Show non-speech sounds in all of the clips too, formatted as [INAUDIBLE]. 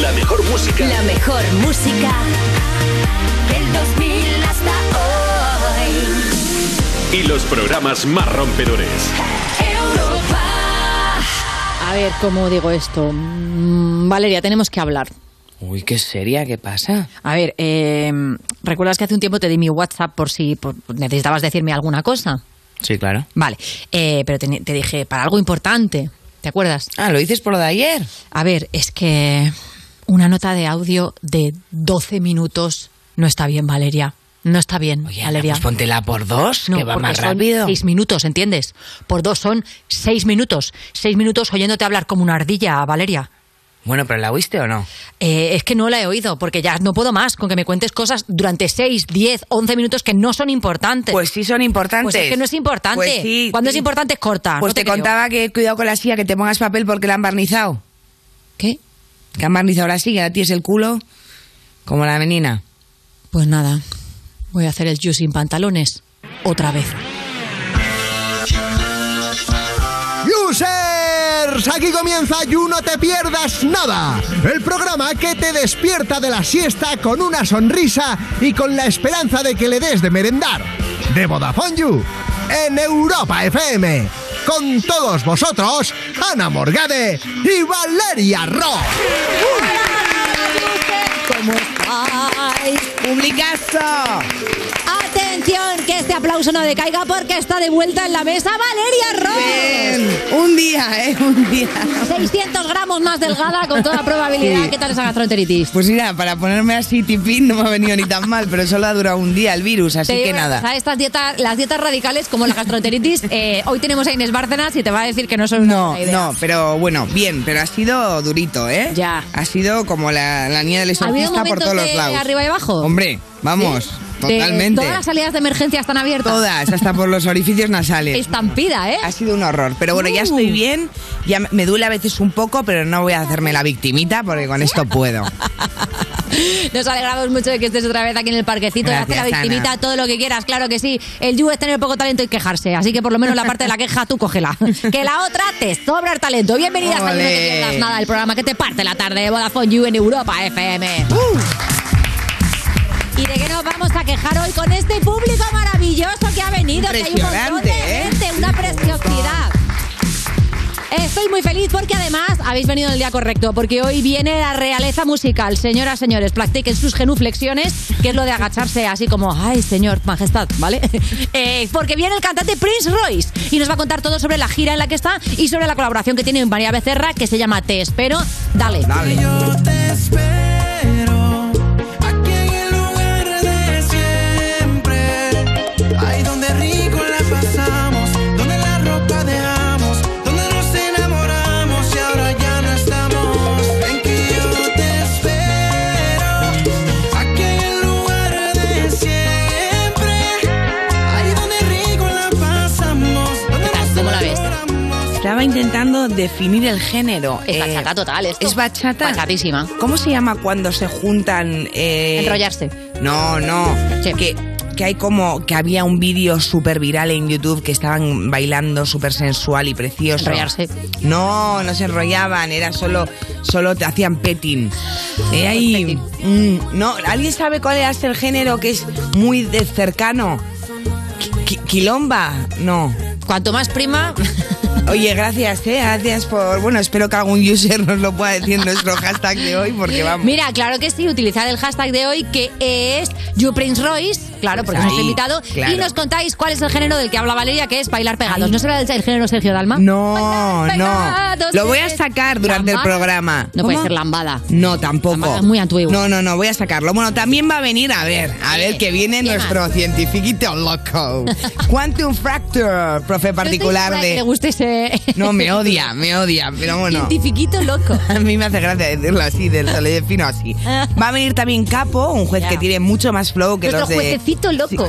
La mejor música. La mejor música del 2000 hasta hoy. Y los programas más rompedores. Europa. A ver, ¿cómo digo esto? Mm, Valeria, tenemos que hablar. Uy, qué seria, ¿qué pasa? A ver, eh, ¿recuerdas que hace un tiempo te di mi WhatsApp por si por- necesitabas decirme alguna cosa? Sí, claro. Vale, eh, pero te, te dije para algo importante. ¿Te acuerdas? Ah, ¿lo dices por lo de ayer? A ver, es que una nota de audio de 12 minutos no está bien, Valeria. No está bien, Oye, Valeria. pues póntela por dos, No, que va más son rápido. Seis minutos, ¿entiendes? Por dos son seis minutos. Seis minutos oyéndote hablar como una ardilla, Valeria. Bueno, pero ¿la oíste o no? Eh, es que no la he oído, porque ya no puedo más con que me cuentes cosas durante seis, diez, once minutos que no son importantes. Pues sí son importantes. Pues es que no es importante. Pues sí. Cuando es importante, corta. Pues no te, te, contaba que cuidado con la silla, que te pongas papel porque la han barnizado. ¿Qué? Que han barnizado la silla, tienes el culo como la menina. Pues nada, voy a hacer el you sin pantalones otra vez. Users, aquí comienza You No Te Pierdas Nada, el programa que te despierta de la siesta con una sonrisa y con la esperanza de que le des de merendar. De Vodafone You, en Europa FM. Con todos vosotros, Ana Morgade y Valeria Ross. ¿Cómo estáis? ¡Publicazo! Atención, que este aplauso no decaiga porque está de vuelta en la mesa Valeria Ross. Bien, un día, ¿eh? Un día. 600 gramos más delgada con toda probabilidad. Sí. ¿Qué tal esa gastroenteritis? Pues mira, para ponerme así tipín no me ha venido ni tan mal, pero solo ha durado un día el virus, así que nada. sea, estas dietas, las dietas radicales como la gastroenteritis, [LAUGHS] eh, hoy tenemos a Inés Bárcenas y te va a decir que no son No, no, pero bueno, bien, pero ha sido durito, ¿eh? Ya. Ha sido como la, la niña del ¿Ha habido exorcista por todos de los lados. arriba y abajo? Hombre, vamos, totalmente. todas las salidas de emergencia están abiertas. Todas, hasta por los orificios nasales. Estampida, ¿eh? Ha sido un horror, pero bueno, ya Uh. estoy bien, ya me- duele a veces un poco, pero no voy a hacerme la victimita porque con esto puedo. [LAUGHS] Nos alegramos mucho de que estés otra vez aquí en el parquecito, hacer la Gracias, victimita, Ana. todo lo que quieras, claro que sí. El you es tener poco talento y quejarse, así que por lo menos la parte de la queja tú cógela. [LAUGHS] Que la otra te sobra el talento. Bienvenidas a You, No te pierdas nada, el programa que te parte la tarde de Vodafone You en Europa FM. ¿Y de qué nos vamos a quejar hoy con este público maravilloso que ha venido? Que hay un montón de ¿eh? gente, una preciosidad. Estoy muy feliz porque además habéis venido en el día correcto, porque hoy viene la realeza musical. Señoras, señores, practiquen sus genuflexiones, que es lo de agacharse así como, ay, señor, majestad, ¿vale? [LAUGHS] Eh, porque viene el cantante Prince Royce y nos va a contar todo sobre la gira en la que está y sobre la colaboración que tiene en María Becerra, que se llama Te Espero. Dale. Dale. Yo te espero Estaba intentando definir el género. Es Eh, bachata total esto. ¿Es bachata? Bachatísima. ¿Cómo se llama cuando se juntan? eh, Enrollarse. No, no. Sí. Que, que hay como que había un vídeo súper viral en YouTube que estaban bailando súper sensual y precioso. Enrollarse. No, no se enrollaban, era solo, solo te hacían petting. Eh, ahí, mm, no, ¿alguien sabe cuál es el género que es muy de cercano? Qui- Quilomba, no. Cuanto más prima, [LAUGHS] Oye, gracias, eh, gracias por. Bueno, espero que algún user nos lo pueda decir en nuestro [LAUGHS] hashtag de hoy, porque vamos. Mira, claro que sí, utilizad el hashtag de hoy que es YouPrinceRoyce, claro, porque nuestro invitado, claro. y nos contáis cuál es el género del que habla Valeria, que es bailar pegados. ¿No será el, el género Sergio Dalma? No, Bailar no. pegados, Lo voy a sacar durante el programa. No puede ser lambada. No, tampoco. Lambada es muy antiguo. No, no, no, voy a sacarlo. Bueno, también va a venir, a ver, a ver, que viene ¿Qué nuestro cientifiquito loco. [LAUGHS] Quantum Fracture, profe particular segura que le de... guste ese No, me odia, me odia, pero bueno. cientifiquito loco. [LAUGHS] A mí me hace gracia decirlo así, del- se lo defino así. [LAUGHS] Va a venir también Capo, un juez que tiene mucho más flow que Nuestro los de... juececito loco.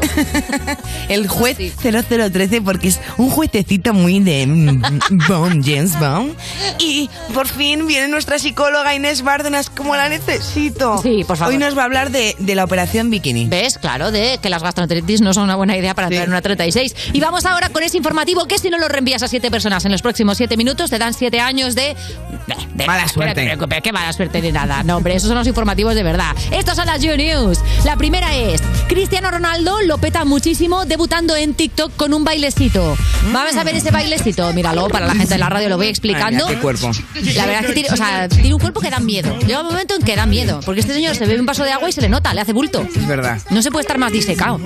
[LAUGHS] El juez Sí. 0013 porque es un juececito muy de mm, Bond, James Bond. Y por fin viene nuestra psicóloga Inés Bárdenas, como la necesito. Sí, por favor. Hoy nos va a hablar de, de la operación bikini. ¿Ves? Claro, de que las gastroenteritis no son una buena idea para Sí. entrar en una 36. Y vamos ahora con ese informativo que si no lo reenvías a siete personas en los próximos siete minutos te dan siete años de... de- de- Mala suerte. No te qué mala suerte ni nada. No, hombre, esos son los informativos de verdad. Estos son las You News. La primera es, Cristiano Ronaldo lo peta muchísimo debutando en TikTok con un bailecito. Vamos a ver ese bailecito. Míralo, para la gente de la radio lo voy explicando. Ay, mira, qué cuerpo. La verdad es que tiene, o sea, tiene un cuerpo que da miedo. Llega un momento en que da miedo. Porque este señor se bebe un vaso de agua y se le nota, le hace bulto. Es verdad. No se puede estar más disecado.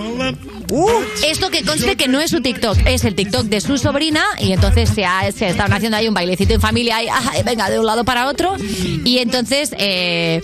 Uh, Esto que conste que no es su TikTok, es el TikTok de su sobrina y entonces se, ha, se estaban haciendo ahí un bailecito en familia ay, venga de un lado para otro y entonces eh,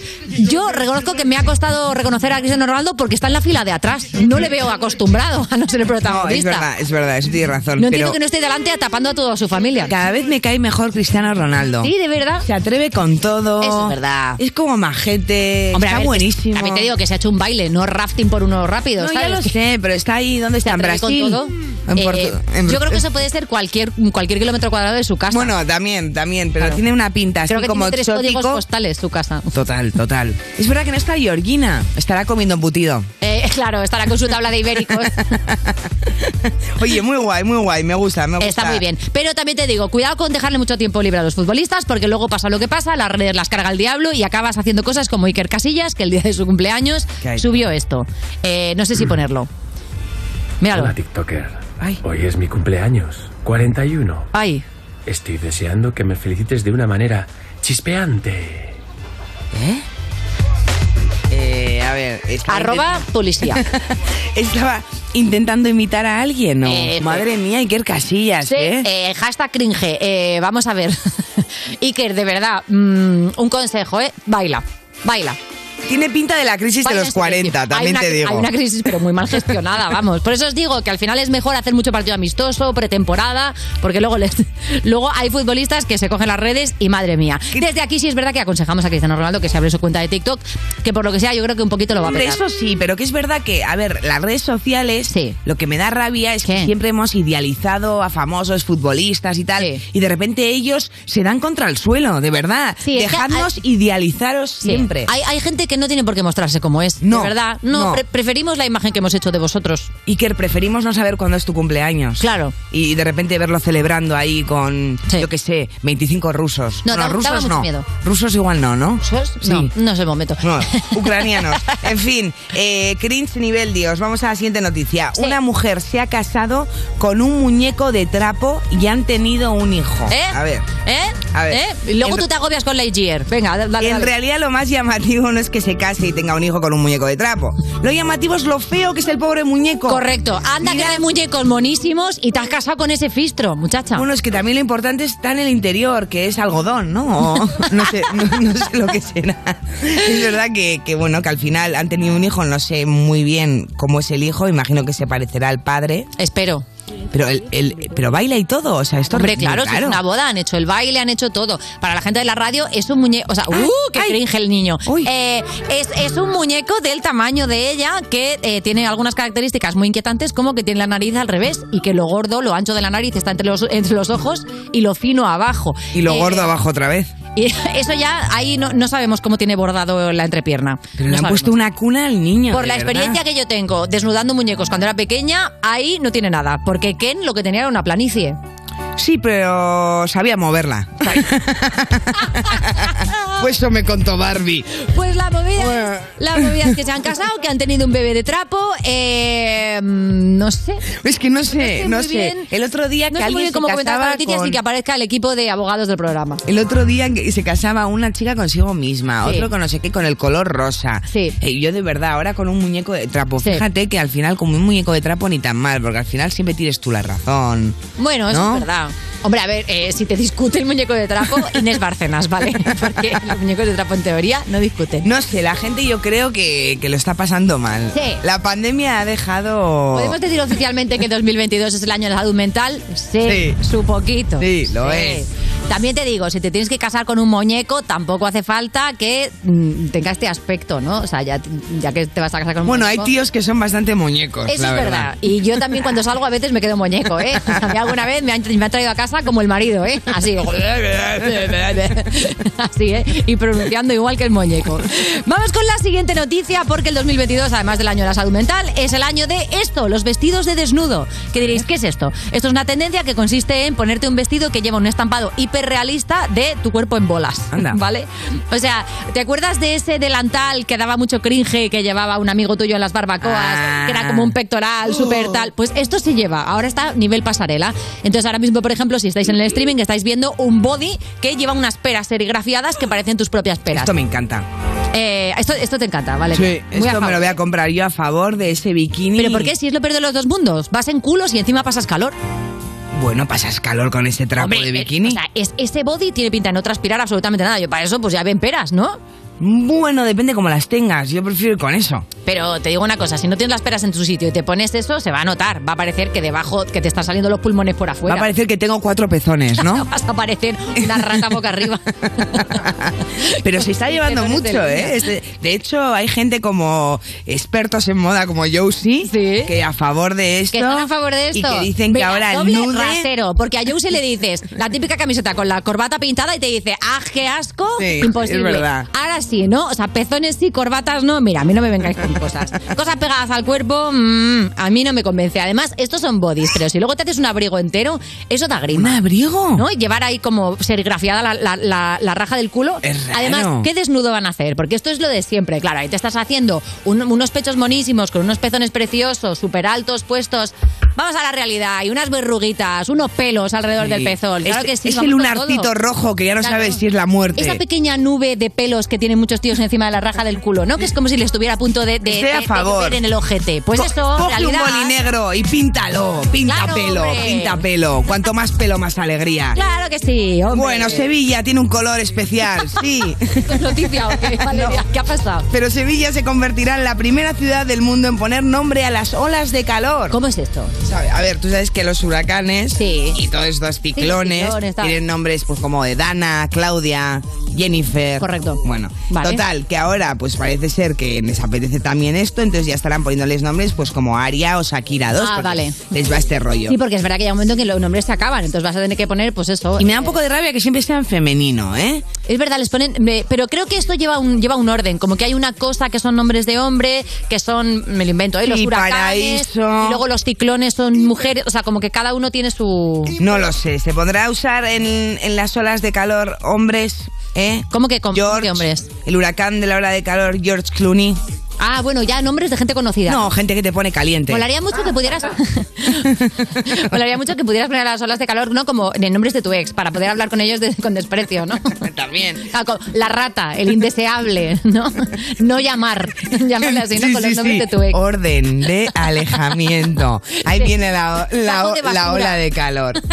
yo reconozco que me ha costado reconocer a Cristiano Ronaldo porque está en la fila de atrás. No le veo acostumbrado a no ser el no, es protagonista. verdad, es verdad, eso tiene razón. No pero entiendo que no esté delante tapando a toda su familia. cada vez me cae mejor Cristiano Ronaldo. Sí, de verdad. Se atreve con todo. Eso es verdad. Es como majete. Hombre, está ver, buenísimo. También te digo que se ha hecho un baile, no rafting por unos rápidos. No, ya ¿sabes? lo sé, pero está ahí. ¿Dónde está? ¿En Brasil? todo. En Eh, en- yo creo que eso puede ser cualquier, cualquier kilómetro cuadrado de su casa. Bueno, también, también, pero Claro. tiene una pinta así Creo que como tiene tres códigos exótico. postales su casa. Total, total. Es verdad que no está Georgina. Estará comiendo embutido. Eh, claro, estará con su tabla de ibéricos. [LAUGHS] Oye, muy guay, muy guay. Me gusta, me gusta. Está muy bien. Pero también te digo, cuidado con dejarle mucho tiempo libre a los futbolistas, porque luego pasa lo que pasa, las redes las carga el diablo y acabas haciendo cosas como Iker Casillas, que el día de su cumpleaños subió esto. Eh, no sé si ponerlo. Míralo. Hola TikToker. Ay. Hoy es mi cumpleaños, 41. Ay, Estoy deseando que me felicites de una manera chispeante. Eh, a ver. estaba arroba policía. [LAUGHS] Estaba intentando imitar a alguien, ¿no? Eh, Madre mía, Iker Casillas, Sí, ¿eh? eh, hashtag cringe. Eh, vamos a ver. [LAUGHS] Iker, de verdad, mm, un consejo, ¿eh? Baila, baila. Tiene pinta de la crisis de los en silencio. 40, Hay también una- te digo. Hay una crisis, pero muy mal gestionada, vamos. Por eso os digo que al final es mejor hacer mucho partido amistoso, pretemporada, porque luego les, [LAUGHS] luego hay futbolistas que se cogen las redes y madre mía. Desde aquí sí es verdad que aconsejamos a Cristiano Ronaldo que se abre su cuenta de TikTok, que por lo que sea yo creo que un poquito lo va a petar. eso sí, pero que es verdad que, a ver, las redes sociales, Sí. lo que me da rabia es que siempre hemos idealizado a famosos futbolistas y tal, Sí. y de repente ellos se dan contra el suelo, de verdad. Sí, es que Dejadnos hay- idealizaros siempre. Hay, hay gente que no tiene por qué mostrarse como es. No, de verdad. No, no. pre- preferimos la imagen que hemos hecho de vosotros. Iker, preferimos no saber cuándo es tu cumpleaños. Claro. Y de repente verlo celebrando ahí con, Sí. yo qué sé, 25 rusos. No, daba- rusos mucho no. miedo. Rusos igual no, ¿no? ¿Sos? Sí. No, no es el momento. No, [LAUGHS] ucranianos. En fin, eh, cringe nivel Dios. Vamos a la siguiente noticia. Sí. Una mujer se ha casado con un muñeco de trapo y han tenido un hijo. ¿Eh? A ver. ¿Eh? A ver. ¿Eh? Y luego En- tú te agobias con Lightyear. Venga, dale, dale. En realidad lo más llamativo no es que se case y tenga un hijo con un muñeco de trapo. Lo llamativo es lo feo que es el pobre muñeco. Correcto. Anda que hay muñecos monísimos y te has casado con ese fistro, muchacha. Bueno, es que también lo importante está en el interior, que es algodón, ¿no? O no sé, no, no sé lo que será. Es verdad que, que, bueno, que al final han tenido un hijo, no sé muy bien cómo es el hijo, imagino que se parecerá al padre, Espero. Pero el, el- pero baila y todo, o sea, esto Hombre, claro, es una boda, han hecho el baile, han hecho todo. Para la gente de la radio es un muñeco, o sea, ¡uh! ¡Qué ay. cringe el niño! Eh, es, es un muñeco del tamaño de ella que eh, tiene algunas características muy inquietantes, como que tiene la nariz al revés y que lo gordo, lo ancho de la nariz está entre los, entre los ojos y lo fino abajo. Y lo Eh, gordo abajo otra vez. Y [LAUGHS] eso ya, ahí no, no sabemos cómo tiene bordado la entrepierna. Pero No le han sabemos. puesto una cuna al niño. Por de la verdad. experiencia que yo tengo desnudando muñecos cuando era pequeña, ahí no tiene nada. Porque Ken lo que tenía era una planicie. Sí, pero sabía moverla. [LAUGHS] pues eso me contó Barbie. Pues la movida, Bueno. es, la movida es que se han casado, que han tenido un bebé de trapo. eh, no sé. Es que no sé, sé no sé. El otro día No que sé muy alguien bien cómo se comentar esta casaba noticia con... sin que aparezca el equipo de abogados del programa. El otro día que se casaba una chica consigo misma, Sí. otro con no sé qué, con el color rosa. Sí. Eh, yo de verdad, ahora con un muñeco de trapo. Sí. Fíjate que al final con un muñeco de trapo ni tan mal, porque al final siempre tienes tú la razón. Bueno, eso ¿No? es verdad. Hombre, a ver, eh, si te discute el muñeco de trapo, [LAUGHS] Inés Bárcenas, ¿vale? Porque los muñecos de trapo en teoría no discuten. No sé, la gente yo creo que, que lo está pasando mal. Sí. La pandemia ha dejado... ¿Podemos decir oficialmente que 2022 es el año de la salud mental? Sí, Sí. su poquito. Sí, lo es. También te digo, si te tienes que casar con un muñeco, tampoco hace falta que mm, tenga este aspecto, ¿no? O sea, ya, ya que te vas a casar con un Bueno, hay muñeco. tíos que son bastante muñecos, Eso la es verdad. Y yo también cuando salgo a veces me quedo muñeco, ¿eh? A mí alguna vez me han, me han traído a casa como el marido, ¿eh? Así. [LAUGHS] Así, ¿eh? Y pronunciando igual que el muñeco. Vamos con la siguiente noticia porque el 2022, además del año de la salud mental, es el año de esto, los vestidos de desnudo. ¿Qué diréis? ¿Qué es esto? Esto es una tendencia que consiste en ponerte un vestido que lleva un estampado hiperrealista de tu cuerpo en bolas. Anda. ¿Vale? O sea, ¿te acuerdas de ese delantal que daba mucho cringe que llevaba un amigo tuyo en las barbacoas? Ah. Que era como un pectoral súper tal. Pues esto se lleva, ahora está nivel pasarela. Entonces ahora mismo, por ejemplo, si estáis en el streaming, estáis viendo un body que lleva unas peras serigrafiadas que parecen tus propias peras. Esto me encanta. Eh, esto, esto te encanta, ¿vale? Sí, Muy a esto me favor. lo voy a comprar yo a favor de ese bikini. ¿Pero por qué? Si es lo peor de los dos mundos. Vas en culos y encima pasas calor. Bueno, pasas calor con ese trapo Hombre, de eh, bikini. O sea, es- ese body tiene pinta de no transpirar absolutamente nada. Yo para eso, pues ya ven peras, ¿no? Bueno, depende cómo las tengas. Yo prefiero ir con eso. Pero te digo una cosa, si no tienes las peras en tu sitio y te pones eso, se va a notar. Va a parecer que debajo, que te están saliendo los pulmones por Va afuera. a parecer que tengo cuatro pezones, ¿no? [LAUGHS] Vas a parecer una rata boca arriba. [LAUGHS] Pero se está [LAUGHS] llevando mucho. ¿eh? Este- de hecho, hay gente como expertos en moda como Josie Sí. que a favor de esto. Que están a favor de esto. Y que dicen Venga, que ahora el nude... rasero, porque a Josie le dices la típica camiseta con la corbata pintada y te dice, ¡ah, qué asco! Sí, Imposible. es verdad. Ahora sí, ¿no? O sea, pezones sí, corbatas no. Mira, a mí no me vengáis con cosas. Cosas pegadas al cuerpo, mm, a mí no me convence. Además, estos son bodies, pero si luego te haces un abrigo entero, eso da grima. ¿Un abrigo? ¿no? Y llevar ahí como serigrafiada la, la- la- la raja del culo. Es raro. Además, ¿qué desnudo van a hacer? Porque esto es lo de siempre. Claro, ahí te estás haciendo un- unos pechos monísimos con unos pezones preciosos, súper altos puestos. Vamos a la realidad. Y unas verruguitas, unos pelos alrededor Sí. del pezón. Claro Es- que sí. es vamos el con lunarcito todo. rojo que ya no Claro. sabes si es la muerte. Esa pequeña nube de pelos que tienen muchos tíos encima de la raja del culo, ¿no? Que es como si le estuviera a punto de, de, a favor. en el ojete. Pues Co- eso, coge realidad... un boli negro y píntalo, pinta Claro, pelo, hombre. pinta pelo. Cuanto más pelo, más alegría. Claro que sí, hombre. Bueno, Sevilla tiene un color especial, [LAUGHS] sí. ¿Es noticia o qué, Valeria? ¿Qué ha pasado? Pero Sevilla se convertirá en la primera ciudad del mundo en poner nombre a las olas de calor. ¿Cómo es esto? A ver, tú sabes que los huracanes Sí. y todos estos ciclones, tienen nombres pues como de Dana, Claudia, Jennifer. Correcto. Bueno, Vale. total, que ahora pues parece ser que les apetece también esto, entonces ya estarán poniéndoles nombres pues como Aria o Shakira 2. Ah, vale. Les va este rollo. Sí, porque es verdad que hay un momento en que los nombres se acaban, entonces vas a tener que poner, pues eso. Y me da un poco de rabia que siempre sea en femenino, ¿eh? Es verdad, les ponen. me- Pero creo que esto lleva un, lleva un orden. Como que hay una cosa que son nombres de hombre, que son. Me lo invento, ¿eh? Los Sí, huracanes. paraíso. Y luego los ciclones son mujeres. O sea, como que cada uno tiene su. No lo sé, ¿se podrá usar en, en las olas de calor hombres? ¿Eh? ¿Cómo que, com- George, qué hombres? El huracán de la ola de calor, George Clooney. Ah, bueno, ya nombres de gente conocida. No, gente que te pone caliente. Molaría mucho que pudieras. [LAUGHS] Molaría mucho que pudieras poner a las olas de calor, ¿no? Como en nombres de tu ex, para poder hablar con ellos de- con desprecio, ¿no? [LAUGHS] También. Ah, con- La rata, el indeseable, ¿no? No llamar. Llamarle así, ¿no? Sí, Con los sí, nombres sí. de tu ex. Orden de alejamiento. Ahí viene la, la- Saco de la ola de calor. [LAUGHS]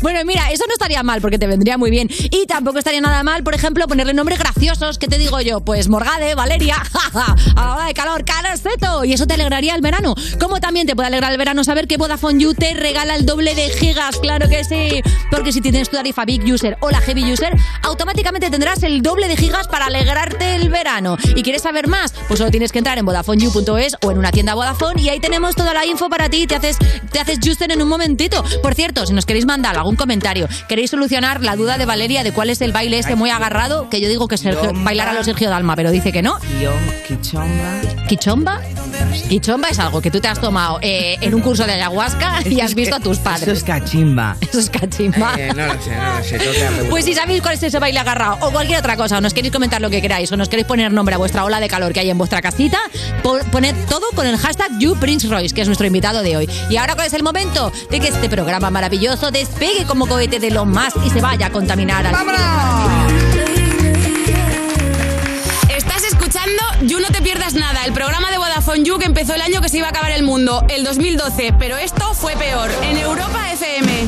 Bueno, mira, eso no estaría mal porque te vendría muy bien. Y tampoco estaría nada mal, por ejemplo, ponerle nombres graciosos. ¿Qué te digo yo? Pues Morgade, Valeria, jaja, a la hora de calor, Caraseto. Y eso te alegraría el verano. Como también te puede alegrar el verano saber que Vodafone You te regala el doble de gigas. Claro que sí. Porque si tienes tu tarifa Big User o la Heavy User, automáticamente tendrás el doble de gigas para alegrarte el verano. ¿Y quieres saber más? Pues solo tienes que entrar en VodafoneYou.es o en una tienda Vodafone y ahí tenemos toda la info para ti. Te haces, te haces User en un momentito. Por cierto, si nos queréis mandar algún comentario, queréis solucionar la duda de Valeria de cuál es el baile este muy agarrado, que yo digo que Sergio, Yomba. bailar a los Sergio Dalma, pero dice que no. Quichomba. ¿Quichomba? Quichomba es algo que tú te has tomado eh, en un curso de ayahuasca y has visto a tus Eso padres. es cachimba. Eso es cachimba. Eh, no lo sé, no lo sé. Pues si sabéis cuál es ese baile agarrado o cualquier otra cosa, o nos queréis comentar lo que queráis, o nos queréis poner nombre a vuestra ola de calor que hay en vuestra casita, po- poned todo con el hashtag YouPrinceRoyce, que es nuestro invitado de hoy. Y ahora, ¿cuál es el momento de que este programa maravilloso despegue como cohete de lo más y se vaya a contaminar al Estás escuchando You No Te Pierdas Nada, el programa de Vodafone You que empezó el año que se iba a acabar el mundo, el 2012, pero esto fue peor, en Europa FM.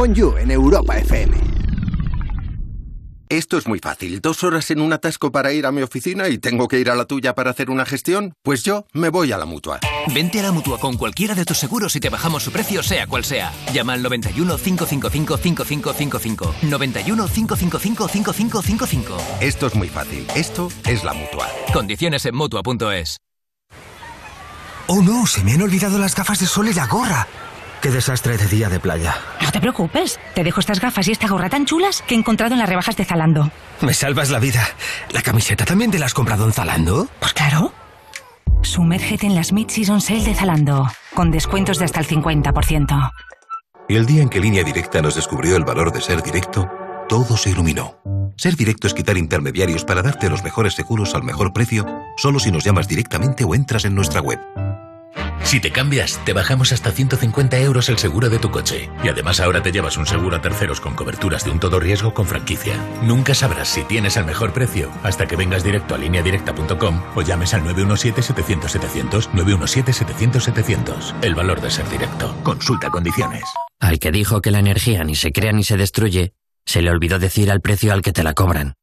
Vodafone You en Europa FM. Esto es muy fácil. Dos horas en un atasco para ir a mi oficina y tengo que ir a la tuya para hacer una gestión. Pues yo me voy a la mutua. Vente a la mutua con cualquiera de tus seguros y te bajamos su precio, sea cual sea. Llama al 91 555 5555. 91 555 5555. Esto es muy fácil. Esto es la mutua. Condiciones en mutua.es. Oh no, se me han olvidado las gafas de sol y la gorra. Qué desastre de día de playa. No te preocupes, te dejo estas gafas y esta gorra tan chulas que he encontrado en las rebajas de Zalando. Me salvas la vida. ¿La camiseta también te la has comprado en Zalando? Pues claro. Sumérgete en las Mid-Season Sale de Zalando, con descuentos de hasta el 50%. Y el día en que Línea Directa nos descubrió el valor de ser directo, todo se iluminó. Ser directo es quitar intermediarios para darte los mejores seguros al mejor precio, solo si nos llamas directamente o entras en nuestra web. Si te cambias, te bajamos hasta 150 euros el seguro de tu coche. Y además ahora te llevas un seguro a terceros con coberturas de un todo riesgo con franquicia. Nunca sabrás si tienes el mejor precio hasta que vengas directo a lineadirecta.com o llames al 917-700-700, 917-700-700. El valor de ser directo. Consulta condiciones. Al que dijo que la energía ni se crea ni se destruye, se le olvidó decir al precio al que te la cobran.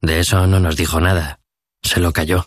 De eso no nos dijo nada. Se lo cayó.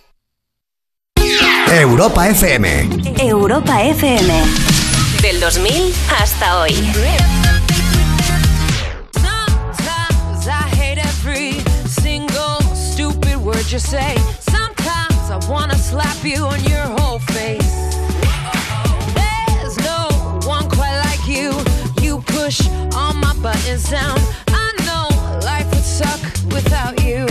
Europa FM. Europa FM. Del 2000 hasta hoy. Sometimes I hate every single stupid word you say. Sometimes I wanna slap you on your whole face. There's no one quite like you. You push all my buttons down. I know life would suck without you.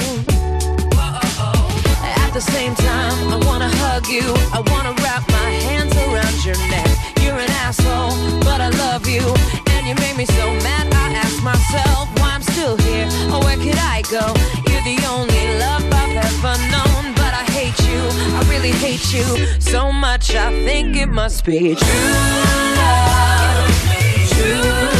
The same time, I wanna hug you. I wanna wrap my hands around your neck. You're an asshole, but I love you. And you made me so mad, I ask myself why I'm still here. Or where could I go? You're the only love I've ever known. But I hate you, I really hate you so much. I think it must be true love. True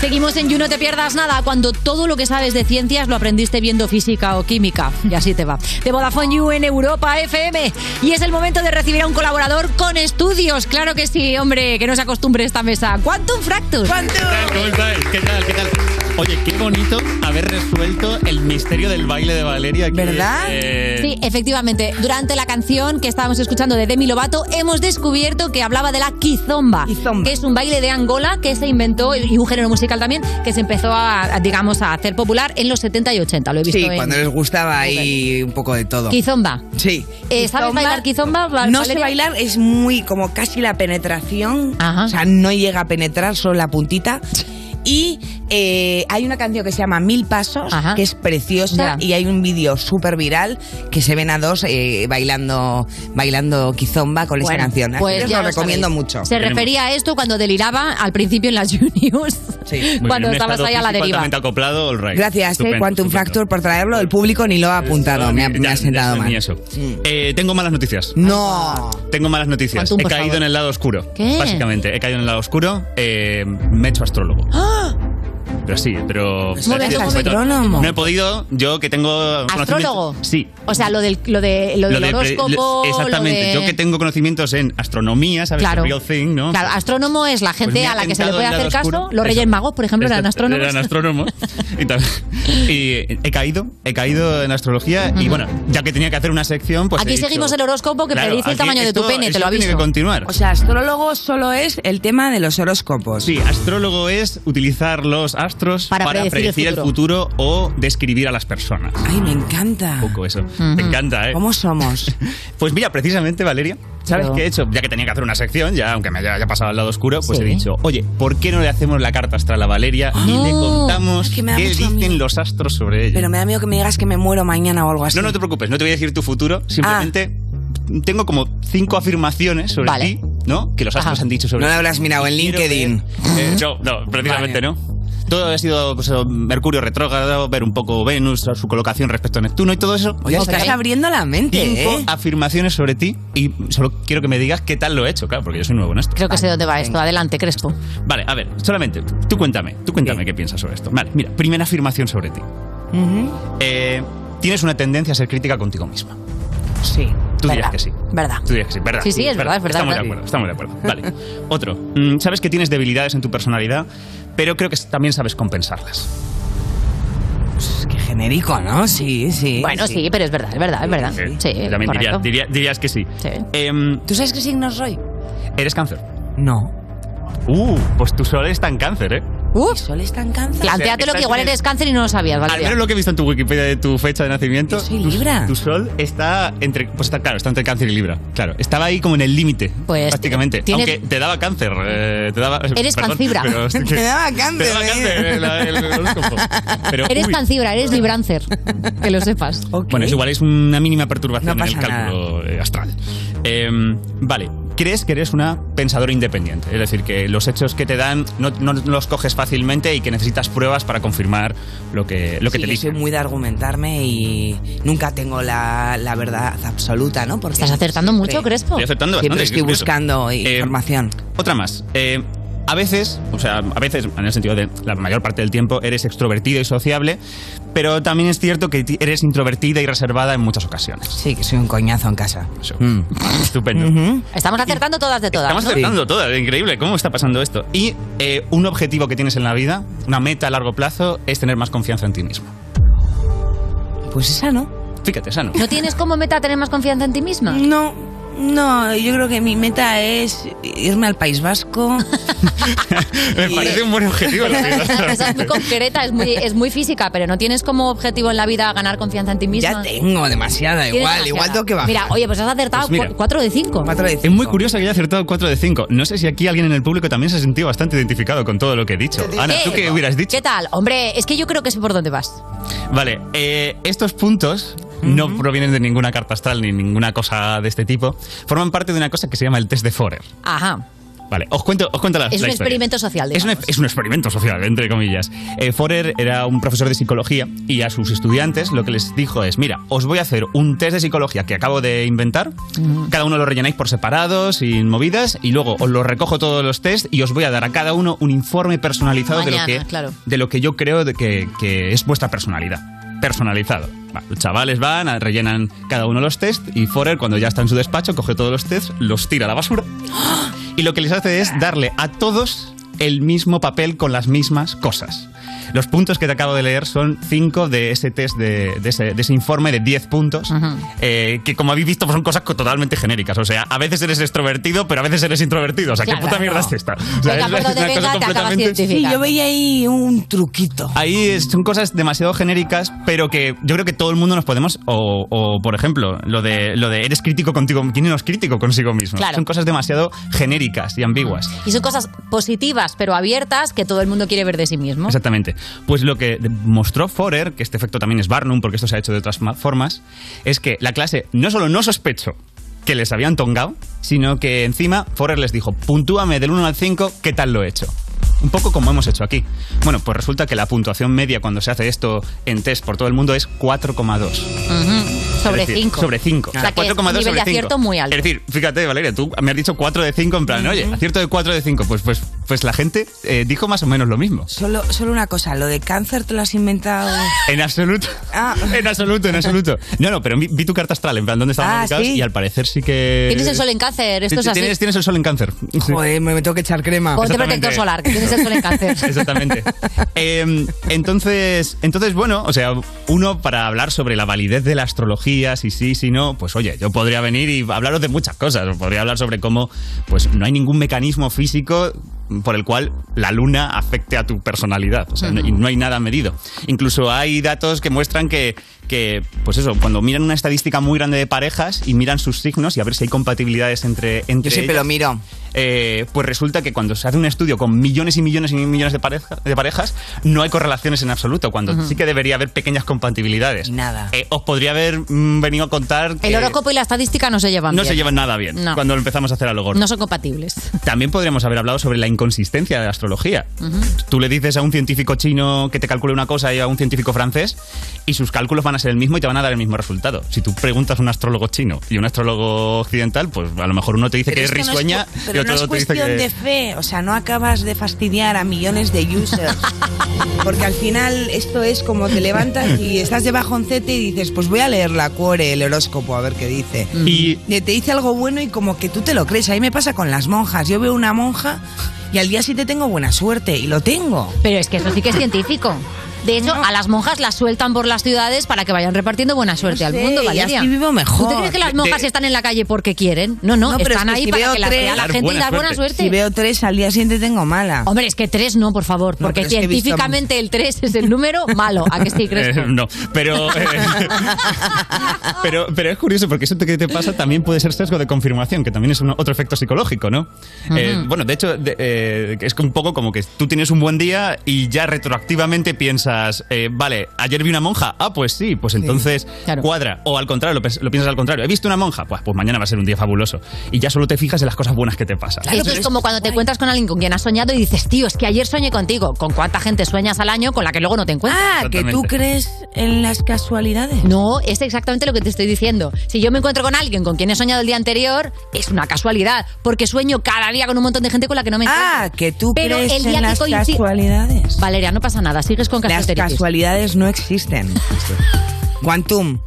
Seguimos en You No Te Pierdas Nada, cuando todo lo que sabes de ciencias lo aprendiste viendo física o química. Y así te va. De Vodafone You en Europa FM. Y es el momento de recibir a un colaborador con estudios. Claro que sí, hombre, que no se acostumbre esta mesa. Quantum Fractus. ¿Cómo estáis? ¿Qué tal? ¿Qué tal? Oye, qué bonito haber resuelto el misterio del baile de Valeria. que, eh, Sí, efectivamente. Durante la canción que estábamos escuchando de Demi Lovato, hemos descubierto que hablaba de la kizomba, que es un baile de Angola que se inventó y un género musical también que se empezó a, a, digamos, a hacer popular en los 70 y 80. Lo he visto Sí, en- cuando les gustaba ahí un poco de todo. Kizomba. Sí. Eh, ¿Sabes Kizomba, bailar kizomba? Val- No sé Valeria? bailar, es muy como casi la penetración. O sea, no llega a penetrar, solo la puntita. Y eh, hay una canción que se llama Mil Pasos, que es preciosa, y hay un vídeo súper viral que se ven a dos eh, bailando bailando kizomba con esta Bueno, canción. Así pues os ya lo lo recomiendo sabéis. mucho. Se refería a esto cuando deliraba al principio en las [LAUGHS] Juniors. muy cuando bien, estabas ahí a la deriva. acoplado, all right. Gracias, eh, Estupendo, Quantum estupendo. Fracture, por traerlo. El público ni lo ha apuntado, me ha, me ha Ya, sentado ya, mal. ni eso. Eh, tengo malas noticias. No. Tengo malas noticias. Quantum, He caído favor. en el lado oscuro. ¿Qué? Básicamente, he caído en el lado oscuro. eh, me he hecho astrólogo. ¡Ah! Pero sí, pero... Bien, pero- tú, astrónomo. No he podido, yo que tengo... ¿Astrólogo? Sí. O sea, lo del, lo de, lo del de pre- horóscopo. lo- exactamente. lo de- Yo que tengo conocimientos en astronomía, ¿sabes? Claro. The real thing, ¿no? Claro, astrónomo es la Pues gente ha a la que se le puede hacer caso. oscuro. Los Reyes Eso. Magos, por ejemplo, eran astrónomos. Eran astrónomos. [LAUGHS] y, tal. Y he caído, he caído en astrología y bueno, ya que tenía que hacer una sección, pues Aquí dicho- seguimos el horóscopo que Claro, predice el tamaño de tu esto- pene, te esto lo tiene aviso. que continuar. O sea, astrólogo solo es el tema de los horóscopos. Sí, astrólogo es utilizar los astros Para predecir el el futuro o describir a las personas. Ay, me encanta. Un poco eso. Me encanta, ¿eh? ¿Cómo somos? [LAUGHS] Pues mira, precisamente, Valeria, ¿sabes Pero- qué he hecho? Ya que tenía que hacer una sección, ya aunque me haya, haya pasado al lado oscuro, pues Sí. he dicho, oye, ¿por qué no le hacemos la carta astral a Valeria y le contamos que me da qué dicen miedo. los astros sobre ella? Pero me da miedo que me digas que me muero mañana o algo así. No, no te preocupes, no te voy a decir tu futuro, simplemente tengo como cinco afirmaciones sobre Vale. ti, ¿no? Que los astros Ajá. han dicho sobre No lo habrás mirado en LinkedIn. eh, no, no, [LAUGHS] precisamente Vale. no. Todo ha sido pues, Mercurio retrógrado, ver un poco Venus, su colocación respecto a Neptuno y todo eso. Oye, estás abriendo la mente, Cinco ¿eh? afirmaciones sobre ti y solo quiero que me digas qué tal lo he hecho, claro, porque yo soy nuevo en esto. Creo que sé dónde va esto. Adelante, Crespo. Vale, a ver, solamente, tú cuéntame, tú cuéntame qué piensas sobre esto. Vale, mira, primera afirmación sobre ti. Eh, tienes una tendencia a ser crítica contigo misma. Sí. Tú Verdad. dirías que sí. ¿Verdad? Tú dirías que sí, ¿verdad? Sí, sí, es verdad, es verdad, Estamos es de acuerdo, estamos de acuerdo. [LAUGHS] Vale. Otro. Mm, Sabes que tienes debilidades en tu personalidad, pero creo que también sabes compensarlas. Qué genérico, ¿no? Sí, sí. Bueno, sí, pero es verdad, es verdad, es verdad. Sí, También dirías, diría- dirías que sí. Em, ¿Tú sabes qué signo soy? ¿Eres cáncer? No. Uh, pues tu sol está en cáncer, ¿eh? Uf. ¿Sol está en cáncer? Plantéatelo que igual eres cáncer y no lo sabías, Al Valeria. menos lo que he visto en tu Wikipedia de tu fecha de nacimiento. soy tu- Libra. Tu, sol está entre. Pues está claro, está entre cáncer y Libra. Claro, estaba ahí como en el límite. Pues, prácticamente. tienes- Aunque te daba cáncer. eh, te daba, Eres perdón, cancibra. pero- [LAUGHS] Te daba cáncer, Te daba ¿eh? cáncer el, el horóscopo. Pero, Eres uy, cancibra, eres librancer. que lo sepas. Bueno, es igual, es una mínima perturbación No en el cálculo eh, astral. Em, vale, crees que eres una pensadora independiente, es decir, que los hechos que te dan no, no los coges fácilmente y que necesitas pruebas para confirmar lo que, lo que Sí, te yo dicen. soy muy de argumentarme y nunca tengo la, la verdad absoluta, ¿no? Porque Estás acertando siempre- mucho, Crespo. Estoy acertando Siempre bastante, estoy es curioso. buscando Eh, información. Otra más. Eh, a veces, o sea, a veces, en el sentido de la mayor parte del tiempo, eres extrovertido y sociable, pero también es cierto que eres introvertida y reservada en muchas ocasiones. Sí, que soy un coñazo en casa. Mm, [LAUGHS] Estupendo. Estamos acertando todas de todas. Estamos ¿no? acertando todas, increíble, ¿cómo está pasando esto? Y eh, un objetivo que tienes en la vida, una meta a largo plazo, es tener más confianza en ti mismo. Pues esa no. Fíjate, esa no. ¿No tienes como meta tener más confianza en ti misma? No, no, yo creo que mi meta es irme al País Vasco. [LAUGHS] Me parece un buen objetivo. la. Esa [LAUGHS] es muy concreta, es muy, es muy física, pero no tienes como objetivo en la vida ganar confianza en ti misma. Ya tengo demasiada, igual, demasiada. igual tengo que bajar. Mira, oye, pues has acertado Pues mira. 4 de 5. 4 de Es muy curioso que haya acertado 4 de 5. No sé si aquí alguien en el público también se ha sentido bastante identificado con todo lo que he dicho. Ana, ¿tú qué hubieras dicho? ¿Qué tal? Hombre, es que yo creo que sé por dónde vas. Vale, eh, estos puntos no provienen de ninguna carta astral ni ninguna cosa de este tipo. Forman parte de una cosa que se llama el test de Forer. Ajá. Vale, os cuento, os cuento la, Es la un historia. experimento social, Es un, digamos. es un experimento social, entre comillas. Eh, Forer era un profesor de psicología y a sus estudiantes lo que les dijo es, mira, os voy a hacer un test de psicología que acabo de inventar, cada uno lo rellenáis por separado, sin movidas, y luego os lo recojo todos los test y os voy a dar a cada uno un informe personalizado Mañana, de, lo que, claro. de lo que yo creo de que, que es vuestra personalidad. Personalizado. Los chavales van, rellenan cada uno los test y Forer, cuando ya está en su despacho, coge todos los test, los tira a la basura [GASPS] y lo que les hace es darle a todos el mismo papel con las mismas cosas. Los puntos que te acabo de leer son 5 de ese test, de, de ese, de ese informe de 10 puntos, eh, que como habéis visto pues son cosas co- totalmente genéricas. O sea, a veces eres extrovertido, pero a veces eres introvertido. O sea, ¿qué Claro. puta mierda es esta? O sea, Venga, es- es una cosa completamente- Sí, yo veía ahí un truquito. Ahí es- son cosas demasiado genéricas, pero que yo creo que todo el mundo nos podemos. O, o, por ejemplo, lo de, lo de eres crítico contigo. ¿Quién no es crítico consigo mismo? Claro. Son cosas demasiado genéricas y ambiguas. Y son cosas positivas, pero abiertas, que todo el mundo quiere ver de sí mismo. Exactamente. Pues lo que mostró Forer, que este efecto también es Barnum, porque esto se ha hecho de otras ma- formas, es que la clase no solo no sospechó que les habían tongado, sino que encima Forer les dijo, puntúame del 1 al 5, ¿qué tal lo he hecho? Un poco como hemos hecho aquí. Bueno, pues resulta que la puntuación media cuando se hace esto en test por todo el mundo es 4,2. Ujú. Sobre Es decir, 5. Sobre 5. O sea, que es un nivel de acierto muy alto. Es decir, fíjate, Valeria, tú me has dicho 4 de 5 en plan, oye, acierto de 4 de 5, pues, pues pues la gente eh, dijo más o menos lo mismo. Solo, solo una cosa, lo de cáncer te lo has inventado. En absoluto. Ah. En absoluto, en absoluto. No, no, pero vi, vi tu carta astral, en plan, ¿dónde estaban Ah, ubicados? ¿sí? Y al parecer sí que... Tienes el sol en cáncer, esto es así. Tienes, tienes el sol en cáncer. Joder, me, tengo que echar crema. Ponte protector solar, que tienes el sol en cáncer. [LAUGHS] Exactamente. Eh, entonces, entonces, bueno, o sea, uno para hablar sobre la validez de la astrología, si sí, si no, pues oye, yo podría venir y hablaros de muchas cosas. Podría hablar sobre cómo, pues no hay ningún mecanismo físico por el cual la luna afecte a tu personalidad. O sea, no, y no hay nada medido. Incluso hay datos que muestran que, que, pues eso, cuando miran una estadística muy grande de parejas y miran sus signos y a ver si hay compatibilidades entre, entre Yo siempre ellas, lo miro. eh, pues resulta que cuando se hace un estudio con millones y millones y millones de, pareja- de parejas, no hay correlaciones en absoluto, cuando sí que debería haber pequeñas compatibilidades. Nada. Eh, os podría haber mm, venido a contar que El horóscopo y la estadística no se llevan no bien. se llevan nada bien No. cuando lo empezamos a hacer a lo gordo. No son compatibles. También podríamos haber hablado sobre la inconsistencia de la astrología. Ujú. Tú le dices a un científico chino que te calcule una cosa y a un científico francés y sus cálculos van a ser el mismo y te van a dar el mismo resultado. Si tú preguntas a un astrólogo chino y un astrólogo occidental, pues a lo mejor uno te dice Pero que es que no es risueña cu- y pero otro no es te dice cuestión que... de fe, o sea, no acabas de fastidiar a millones de users. Porque al final esto es como te levantas y estás de bajoncete y dices, pues voy a leer la cuore, el horóscopo, a ver qué dice. Y te dice algo bueno y como que tú te lo crees. A mí me pasa con las monjas. Yo veo una monja y al día siguiente tengo buena suerte y lo tengo. Pero es que eso sí que es científico. De hecho, a las monjas las sueltan por las ciudades para que vayan repartiendo buena suerte No al sé, mundo, y Valeria. así vivo mejor. ¿Tú te crees que las monjas de- están en la calle porque quieren? No, no, están es que ahí si para que la tres- vea la gente y dar buena suerte. Si veo tres, al día siguiente tengo mala. Hombre, es que tres no, por favor, porque científicamente el tres es el número malo. ¿A que sí, Crespo? Eh, no, pero, eh, [LAUGHS] pero pero es curioso porque eso que te pasa también puede ser sesgo de confirmación, que también es un- otro efecto psicológico, ¿no? Eh, bueno, de hecho, de- eh, es un poco como que tú tienes un buen día y ya retroactivamente piensas, eh, vale, ayer vi una monja, ah, pues sí, pues entonces cuadra. O al contrario, lo, piensas al contrario, he visto una monja, pues, pues mañana va a ser un día fabuloso. Y ya solo te fijas en las cosas buenas que te pasan. Eso es como cuando te encuentras con alguien con quien has soñado y dices, tío, es que ayer soñé contigo. ¿Con cuánta gente sueñas al año con la que luego no te encuentras? Ah, que tú crees en las casualidades. No, es exactamente lo que te estoy diciendo. Si yo me encuentro con alguien con quien he soñado el día anterior, es una casualidad, porque sueño cada día con un montón de gente con la que no me encuentro. Ah, que tú Pero crees el día en que las coincide- casualidades. Valeria, no pasa nada, sigues con Las casualidades. no existen. Quantum.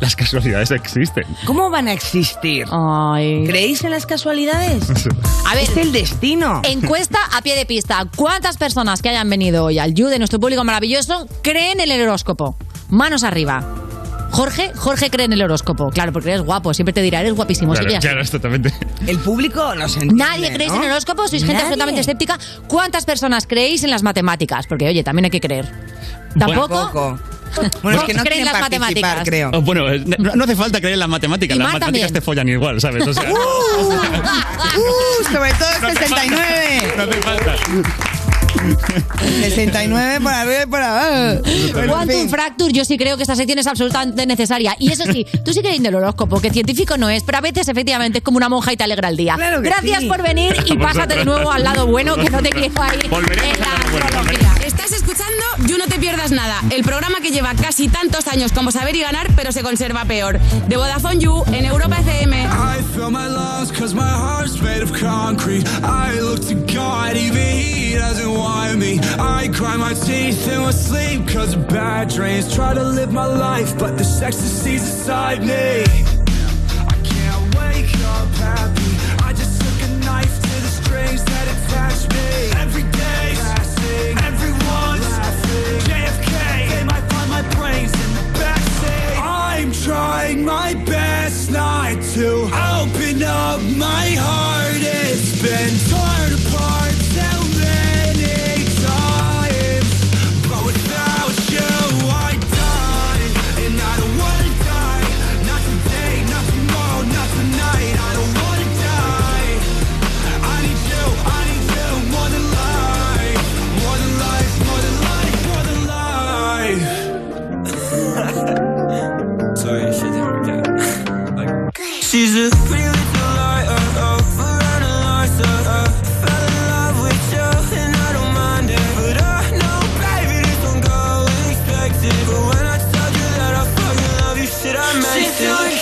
Las casualidades existen. ¿Cómo van a existir? ¿Creéis en las casualidades? [LAUGHS] A ver, es el destino. Encuesta a pie de pista. ¿Cuántas personas que hayan venido hoy al You de nuestro público maravilloso creen en el horóscopo? Manos arriba. Jorge, Jorge cree en el horóscopo. Claro, porque eres guapo. Siempre te dirá, eres guapísimo. Claro, así. claro, es totalmente. El público no se [LAUGHS] entiende, Nadie creéis ¿no? en el horóscopo, sois gente Nadie. absolutamente escéptica. ¿Cuántas personas creéis en las matemáticas? Porque, oye, también hay que creer. ¿Tampoco? Tampoco. Bueno, es que no creen quieren las matemáticas. creo. Oh, bueno, eh, no, no hace falta creer en las matemáticas. Y Las matemáticas también. te follan igual, ¿sabes? O sea, [LAUGHS] ¡Uh! Sobre todo el [LAUGHS] 69. no hace falta. 69 por arriba y por abajo. Bueno, en Quantum fin. Fracture, yo sí creo que esta sección es absolutamente necesaria. Y eso sí, tú sí crees en el horóscopo, que científico no es, pero a veces efectivamente es como una monja y te alegra el día. Claro que Gracias sí. por venir y pásate de nuevo al lado bueno, que no te quiero ahí. Volveremos en la. Estás escuchando You No Te Pierdas Nada, el programa que lleva casi tantos años como saber y ganar, pero se conserva peor. De Vodafone You en Europa FM. I fill my lungs cause my heart's made of concrete. I look to God, even He doesn't want me. I grind my teeth in my sleep cause of bad dreams. Try to live my life, but the ecstasy's inside me. I can't wake up happy. I just took a knife to the strings that attach me. Every day, passing, everyone's laughing. JFK, they might find my brains in the backseat. I'm trying my best not to open up my heart. It's been torn apart She's a pretty little liar, oh, around a liar, oh. Fell in love with you, and I don't mind it. But I know, baby, this won't go unexpected. But when I told you that I fucking love you, shit, I meant it.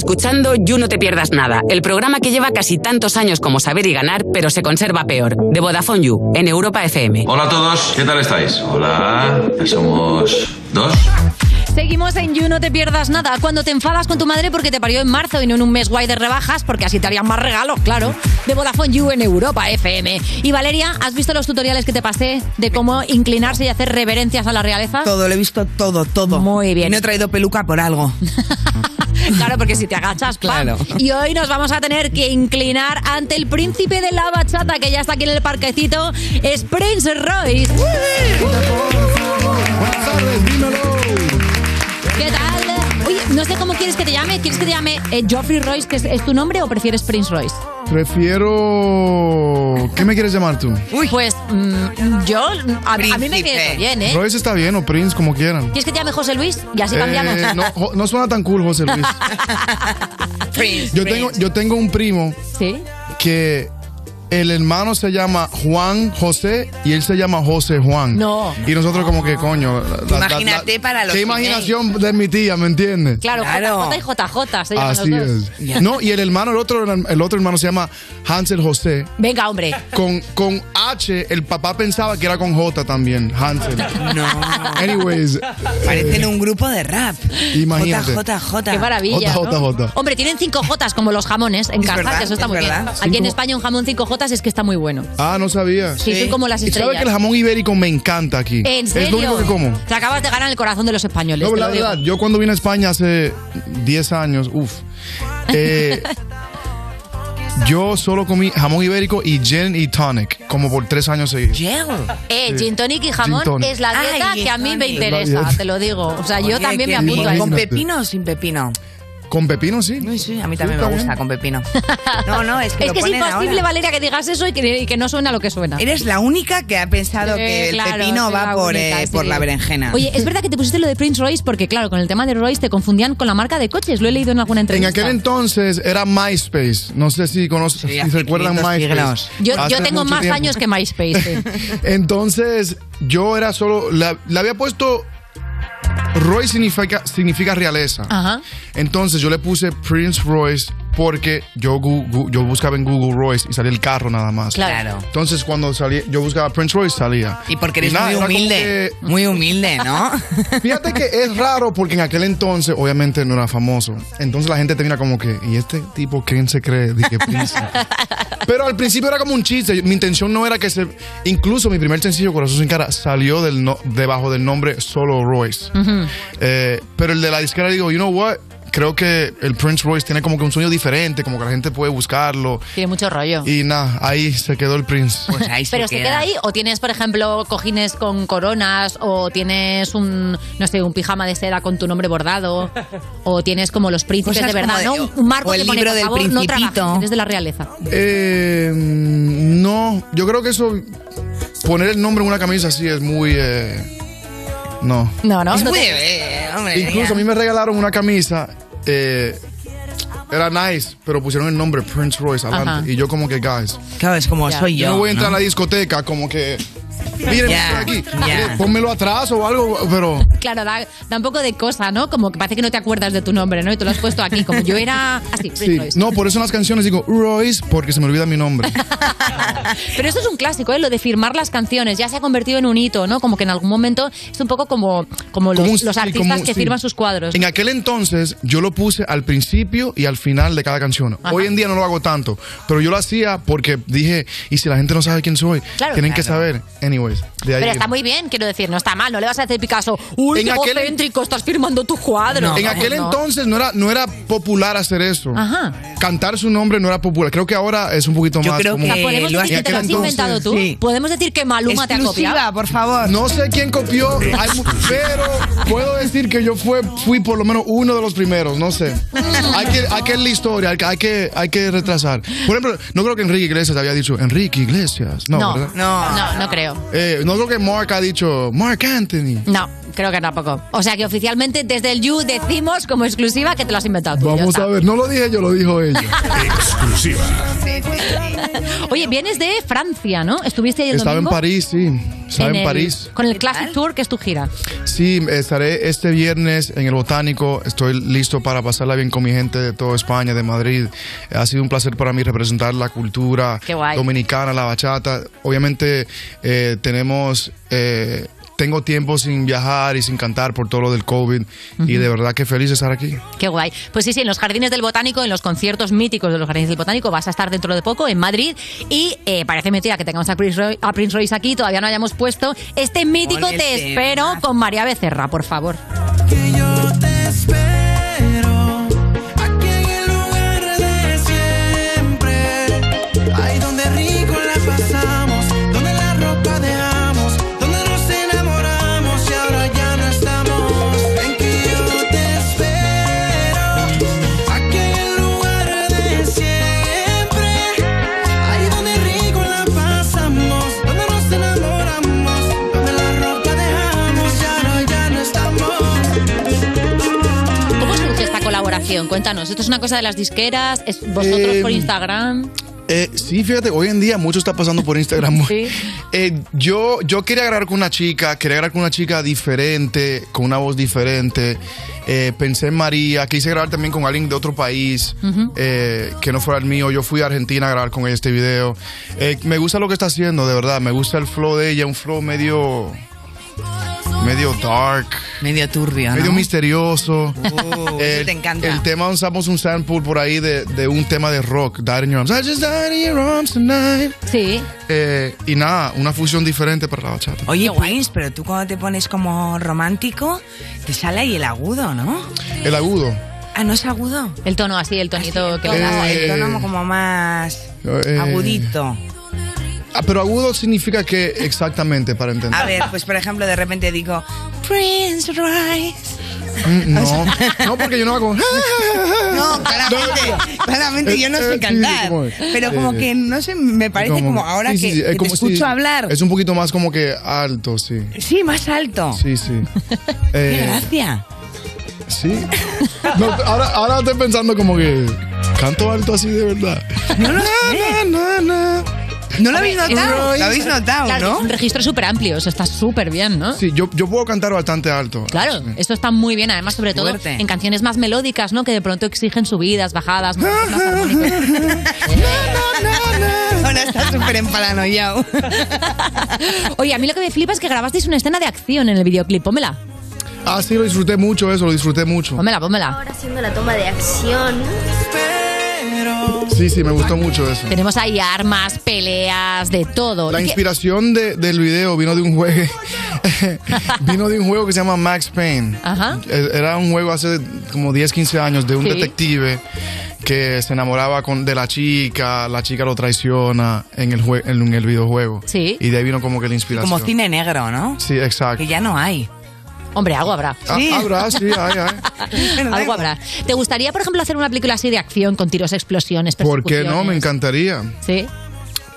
Escuchando You No Te Pierdas Nada, el programa que lleva casi tantos años como Saber y Ganar, pero se conserva peor. De Vodafone You, en Europa FM. Hola a todos, ¿qué tal estáis? Hola, ya somos dos. Seguimos en You, no te pierdas nada. Cuando te enfadas con tu madre porque te parió en marzo y no en un mes guay de rebajas, porque así te harían más regalos, claro. De Vodafone You en Europa FM. Y Valeria, ¿has visto los tutoriales que te pasé de cómo inclinarse y hacer reverencias a la realeza? Todo, lo he visto todo, todo. Muy bien. Y no he traído peluca por algo. [LAUGHS] [LAUGHS] Claro, porque si te agachas, ¡pam! Claro. Y hoy nos vamos a tener que inclinar ante el príncipe de la bachata que ya está aquí en el parquecito, es Prince Royce. Buenas tardes, dímelo. No sé cómo quieres que te llame. ¿Quieres que te llame eh, Geoffrey Royce, que es, es tu nombre, o prefieres Prince Royce? Prefiero. ¿Qué me quieres llamar tú? Pues mm, yo, a, a mí me viene bien, ¿eh? Royce está bien o Prince, como quieran. ¿Quieres que te llame José Luis? Y así cambiamos. Eh, no, suena tan cool, José Luis. [LAUGHS] yo, tengo, yo tengo un primo ¿Sí? que el hermano se llama Juan José y él se llama José Juan. No. Y nosotros como que, coño. la- la- la- Imagínate para los Qué imaginación de mi tía, ¿me entiendes? Claro, JJ y JJ se llaman Así los dos. es. No, y el hermano, el otro, el otro hermano se llama Hansel José. Venga, hombre. Con, con H, el papá pensaba que era con J también, Hansel. [LAUGHS] No. Anyways. Parecen eh, un grupo de rap. Imagínate. JJJ. Qué maravilla. Jota, ¿no? Hombre, tienen cinco Jotas como los jamones en Es casa, verdad, que eso está es muy verdad. bien. Aquí Cinco- en España un jamón cinco Jotas es que está muy bueno. Ah, no sabía. Sí, son como las Y sabes que el jamón ibérico me encanta aquí. ¿En serio? Es lo único que como. Te acabas de ganar el corazón de los españoles. No, te la lo digo. verdad, yo cuando vine a España hace 10 años, uff, [LAUGHS] yo solo comí jamón ibérico y gin y tonic, como por tres años seguidos. Eh, Sí. gin tonic y jamón Gin tonic. es la dieta Ay, que a mí me gin tonic. interesa, te lo digo. O sea, yo Oye, también me qué apunto a eso. ¿Con pepino o sin pepino? Con pepino, sí. Sí, sí, a mí también Sí, me gusta bien. con pepino. [LAUGHS] No, no, es que Es lo que es imposible, ahora. Valeria, que digas eso y que, y que no suena lo que suena. Eres la única que ha pensado Sí, que el claro, pepino va la por, única, eh, sí. por la berenjena. Oye, es verdad que te pusiste lo de Prince Royce porque, claro, con el tema de Royce te confundían con la marca de coches. Lo he leído en alguna En entrevista. aquel entonces era MySpace. No sé si conocen, si se recuerdan 500 MySpace. Yo, tengo más tiempo. años que MySpace. sí. [LAUGHS] Entonces, yo era solo. Le había puesto. Roy significa, significa realeza. Ajá. Entonces yo le puse Prince Royce porque yo, gu- yo buscaba en Google Royce y salía el carro nada más. Claro. Entonces cuando salía, yo buscaba Prince Royce salía. Y porque eres nada, muy humilde. que- Muy humilde, ¿no? [LAUGHS] Fíjate que es raro porque en aquel entonces obviamente no era famoso. Entonces la gente te mira como que, ¿y este tipo quién se cree? Dije, [LAUGHS] Prince. Pero al principio era como un chiste. Mi intención no era que se... Incluso mi primer sencillo, Corazón sin cara, salió del no- debajo del nombre Solo Royce. Eh, pero el de la disquera digo, you know what? Creo que el Prince Royce tiene como que un sueño diferente, como que la gente puede buscarlo. Tiene mucho rollo. Y nada, ahí se quedó el Prince. Pues ahí Pero se queda ahí, o tienes, por ejemplo, cojines con coronas, o tienes un, no sé, un pijama de seda con tu nombre bordado, o tienes como los príncipes Cosas de verdad, ¿no? Un- marco o el que pone, libro por del favor, no Principito. eres de la realeza. Eh, no, yo creo que eso, poner el nombre en una camisa así es muy... eh, no. No, no. Es no muy te- de- hombre, Incluso a mí me regalaron una camisa, eh, era nice, pero pusieron el nombre Prince Royce adelante. Ajá. Y yo como que, guys, Claro, es como soy yo. no voy a entrar ¿no? a la discoteca como que... Miren, estoy aquí. Mire, pónmelo atrás o algo, pero... Claro, da, da un poco de cosa, ¿no? Como que parece que no te acuerdas de tu nombre, ¿no? Y tú lo has puesto aquí, como yo era así, Sí, Royce. no, por eso en las canciones digo Royce porque se me olvida mi nombre. [LAUGHS] Pero esto es un clásico, ¿eh? Lo de firmar las canciones. Ya se ha convertido en un hito, ¿no? Como que en algún momento es un poco como, como los, Como un- los artistas como- que sí. firman sus cuadros. En aquel entonces yo lo puse al principio y al final de cada canción. Ajá. Hoy en día no lo hago tanto, pero yo lo hacía porque dije, y si la gente no sabe quién soy, Claro. tienen que Claro. saber. Anyways, de ahí. Pero está muy bien, quiero decir, no está mal. No le vas a decir Picasso, uy, En qué aquel- egocéntrico, estás firmando tu cuadro. en aquel No. entonces no era, no era popular hacer eso. Ajá. Cantar su nombre no era popular. Creo que ahora es un poquito Yo más creo común. O sea, ¿podemos decir que te lo has inventado tú? ¿Podemos decir que Maluma te ha copiado? por favor. No sé quién copió, pero puedo decir que yo fue, fui por lo menos uno de los primeros, no sé. Hay que, hay que la historia, hay que, hay que, hay que retrasar. Por ejemplo, no creo que Enrique Iglesias había dicho Enrique Iglesias. No, no, ¿verdad? no, no, creo. Eh, no creo que Mark ha dicho Mark Anthony. No, creo que tampoco. O sea que oficialmente desde el You decimos como exclusiva que te lo has inventado tú. Vamos a ver, no lo dije yo, lo dijo ella. [LAUGHS] Exclusiva. Oye, vienes de Francia, ¿no? Estuviste ahí el Estaba en. París, sí. Estaba en, el- París. Con el Classic Tour, que es tu gira. Sí, estaré este viernes en el Botánico. Estoy listo para pasarla bien con mi gente de toda España, de Madrid. Ha sido un placer para mí representar la cultura dominicana, la bachata. Obviamente eh, tenemos... eh, tengo tiempo sin viajar y sin cantar por todo lo del COVID y de verdad que feliz de estar aquí. Qué guay. Pues sí, sí, en los Jardines del Botánico, en los conciertos míticos de los Jardines del Botánico, vas a estar dentro de poco en Madrid. Y eh, parece mentira que tengamos a Prince, Roy- a Prince Royce aquí, todavía no hayamos puesto este mítico Te espero con María Becerra, por favor. te espero colaboración? Cuéntanos. ¿Esto es una cosa de las disqueras? ¿Es vosotros Eh, por Instagram? Eh, sí, fíjate, hoy en día mucho está pasando por Instagram. [LAUGHS] Eh, yo, yo quería grabar con una chica, quería grabar con una chica diferente, con una voz diferente. Eh, pensé en María, quise grabar también con alguien de otro país Ujú. eh, que no fuera el mío. Yo fui a Argentina a grabar con ella este video. Eh, me gusta lo que está haciendo, de verdad. Me gusta el flow de ella, un flow medio. Medio dark. Medio turbio, Medio ¿no? misterioso. Uh, eso te encanta. El tema usamos un sample por ahí de, de un tema de rock, Died in Your Arms. I just died in your arms tonight. Sí. Eh, y nada, una fusión diferente para la bachata. Oye, Prince, pero tú cuando te pones como romántico, te sale ahí el agudo, ¿no? El agudo. Ah, ¿no es agudo? El tono así, el tonito que le Tono- das ahí. el tono como más Eh, agudito. Ah, pero agudo significa que exactamente, para entender. A ver, pues por ejemplo, de repente digo, Prince Rice. Mm, No, [LAUGHS] no, porque yo no hago. No, claramente, claramente yo no Eh, sé eh, sí, cantar. como- Pero como eh, que, no sé, me parece como, ahora sí, sí, que, sí, es que como te escucho hablar. Es un poquito más como que alto, sí. Sí, más alto. Sí, sí. Qué Eh, gracia. sí. No, ahora, ahora estoy pensando como que canto alto así de verdad. No lo sé. ¿No lo habéis notado? Lo habéis notado, Claro, ¿no? Es un registro súper amplio, eso está súper bien, ¿no? Sí, yo, yo puedo cantar bastante alto. Claro, esto está muy bien, además, sobre todo Fuerte. en canciones más melódicas, ¿no? Que de pronto exigen subidas, bajadas, más armónicas. [LAUGHS] Ahora está súper emparanoiado. [LAUGHS] Oye, a mí lo que me flipa es que grabasteis una escena de acción en el videoclip. Pómela, Ah, sí, lo disfruté mucho eso, lo disfruté mucho. pómela, pómela. Ahora haciendo la toma de acción. Sí, sí, me gustó mucho eso. Tenemos ahí armas, peleas, de todo. La ¿Y qué- inspiración de- del video vino de un juego [LAUGHS] vino de un juego que se llama Max Payne. Ajá. Eh, Era un juego hace como 10, 15 años de un Sí. detective que se enamoraba con, de la chica, la chica lo traiciona en el, jue- en el videojuego. Sí. Y de ahí vino como que la inspiración. Como cine negro, ¿no? Sí, exacto. Que ya no hay. Hombre, algo habrá. Ah, habrá, sí, hay, hay. [LAUGHS] Algo habrá. ¿Te gustaría, por ejemplo, hacer una película así de acción con tiros, explosiones, ¿Por qué no? Me encantaría. Sí.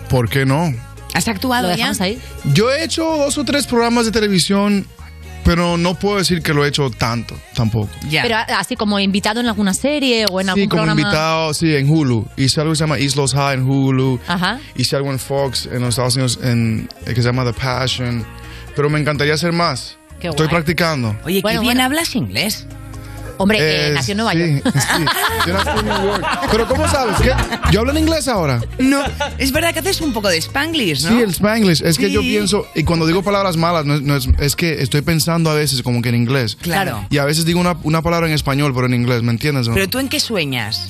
¿Por qué no? ¿Has actuado ¿Lo ya? ahí? Yo he hecho dos o tres programas de televisión, pero no puedo decir que lo he hecho tanto, tampoco. Pero a- así como invitado en alguna serie o en algún Sí, como programa. invitado, sí, en Hulu. Hice algo que se llama East Los High en Hulu. Ajá. Hice algo en Fox, en los Estados Unidos, en, eh, que se llama The Passion. Pero me encantaría hacer más. Qué Estoy guay. practicando. Oye, Bueno, qué bien bueno. hablas inglés. Hombre, que Eh, nació en Nueva sí, York. [LAUGHS] sí. Yo nací en New York. Pero ¿cómo sabes? ¿Qué? ¿Yo hablo en inglés ahora? No, es verdad que haces un poco de Spanglish, ¿no? Sí, el Spanglish. Es que yo pienso, y cuando digo palabras malas, no es, no es, es que estoy pensando a veces como que en inglés. Claro. Y a veces digo una, una palabra en español, pero en inglés, ¿me entiendes? no? Pero tú en qué sueñas?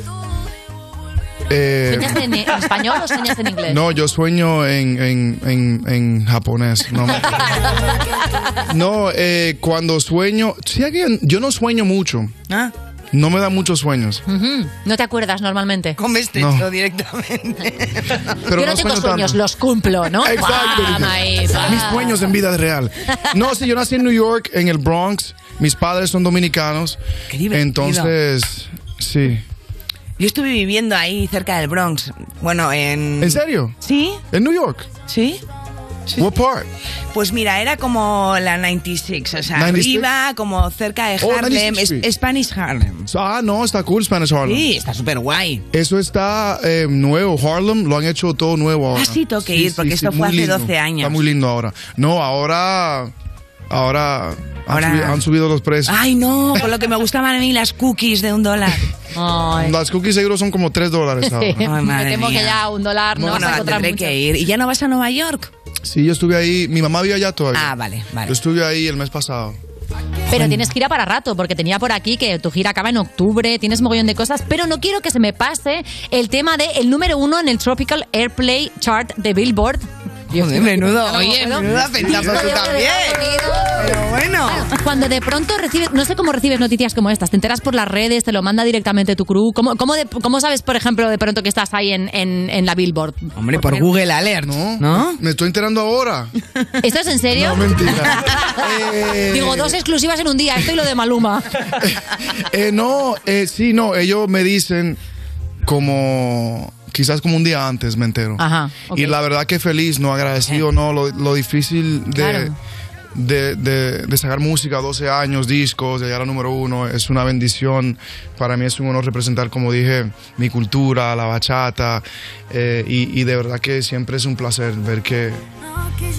Eh, ¿Sueñas en, en español o sueñas en inglés? No, yo sueño en, en, en, en japonés. No, me- no eh, cuando sueño. Yo no sueño mucho. ¿Ah? No me dan muchos sueños. No te acuerdas normalmente. Comes No. techo directamente. [LAUGHS] Pero Yo no, tengo sueño sueños, tanto. los cumplo, ¿no? Exacto. Mis sueños en vida real. No, sí, yo nací en New York, en el Bronx. Mis padres son dominicanos. Qué. Entonces, sí. Yo estuve viviendo ahí cerca del Bronx. Bueno, en... ¿En serio? ¿Sí? ¿En New York? ¿Sí? What part? Pues mira, era como la 96, o sea, 96? arriba, como cerca de Oh, Harlem, 96 es- Spanish Harlem. Ah, no, está cool Spanish Harlem. Sí, está súper guay. Eso está eh, nuevo, Harlem, lo han hecho todo nuevo ahora. Ah, sí, tengo que ir, porque esto fue hace lindo. 12 años. Está muy lindo ahora. No, ahora, ahora, han Ahora- subi- han subido los precios. Ay, no, con lo que me gustaban a mí las cookies de un dólar. Las cookies seguro son como 3 dólares ahora. Ay, madre Me temo mía. que ya un dólar no, No, vas no, a encontrar tendré mucho. que ir. ¿Y ya no vas a Nueva York? Sí, yo estuve ahí, mi mamá vive allá todavía. Ah, vale, vale. Yo estuve ahí el mes pasado. Pero tienes gira para rato, porque tenía por aquí que tu gira acaba en octubre, tienes mogollón de cosas, pero no quiero que se me pase el tema de el número uno en el Tropical Airplay Chart de Billboard. Joder, menudo, No, oye, menuda pentazo tú también. Pero bueno. Cuando de pronto recibes, no sé cómo recibes noticias como estas, te enteras por las redes, te lo manda directamente tu crew. ¿Cómo, cómo, de- cómo sabes, por ejemplo, de pronto que estás ahí en, en, en la Billboard? Hombre, por Google Alert, ¿no? ¿no? Me estoy enterando ahora. ¿Esto es en serio? No, mentira. [LAUGHS] Eh, Digo, dos exclusivas en un día, esto y lo de Maluma. [LAUGHS] Eh, no, eh, sí, no, ellos me dicen como quizás como un día antes me entero. Ajá. Y la verdad que feliz, no agradecido, no, lo, lo difícil de, Claro. de, de- de sacar música, 12 años, discos, de llegar a número uno, es una bendición. Para mí es un honor representar, como dije, mi cultura, la bachata, eh, y, y de verdad que siempre es un placer ver que,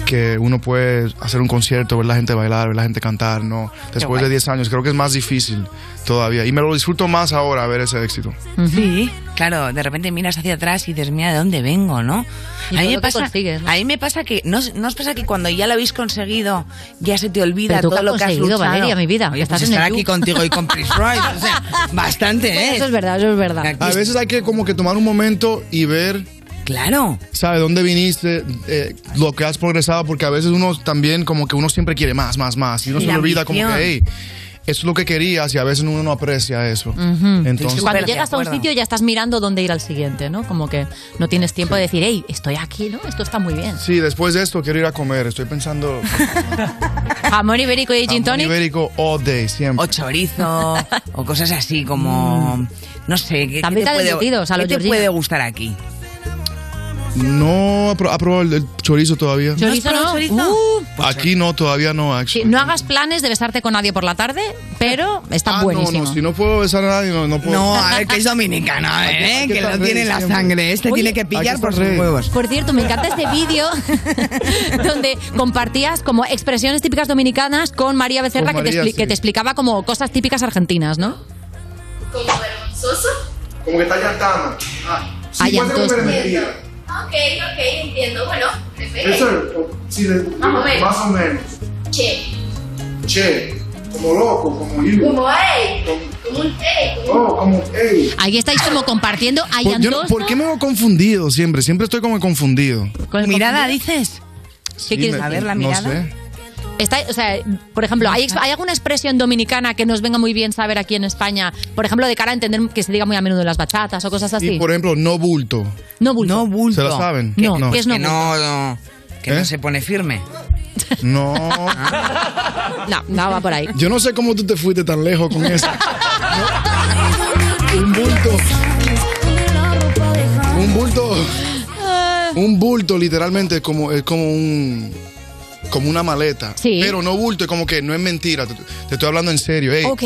que uno puede hacer un concierto, ver la gente bailar, ver la gente cantar, ¿no? Después de guay. 10 años, creo que es más difícil todavía. Y me lo disfruto más ahora ver ese éxito. Sí, claro, de repente miras hacia atrás y dices, mira, ¿de dónde vengo, no? Y a mí me pasa, ¿no? a mí me pasa que no, os- no os pasa que cuando ya lo habéis conseguido ya se te olvida todo lo que has conseguido, luchado. Valeria, mi vida, Oye, que estás pues en el estar aquí contigo y con Prince Royce, o sea, [LAUGHS] bastante, Bueno, ¿eh? Eso es verdad, eso es verdad. A veces hay que como que tomar un momento y ver. Claro. ¿Sabe dónde viniste? eh, lo que has progresado, porque a veces uno también como que uno siempre quiere más, más, más. Y uno Y se le olvida como que, hey, eso es lo que querías y a veces uno no aprecia eso. Ujú. Entonces, Cuando llegas a un sitio ya estás mirando dónde ir al siguiente, ¿no? Como que no tienes tiempo de decir, hey, estoy aquí, ¿no? Esto está muy bien. Sí, después de esto quiero ir a comer. Estoy pensando [LAUGHS] Jamón ibérico y gin jamón tonic. ibérico all day, siempre. O chorizo, o cosas así como, no sé, ¿qué, qué También te, puede, qué te puede gustar aquí? No ha pro- ha probado el, el chorizo todavía. Chorizo ¿No no. chorizo? Uh, Aquí no, todavía no, actually. no hagas planes de besarte con nadie por la tarde, pero está Ah, buenísimo. No, no, si no puedo besar a nadie, no, no puedo. No, a ver, que es dominicano, a [LAUGHS] ver, Hay que- hay ¿eh? que que lo estar tiene en la siempre. sangre. Este Oye, tiene que pillar que por sus huevos. Por cierto, me encanta este vídeo [LAUGHS] donde compartías como expresiones típicas dominicanas con María Becerra Con que, te María, sí. que te explicaba como cosas típicas argentinas, ¿no? Como vergonzoso. Como que está llantando. Ah, sí, Ah, puede Ok, ok, entiendo. Bueno, perfecto. Eso, Más o menos. Más o menos. Che, Che, como loco, como you. como ey, como un ey, como un... Oh, como, ey. Ahí estáis como compartiendo a Por, yo no-. ¿por qué me veo confundido siempre? Siempre estoy como confundido. con ¿Mirada confundido. dices? ¿Qué Sí, quieres ver, la mirada. No sé. Está, o sea, por ejemplo, ¿hay, ¿hay alguna expresión dominicana que nos venga muy bien saber aquí en España? Por ejemplo, de cara a entender que se diga muy a menudo en las bachatas o cosas así. Y por ejemplo, no bulto. No bulto. No bulto. ¿Se la saben? No, no. ¿qué es no que bulto? no, no, que ¿Eh? no se pone firme. No. No, no va por ahí. Yo no sé cómo tú te fuiste tan lejos con eso. Un bulto. Un bulto. Un bulto, literalmente, como, es como un. Como una maleta. Sí. Pero no bulto, es como que no es mentira. Te, te estoy hablando en serio. Ey, Ok.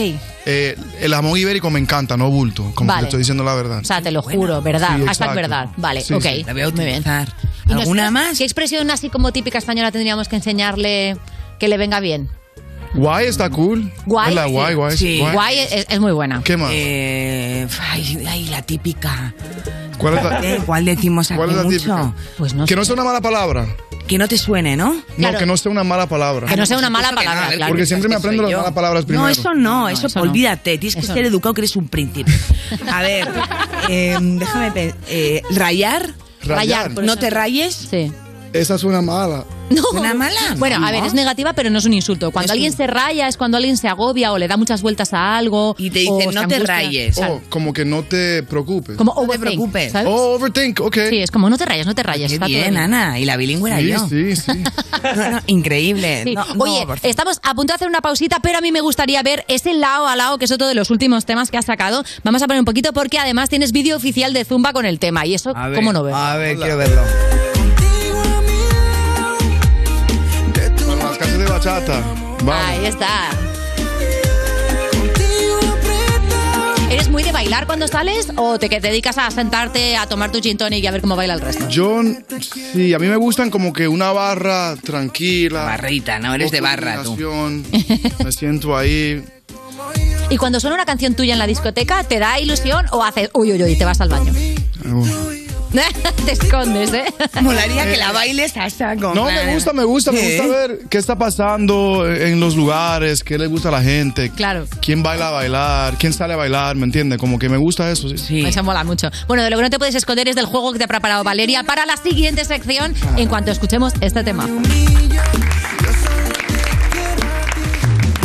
eh, el jamón ibérico me encanta, no bulto. Como Vale. que te estoy diciendo la verdad. O sea, te lo juro, verdad. Sí, exacto. verdad. Vale, Sí, ok. sí. La voy a Muy bien. utilizar. ¿Y ¿Alguna más? ¿Qué expresión así como típica española tendríamos que enseñarle que le venga bien? Guay está cool. Guay. Hola, Sí. guay, guay. Sí. Guay es, es muy buena. ¿Qué más? Eh, ay, ay, la típica. ¿Cuál es la, Eh, ¿Cuál decimos aquí cuál es la mucho? típica? Pues no Que sé. no sea una mala palabra. Que no te suene, ¿no? Claro. No, que no sea una mala palabra. Que no sea una mala no, palabra, claro. Porque siempre me aprendo las malas palabras primero. No, eso no, eso, eso no. olvídate. Tienes que Eso ser no. educado que eres un príncipe. A ver, [LAUGHS] eh, déjame pensar. Eh, ¿Rayar? Rayar. ¿No te rayes? Sí. Esa suena mala. No. ¿Una mala? Bueno, No. a ver, es negativa, pero no es un insulto. Cuando Es alguien un- se raya es cuando alguien se agobia o le da muchas vueltas a algo. Y te o dicen, no te rayes. Claro. Oh, como que no te preocupes. Como No te overthink, preocupes. ¿sabes? Oh, overthink, ok. Sí, es como no te rayes, no te rayes. Qué está todo bien, Ana. Y la bilingüe era sí, yo. sí, sí. [LAUGHS] Increíble. Sí. No, no, Oye, por favor. estamos a punto de hacer una pausita, pero a mí me gustaría ver ese lado a lado, que es otro de los últimos temas que has sacado. Vamos a poner un poquito porque además tienes vídeo oficial de Zumba con el tema. Y eso, A ver, ¿cómo no ves? A ver, quiero verlo. Bachata. Vamos. Ahí está. ¿Eres muy de bailar cuando sales o te que te dedicas a sentarte a tomar tu gin tonic y a ver cómo baila el resto? Yo, sí, a mí me gustan como que una barra tranquila. Barrita, ¿no? Eres de barra, tú. tú. [LAUGHS] Me siento ahí. Y cuando suena una canción tuya en la discoteca, ¿te da ilusión o haces uy, uy, uy, te vas al baño? [LAUGHS] te escondes, ¿eh? Molaría que la bailes a saco. No, me gusta, me gusta, me gusta ver qué está pasando en los lugares, qué le gusta a la gente. Claro. ¿Quién baila a bailar? ¿Quién sale a bailar? ¿Me entiendes? Como que me gusta eso, sí. Eso mola mucho. Bueno, de lo que no te puedes esconder es del juego que te ha preparado Valeria para la siguiente sección en cuanto escuchemos este tema.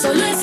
Solo existe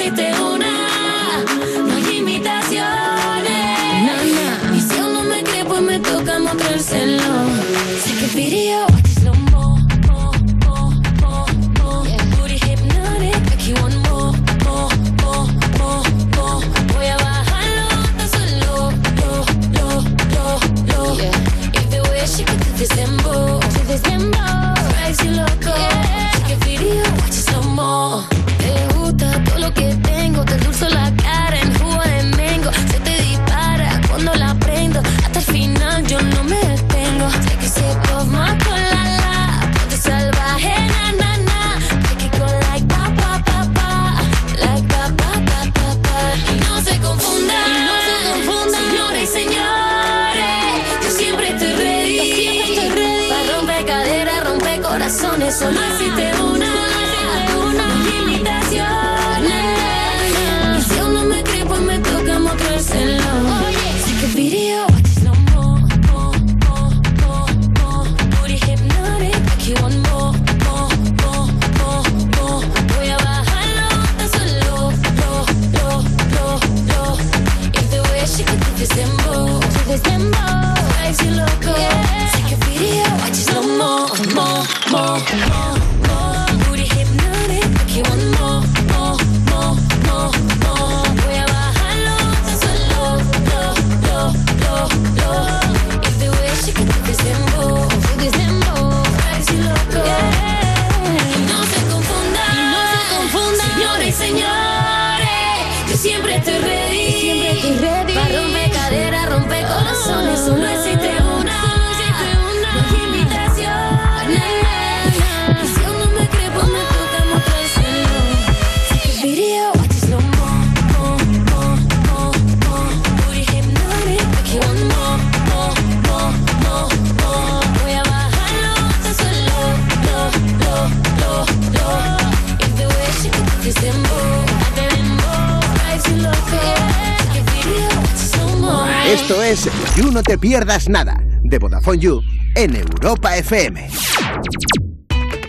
Esto es You No Te Pierdas Nada, de Vodafone You, en Europa FM.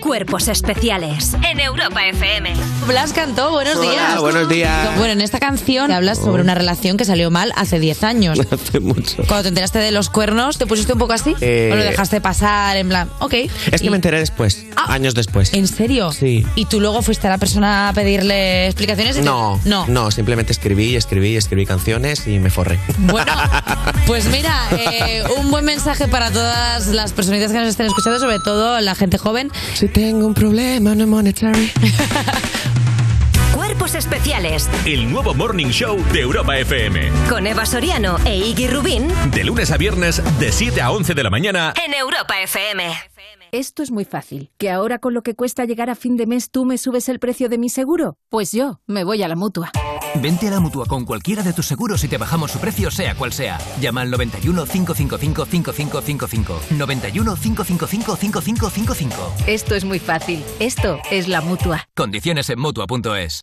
Cuerpos especiales en Europa FM. Blas cantó, buenos Hola, días. buenos días. Bueno, en esta canción hablas sobre una relación que salió mal hace 10 años. [LAUGHS] Hace mucho. Cuando te enteraste de los cuernos, ¿te pusiste un poco así? Eh, ¿O lo dejaste pasar en plan, ok? Es que Y- me enteré después, Ah, años después. ¿En serio? Sí. ¿Y tú luego fuiste a la persona a pedirle explicaciones? te- No, No. no, simplemente escribí, escribí, escribí canciones y me forré. Bueno, [LAUGHS] pues mira, eh, un buen mensaje para todas las personitas que nos estén escuchando, sobre todo la gente joven. Si tengo un problema, no monetary. [LAUGHS] Cuerpos especiales El nuevo Morning Show de Europa FM. con Eva Soriano e Iggy Rubín De lunes a viernes, de 7 a 11 de la mañana. en Europa FM. Esto es muy fácil. ¿Que ahora con lo que cuesta llegar a fin de mes tú me subes el precio de mi seguro? Pues yo me voy a la mutua. Vente a la mutua con cualquiera de tus seguros y te bajamos su precio, sea cual sea. Llama al 91 555 5555. 91 555 5555. Esto es muy fácil. Esto es la mutua. Condiciones en mutua.es.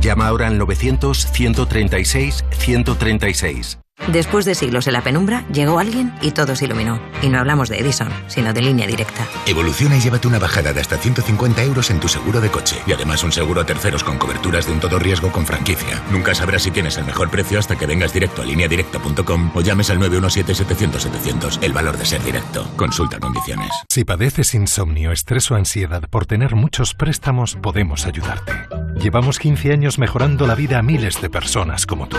Llama ahora al 900-136-136. Después de siglos en la penumbra, llegó alguien y todo se iluminó. Y no hablamos de Edison, sino de línea directa. Evoluciona y llévate una bajada de hasta 150 euros en tu seguro de coche. Y además un seguro a terceros con coberturas de un todo riesgo con franquicia. Nunca sabrás si tienes el mejor precio hasta que vengas directo a lineadirecta.com o llames al 917-700-700. El valor de ser directo. Consulta condiciones. Si padeces insomnio, estrés o ansiedad por tener muchos préstamos, podemos ayudarte. Llevamos 15 años mejorando la vida a miles de personas como tú.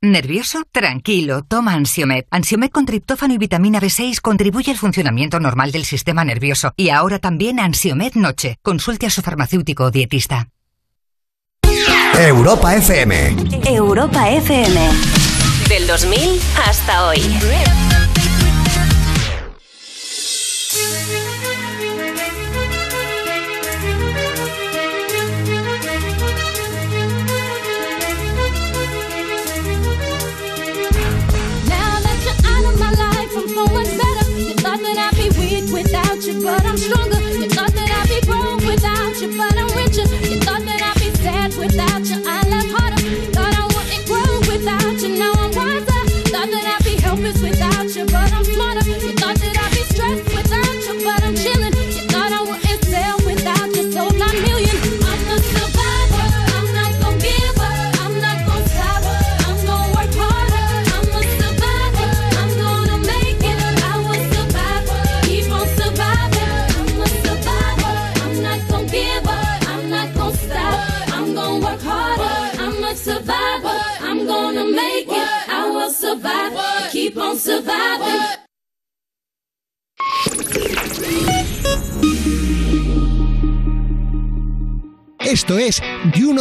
¿Nervioso? Tranquilo, toma Ansiomed. Ansiomed con triptófano y vitamina B6 contribuye al funcionamiento normal del sistema nervioso. Y ahora también Ansiomed Noche. Consulte a su farmacéutico o dietista. Europa FM. Europa FM. Del 2000 hasta hoy.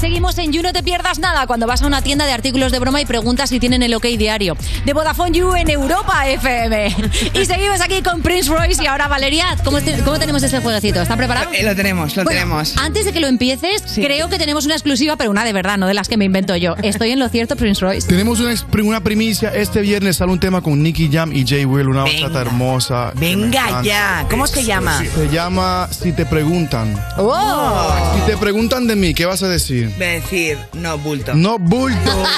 Seguimos en You No Te Pierdas Nada cuando vas a una tienda de artículos de broma y preguntas si tienen el OK diario. De Vodafone You en Europa FM. [LAUGHS] Y seguimos aquí con Prince Royce y ahora Valeria. ¿Cómo, te- cómo tenemos este jueguecito? ¿Está preparado? Eh, lo tenemos, lo Bueno, tenemos. Antes de que lo empieces, creo que tenemos una exclusiva, pero una de verdad, no de las que me invento yo. ¿Estoy en lo cierto, Prince Royce? Tenemos una, una primicia. Este viernes sale un tema con Nicky Jam y Jay Will, una bachata hermosa. Venga ya. ¿Cómo se llama? Se llama Si te preguntan. Oh. Si te preguntan de mí, ¿qué vas a decir? Voy a decir, no bulto. No bulto. [LAUGHS]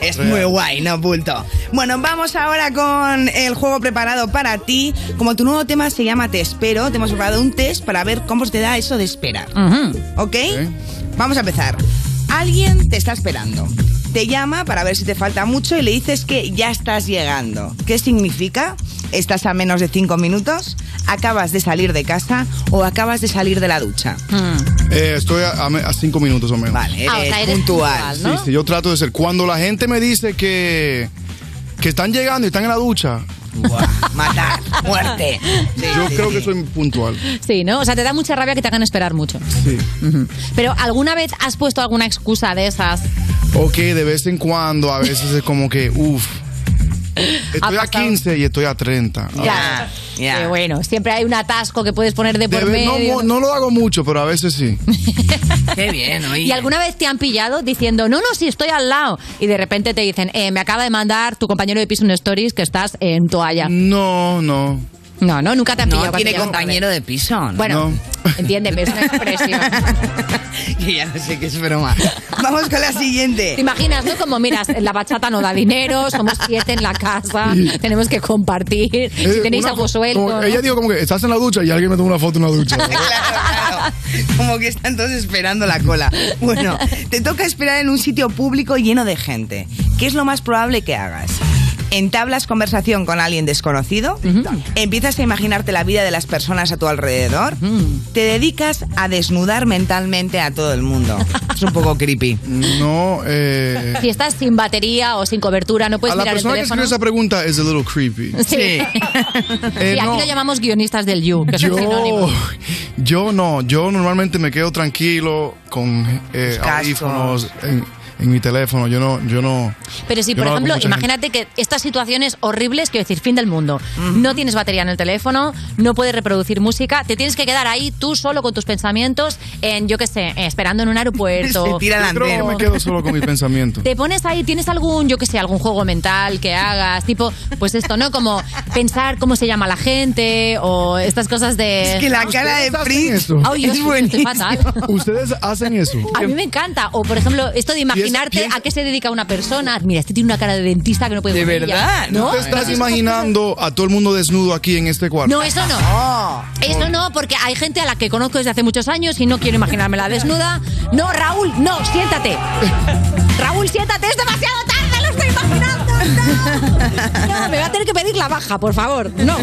Es muy guay, no bulto. Bueno, vamos ahora con el juego preparado para ti. Como tu nuevo tema se llama Te espero, te hemos preparado un test para ver cómo se te da eso de esperar. ¿Ok? Vamos a empezar. Alguien te está esperando. Te llama para ver si te falta mucho y le dices que ya estás llegando. ¿Qué significa? ¿Estás a menos de cinco minutos? ¿Acabas de salir de casa o acabas de salir de la ducha? Eh, estoy a, a me- a cinco minutos o menos. Vale, eres, Ah, o sea, eres puntual. puntual, Sí, sí, yo trato de ser. Cuando la gente me dice que, que están llegando y están en la ducha, Matar, muerte. yo creo que soy puntual. Sí, ¿no? O sea, te da mucha rabia que te hagan esperar mucho. Sí. Pero ¿alguna vez has puesto alguna excusa de esas? Ok, de vez en cuando, a veces es como que, uff, estoy a 15 y estoy a 30. Ya, ya. bueno, siempre hay un atasco que puedes poner de por Debe- no, medio. mo- no lo hago mucho, pero a veces sí. [LAUGHS] Qué bien, oye. ¿Y alguna vez te han pillado diciendo, no, no, si estoy al lado? Y de repente te dicen, eh, me acaba de mandar tu compañero de piso en Stories que estás en toalla. No, no. No, no, nunca te han No pillado. cuando tiene compañero tarde. de piso. ¿no? Bueno, entiéndeme, es una expresión. [LAUGHS] que ya no sé qué es broma. Vamos con la siguiente. ¿Te imaginas, no? Como, miras, la bachata no da dinero, somos siete en la casa, tenemos que compartir. Si Eh, tenéis una algo suelto. como- ¿no? Ella dijo como que estás en la ducha y alguien me toma una foto en la ducha. [LAUGHS] Como que están todos esperando la cola. Bueno, te toca esperar en un sitio público lleno de gente. ¿Qué es lo más probable que hagas? ¿Entablas conversación con alguien desconocido? ¿Empiezas a imaginarte la vida de las personas a tu alrededor? ¿Te dedicas a desnudar mentalmente a todo el mundo? [LAUGHS] Es un poco creepy. No, eh... Si estás sin batería o sin cobertura, no puedes a la mirar el persona que teléfono. escribió esa pregunta es a little creepy. [LAUGHS] Sí. [LAUGHS] Eh, Sí, aquí no. lo llamamos guionistas del You, que Yo, yo no, yo normalmente me quedo tranquilo con eh, audífonos en, en mi teléfono. Yo no, yo no. Pero si, yo por no ejemplo, imagínate que estas situaciones horribles, quiero decir, fin del mundo, no tienes batería en el teléfono, no puedes reproducir música, te tienes que quedar ahí tú solo con tus pensamientos en, yo qué sé, eh, esperando en un aeropuerto. [LAUGHS] gente. Yo creo que me quedo solo con mis pensamientos. Te pones ahí, tienes algún, yo qué sé, algún juego mental que hagas, tipo, pues esto, ¿no? Como pensar cómo se llama la gente o estas cosas de... Es que la cara de Prince es fatal. Ustedes hacen eso. A mí me encanta. O, por ejemplo, esto de imaginarte a qué se dedica una persona. Mira, este tiene una cara de dentista que no puede ¿De verdad? ¿No? ¿Tú te estás ¿No? imaginando a todo el mundo desnudo aquí en este cuarto? No, eso no. Eso no, porque hay gente a la que conozco desde hace muchos años y no quiero imaginármela desnuda. No, Raúl, no, siéntate. [LAUGHS] Raúl, siéntate, es demasiado tarde, lo estoy imaginando. No, no me va a tener que pedir la baja, por favor. No.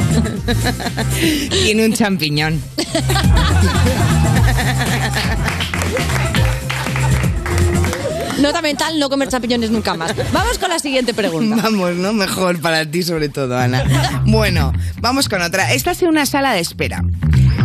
Tiene un champiñón. [LAUGHS] Nota mental, no comer champiñones nunca más. Vamos con la siguiente pregunta. Vamos, ¿no? Mejor para ti sobre todo, Ana. Bueno, vamos con otra. Estás en una sala de espera.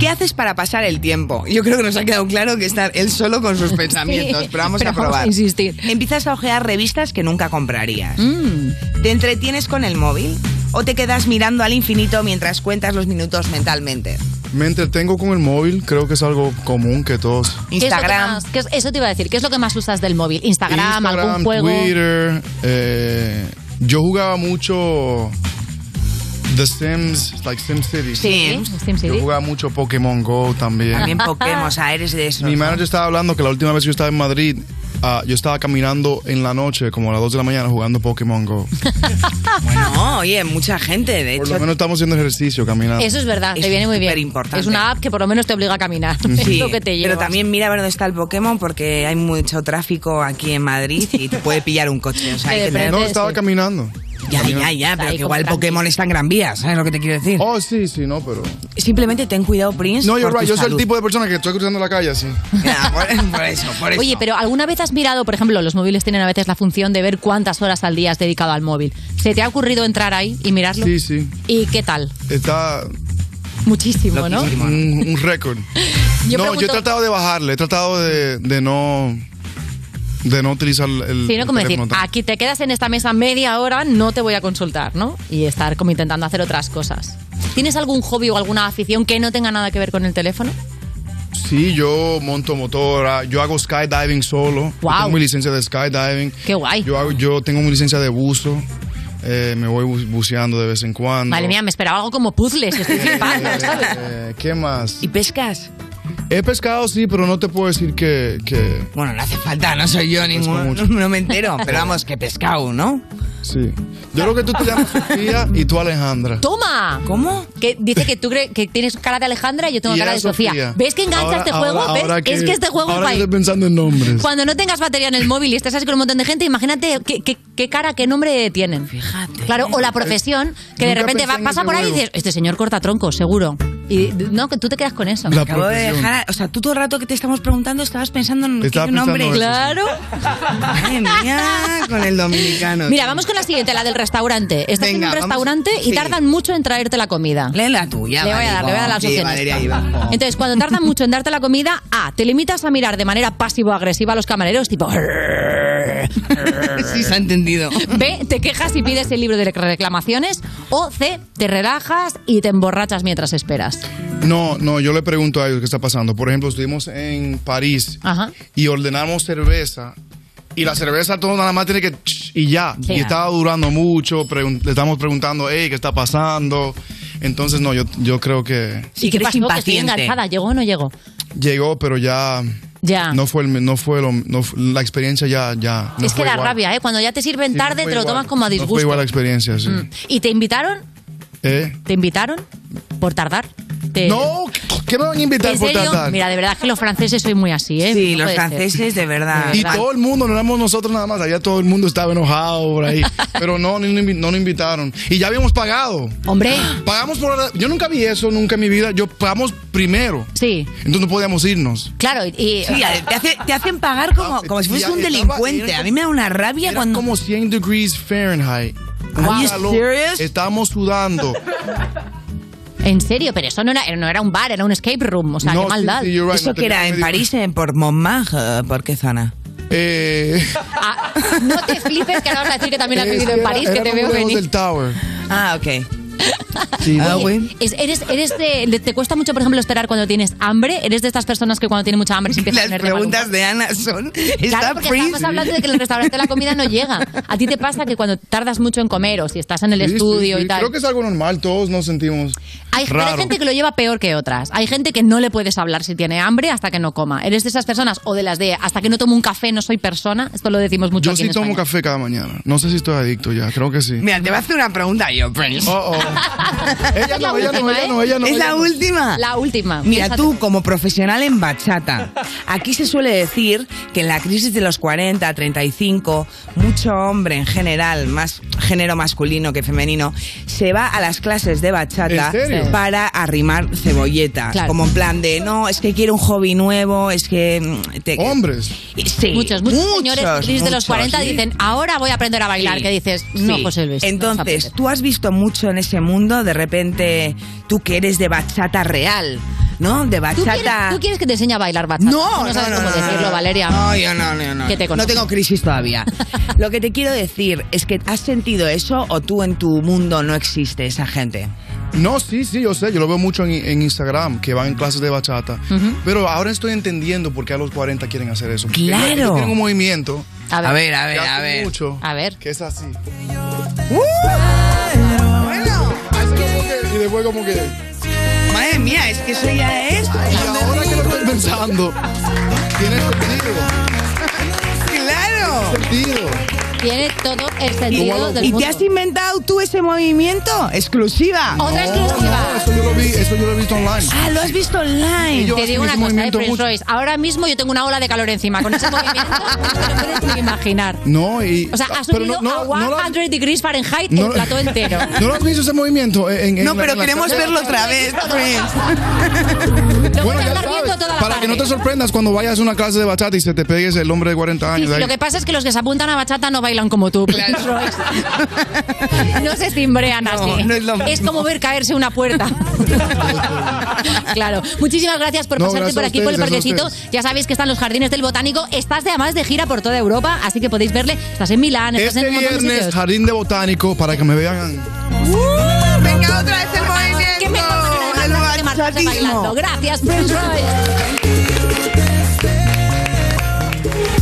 ¿Qué haces para pasar el tiempo? Yo creo que nos ha quedado claro que estar él solo con sus pensamientos, Sí, pero vamos pero a vamos probar. a insistir. Empiezas a ojear revistas que nunca comprarías. Mm. ¿Te entretienes con el móvil? ¿O te quedas mirando al infinito mientras cuentas los minutos mentalmente? Me entretengo con el móvil, creo que es algo común que todos. ¿Qué es lo que Instagram. más- qué es- eso te iba a decir. ¿Qué es lo que más usas del móvil? Instagram, algún Instagram, juego. Twitter. eh, yo jugaba mucho The Sims, like SimCity. Sí, SimCity. Yo jugaba mucho Pokémon Go también. También [LAUGHS] Pokémon, o sea, eres de esos. Mi ¿no? manager estaba hablando que la última vez que yo estaba en Madrid, ah, yo estaba caminando en la noche, como a las 2 de la mañana, jugando Pokémon Go. [LAUGHS] Bueno, oye, mucha gente, de Por hecho. lo menos estamos haciendo ejercicio caminando. Eso es verdad, te Es viene muy bien. superimportante. Es una app que por lo menos te obliga a caminar. [LAUGHS] Es Sí, lo que te pero también mira a ver dónde está el Pokémon porque hay mucho tráfico aquí en Madrid y te puede pillar un coche. O sea, hay que tener- No, estaba caminando. Ya, ya, ya, pero que igual Pokémon está en Gran Vía, ¿sabes lo que te quiero decir? Oh, sí, sí, no, pero... Simplemente ten cuidado, Prince. No, yo, por tu yo soy el salud. tipo de persona que estoy cruzando la calle así. [LAUGHS] Ya, por, por eso, por eso. Oye, pero ¿alguna vez has mirado, por ejemplo, los móviles tienen a veces la función de ver cuántas horas al día has dedicado al móvil? ¿Se te ha ocurrido entrar ahí y mirarlo? Sí, sí. ¿Y qué tal? Está Muchísimo, ¿no? un, un récord. [LAUGHS] Yo no, yo he pregunto- tratado de bajarle, he tratado de, de no de no utilizar el, Sí, ¿no? el Como decir, aquí te quedas en esta mesa media hora, no te voy a consultar, ¿no? Y estar como intentando hacer otras cosas. ¿Tienes algún hobby o alguna afición que no tenga nada que ver con el teléfono? Sí, yo monto motora, yo hago skydiving solo. Yo Wow. tengo mi licencia de skydiving. Qué guay. Yo, hago- yo tengo mi licencia de buzo. eh, me voy bu- buceando de vez en cuando. Madre mía, me esperaba algo como puzzles, estoy flipando, ¿sabes? Eh, ¿Qué más? ¿Y pescas? He pescado, sí, pero no te puedo decir que... que Bueno, no hace falta, no soy yo ninguno, mucho. no, [LAUGHS] no me entero, pero vamos, que pescado, ¿no? sí. Yo creo que tú te llamas Sofía y tú Alejandra. ¡Toma! ¿Cómo? Que dice que tú crees que tienes cara de Alejandra y yo tengo Y cara de Sofía. Sofía. ¿Ves que engancha Ahora- este juego? ahora- ¿Ves? ahora es que este juego es ahora que guay. estoy pensando en nombres. Cuando no tengas batería en el móvil y estés así con un montón de gente, imagínate qué, qué- qué cara, qué nombre tienen. Fíjate. Claro, o la profesión, que de repente va- pasa por ahí y dices, este señor corta troncos, seguro. Y no, que tú te quedas con eso. La Acabo de dejar, o sea, tú todo el rato que te estamos preguntando estabas pensando en Estaba qué nombre. Claro. Madre mía, con el dominicano. Mira, vamos con la siguiente, la del restaurante. Estás en un vamos- restaurante y sí. tardan mucho en traerte la comida. Lee la tuya, Le voy a dar, le voy a dar las Sí, opciones. Valeria, va. Entonces, cuando tardan mucho en darte la comida, A, te limitas a mirar de manera pasivo-agresiva a los camareros, tipo... [LAUGHS] Sí, se ha entendido. [LAUGHS] B, te quejas y pides el libro de reclamaciones. O C, te relajas y te emborrachas mientras esperas. No, no, yo le pregunto a ellos qué está pasando. Por ejemplo, estuvimos en París Ajá. y ordenamos cerveza. Y la cerveza todo nada más tiene que... Y ya. Sí. Y estaba durando mucho. pregun- le estamos preguntando, hey, ¿qué está pasando? Entonces, no, yo, yo creo que ¿Y qué pasó? Que estoy enganchada. ¿Llegó o no llegó? llegó, pero ya. Ya. No fue, el, no fue lo- no fu- la experiencia ya, ya. no es que da rabia, ¿eh? Cuando ya te sirven tarde, te lo igual. tomas como a No fue disgusto. igual la experiencia, sí. Mm. ¿Y te invitaron? ¿Eh? ¿Te invitaron? ¿Por tardar? Te- No, ¿qué me van a invitar ¿En por tardar? Mira, de verdad que los franceses soy muy así, ¿eh? Sí, No los puede ser. franceses de verdad. Y todo el mundo, no éramos nosotros nada más, allá todo el mundo estaba enojado por ahí. [LAUGHS] Pero no, no, no nos invitaron. Y ya habíamos pagado. Hombre. Pagamos por. Yo nunca vi eso, nunca en mi vida. Yo pagamos primero. Sí. Entonces no podíamos irnos. Claro, y... Sí, te, hace- te hacen pagar como, como si fueses Ya un estaba- delincuente. era A mí me da una rabia Era cuando... como 100 degrees Fahrenheit. Serious? Estábamos sudando. [LAUGHS] En serio, pero eso no era, no era un bar, era un escape room. O sea, No, qué sí, maldad. sí, you're right, ¿Eso no te que era en París, en por Montmartre? ¿Por qué zona? Eh, Ah, no te [LAUGHS] flipes que ahora vas a decir que también has vivido en París, era- que te veo venir. del Tower. Ah, ok. Sí, Ah, no. bueno. Es- eres, eres de, de- ¿Te cuesta mucho, por ejemplo, esperar cuando tienes hambre? ¿Eres de estas personas que cuando tiene mucha hambre se empieza a Las poner de mal preguntas humor? de Ana son... Claro, ¿Está porque freeze? estamos hablando de que en el restaurante la comida no llega. ¿A ti te pasa que cuando tardas mucho en comer o si estás en el Sí, estudio sí. y tal? Creo que es algo normal, todos nos sentimos Hay, pero hay gente que lo lleva peor que otras. Hay gente que no le puedes hablar si tiene hambre hasta que no coma. ¿Eres de esas personas o de las de hasta que no tomo un café no soy persona? Esto lo decimos mucho Yo aquí sí en tomo España. café cada mañana. No sé si estoy adicto ya, creo que sí. Mira, te voy a hacer una pregunta yo, Prince. Oh, oh. Ella Es la no, ella no, última, ella ¿eh? no, ella no. ¿Es ella la no. última? La última. Mira, Piénsate. tú como profesional en bachata, aquí se suele decir que en la crisis de los 40, 35, mucho hombre en general, más género masculino que femenino, se va a las clases de bachata para arrimar cebolletas. Claro. Como en plan de, no, es que quiero un hobby nuevo, es que... mm, te- Hombres. Sí, Muchos, muchos, señores de crisis de los muchos. 40 dicen, ahora voy a aprender a bailar. Sí. Que dices, no, Sí. José Luis. Entonces, tú has visto mucho en ese mundo, de repente, tú que eres de bachata real, ¿no? De ¿Tú bachata... quieres, tú quieres que te enseñe a bailar bachata? No, Tú no, sabes no, cómo no, decirlo, no. Valeria. No, yo no, no, no. Que te no tengo crisis todavía. [LAUGHS] Lo que te quiero decir es que has sentido eso o tú en tu mundo no existe esa gente. No, sí, sí, yo sé, yo lo veo mucho en, en Instagram, que van en clases de bachata. Pero ahora estoy entendiendo por qué a los 40 quieren hacer eso. Porque Claro. ellos tienen un movimiento A ver, A ver, a ver, a ver. mucho, a ver. que es así. ¡Uh! Bueno, Y después como que... madre mía, es que eso ya es. Y ahora que lo estoy pensando, tiene sentido. Claro. Sentido. Tiene todo el ¿Y, sentido del y mundo. te has inventado tú ese movimiento? Exclusiva. Otra No, exclusiva. no, eso yo lo vi, eso yo lo he visto online. Ah, lo has visto online. Te digo una cosa, eh, Prince. Royce. Ahora mismo yo tengo una ola de calor encima. Con ese movimiento [LAUGHS] no puedes ni imaginar. No, y... O sea, ha subido no- no- a no lo has- 100 degrees Fahrenheit no el plató entero. [LAUGHS] ¿No lo has visto ese movimiento? En, en- No, en la- pero queremos verlo otra vez, Prince. Lo voy Bueno, a ya sabes, toda la para que no te sorprendas cuando vayas a una clase de bachata y se te pegues el hombre de 40 Sí, años. sí, de ahí. lo que pasa es que los que se apuntan a bachata no bailan como tú. Royce. [LAUGHS] No se cimbrean así. no es lo mismo. como ver caerse una puerta. [LAUGHS] claro. Muchísimas gracias por No, pasarte gracias por a aquí por el ustedes, gracias a parquecito. Ya sabéis que están los jardines del botánico. Estás de, además de gira por toda Europa, así que podéis verle. Estás en Milán, estás Este en un montón de viernes, sitios. Jardín de Botánico, para que me vean. ¡Uh! Venga, otra vez el movimiento. Mejor manera El de marcharse bailando. bachatismo. Gracias, Prince Royce.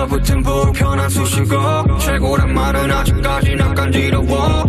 언젠가부터 붙은 불편한 수식어. 최고란 말은 아직까지 난 간지러워.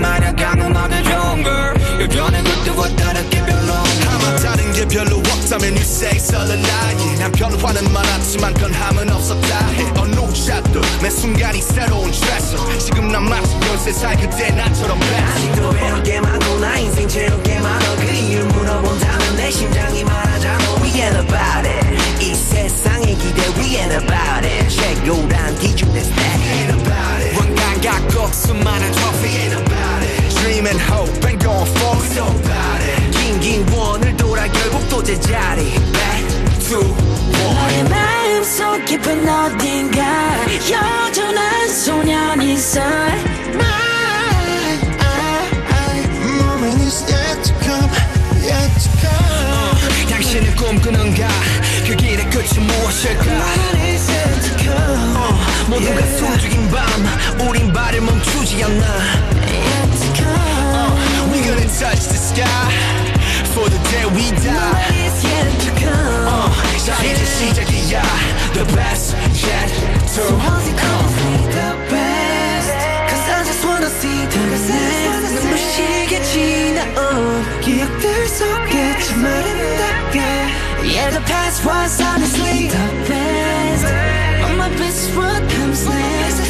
말야 강음하게 좋은 걸 예전에 그때와 다르게 별로 아마 다른 게 별로 없다면 you say 설레나이 난 변화는 많았지만 변함은 없었다 해 어느 샷도 매 순간이 새로운 트레서 지금 난 마치 13살 그때 나처럼 아직도 배울 게 많고 나 인생 채울 게 많아 그 이유를 물어본다면 내 심장이 말하잖아 We ain't about it 이 세상의 기대 We ain't about it 최고란 기준 내 stack Ain't about it 왕관 갖고 수많은 trophy Ain't about it Dream and hope and going forward So about it 긴긴 원을 돌아 결국 또 제자리 Back to one 나의 마음속 깊은 어딘가 여전한 소년이 있어 Moment is yet to come Yet to come 당신은 꿈꾸는가 그 길의 끝이 무엇일까 어, 모두가 숨죽인 밤 우린 발을 멈추지 않아 Yet to come 어, We're gonna touch the sky For the day we die Moment is yet to come 어, 자 이제 시작이야 The best yet to come The best Cause I just wanna see the next 눈부시게 지나온 기억들 속에 참 아름답게 Yeah the past was honestly the best All my best what comes next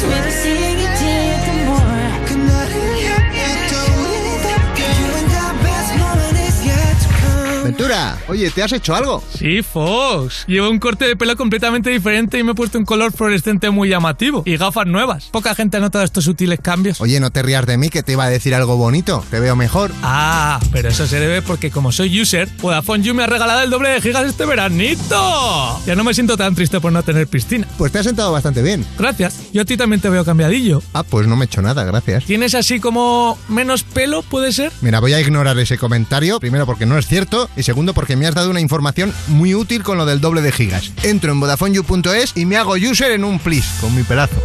Ventura, oye, ¿te has hecho algo? Sí, Fox. Llevo un corte de pelo completamente diferente y me he puesto un color fluorescente muy llamativo. Y gafas nuevas. Poca gente ha notado estos sutiles cambios. Oye, no te rías de mí que te iba a decir algo bonito. Te veo mejor. Ah, pero eso se debe porque como soy user, Vodafone You me ha regalado el doble de gigas este veranito. Ya no me siento tan triste por no tener piscina. Pues te has sentado bastante bien. Gracias. Yo a ti también te veo cambiadillo. Ah, pues no me he hecho nada, gracias. ¿Tienes así como menos pelo, puede ser? Mira, voy a ignorar ese comentario, primero porque no es cierto y segundo porque me has dado una información muy útil con lo del doble de gigas. Entro en VodafoneYou.es y me hago user en un plis con mi pedazo.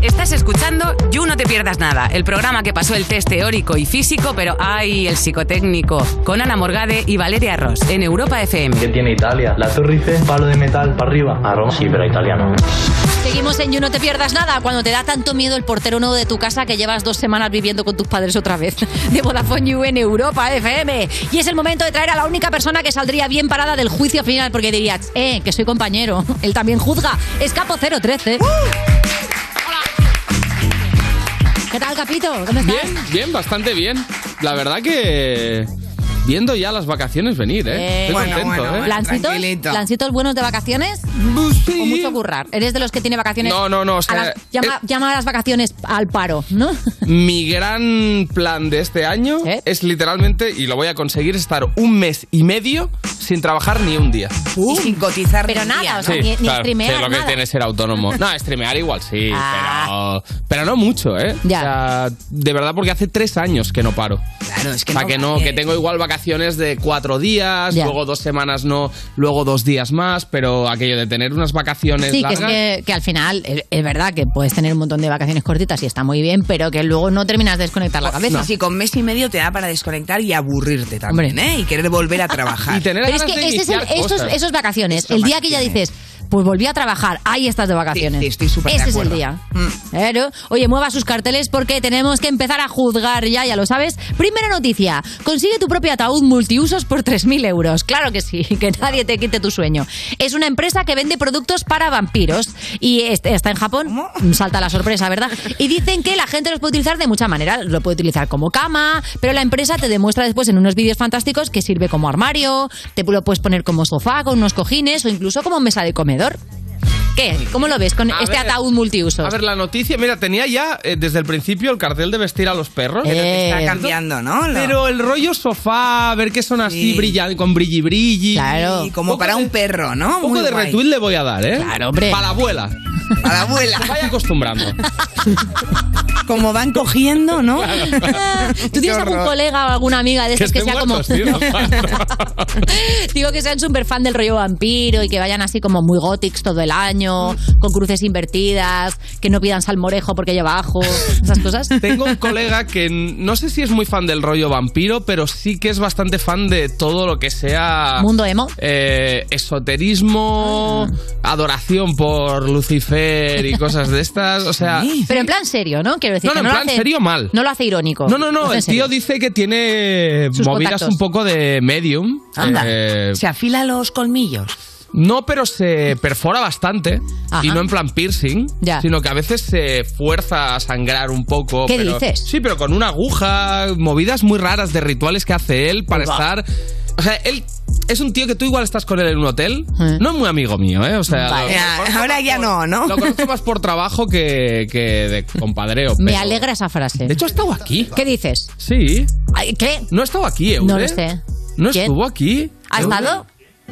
Estás escuchando You No Te Pierdas Nada, el programa que pasó el test teórico y físico, pero ¡ay! el psicotécnico, con Ana Morgade y Valeria Ross, en Europa FM. ¿Qué tiene Italia? La Torre Eiffel, palo de metal para arriba. A Roma. Sí, pero italiano. Seguimos en You No Te Pierdas Nada, cuando te da tanto miedo el portero nuevo de tu casa que llevas dos semanas viviendo con tus padres otra vez. [LAUGHS] De Vodafone You en Europa FM. Y es el momento de traer a la única persona que saldría bien parada del juicio final, porque dirías, eh, que soy compañero. [LAUGHS] Él también juzga. Escapo 013. ¿Qué tal, Capito? ¿Cómo estás? Bien, bien, bastante bien. La verdad que viendo ya las vacaciones venir, ¿eh? Eh, Estoy bueno, contento, bueno, ¿eh? ¿Plancitos? ¿Plancitos buenos de vacaciones? ¿O mucho currar? ¿Eres de los que tiene vacaciones? No, no, no, o a sea, las- llama, eh, llama a las vacaciones al paro, ¿no? [LAUGHS] Mi gran plan de este año es literalmente, y lo voy a conseguir, estar un mes y medio sin trabajar ni un día. y sin cotizar Pero ni nada, día, o sea, Sí, ni, ni claro, streamear, sí, lo que nada. tiene ser autónomo. No, streamear igual sí, [LAUGHS] Ah. pero, pero no mucho, ¿eh? O sea, de verdad, porque hace tres años que no paro. Claro, es que o sea, no que no, que tengo igual vacaciones de cuatro días, Ya. luego dos semanas no, luego dos días más, pero aquello de tener unas vacaciones Sí, que es que, que al final es, es verdad que puedes tener un montón de vacaciones cortitas y está muy bien, pero que luego no terminas de desconectar la cabeza. Sí, con mes y medio te da para desconectar y aburrirte también, ¿eh? Y querer volver a [LAUGHS] trabajar. Pero es que ese es el- esos, esos vacaciones, el día que ya dices, pues volví a trabajar, ahí estás de vacaciones. estoy súper de Ese es el día. Claro. Oye, mueva sus carteles porque tenemos que empezar a juzgar ya, ya lo sabes. Primera noticia, consigue tu propio ataúd multiusos por 3.000 euros. Claro que sí, [LAUGHS] que nadie te quite tu sueño. Es una empresa que vende productos para vampiros y está en Japón. Salta la sorpresa, ¿verdad? Y dicen que la gente los puede utilizar de muchas maneras. Lo puede utilizar como cama, pero la empresa te demuestra después en unos vídeos fantásticos que sirve como armario, te lo puedes poner como sofá con unos cojines o incluso como mesa de comedor. ¿Qué? ¿Cómo lo ves con A este ver, ataúd multiusos? A ver, la noticia, mira, tenía ya eh, desde el principio el cartel de vestir a los perros. Está Eh, cambiando, ¿no? Pero el rollo sofá, a ver que son así brillan, con brilli brilli. Claro. Y como para un perro, ¿no? Un poco Muy de guay. retweet le voy a dar, ¿eh? Claro, hombre. Para la abuela. A la abuela. Vaya acostumbrando. Como van cogiendo, ¿no? ¿Tú tienes algún colega o alguna amiga de estos que, sea como... [LAUGHS] Digo que sean súper fan del rollo vampiro y que vayan así como muy gótics todo el año, con cruces invertidas, que no pidan salmorejo porque lleva ajo, esas cosas. Tengo un colega que no sé si es muy fan del rollo vampiro, pero sí que es bastante fan de todo lo que sea... ¿Mundo emo? eh, esoterismo, adoración por Lucifer y cosas de estas. O sea... Pero en plan serio, ¿no? Quiero decir No, que no, en lo plan hace- serio mal. No lo hace irónico. No, no, no. El serio. tío dice que tiene Sus movidas contactos. un poco de medium. Anda. Eh, Se afila los colmillos. no, pero se perfora bastante. Ajá. Y no en plan piercing, Ya. sino que a veces se fuerza a sangrar un poco. ¿Qué pero- dices? Sí, pero con una aguja, movidas muy raras de rituales que hace él para estar. O sea, él es un tío que tú igual estás con él en un hotel. No es muy amigo mío, ¿eh? O sea, Vale. lo- Ya, lo conozco ahora ya por- no, ¿no? Lo conozco más por trabajo que, que de compadreo. [LAUGHS] Me pero- alegra esa frase. De hecho, ha estado aquí. ¿Qué dices? Sí. ¿Qué? No ha estado aquí, Eure. No lo sé. ¿No ¿Quién? estuvo aquí? ¿Ha estado?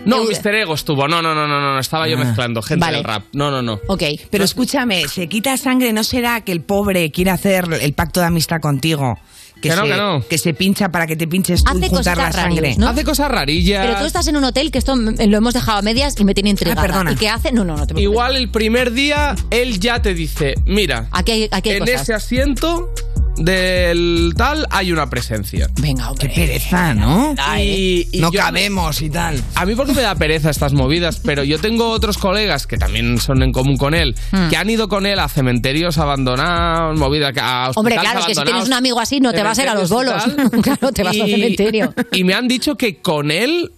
No. Mr. Ego estuvo. No, no, no, no, no, no. Estaba yo Ah. mezclando gente Vale. del rap. No, no, no. Ok. Pero escúchame, se quita sangre, ¿no será que el pobre quiere hacer el pacto de amistad contigo? Que, Que no, se, que no. que se pincha para que te pinches tú Hace juntar la sangre. ¿no? Hace cosas rarillas. Pero tú estás en un hotel que esto m- lo hemos dejado a medias y me tiene intrigada. Ah, perdona. ¿Y qué hace? No, no, no te. Igual el primer día él ya te dice, mira, Aquí hay, aquí hay en cosas. ese asiento del tal hay una presencia. Venga, Qué pereza, ¿no? Y, y no yo- cabemos y tal. A mí porque me da pereza estas movidas, pero yo tengo otros colegas que también son en común con él, Hmm. que han ido con él a cementerios abandonados, movidas a Hombre, hospitales claro, es que si tienes un amigo así no te vas a ir a los bolos. [LAUGHS] claro, te vas al Y- cementerio. Y me han dicho que con él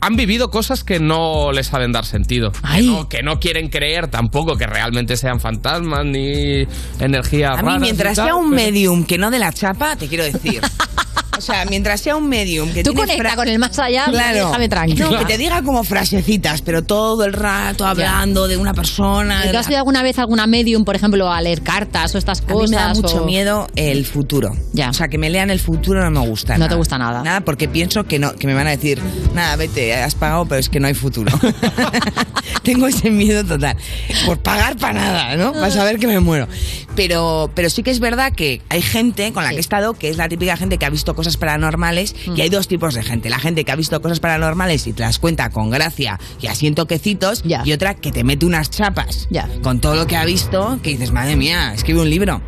han vivido cosas que no les saben dar sentido. Que no, que no quieren creer tampoco que realmente sean fantasmas ni energías A mí, mientras tal, sea un pero- medium que no de la chapa, te quiero decir. [LAUGHS] O sea, mientras sea un medium que Tú tiene conecta con el más allá, Claro. déjame tranquilo. No, que te diga como frasecitas, pero todo el rato hablando de una persona. ¿Y ¿Tú has ido alguna vez a alguna medium, por ejemplo, a leer cartas o estas A cosas? mí me da mucho o- miedo el futuro. O sea, que me lean el futuro no me gusta. No nada. te gusta nada. Nada, porque pienso que no, que me van a decir, nada, vete, has pagado, pero es que no hay futuro. [LAUGHS] Tengo ese miedo total. Por pagar para nada, ¿no? Vas a ver que me muero. Pero, pero sí que es verdad que hay gente con la que he estado que es la típica gente que ha visto cosas paranormales y hay dos tipos de gente. La gente que ha visto cosas paranormales y te las cuenta con gracia y así en toquecitos y otra que te mete unas chapas con todo lo que ha visto que dices, madre mía, escribe un libro.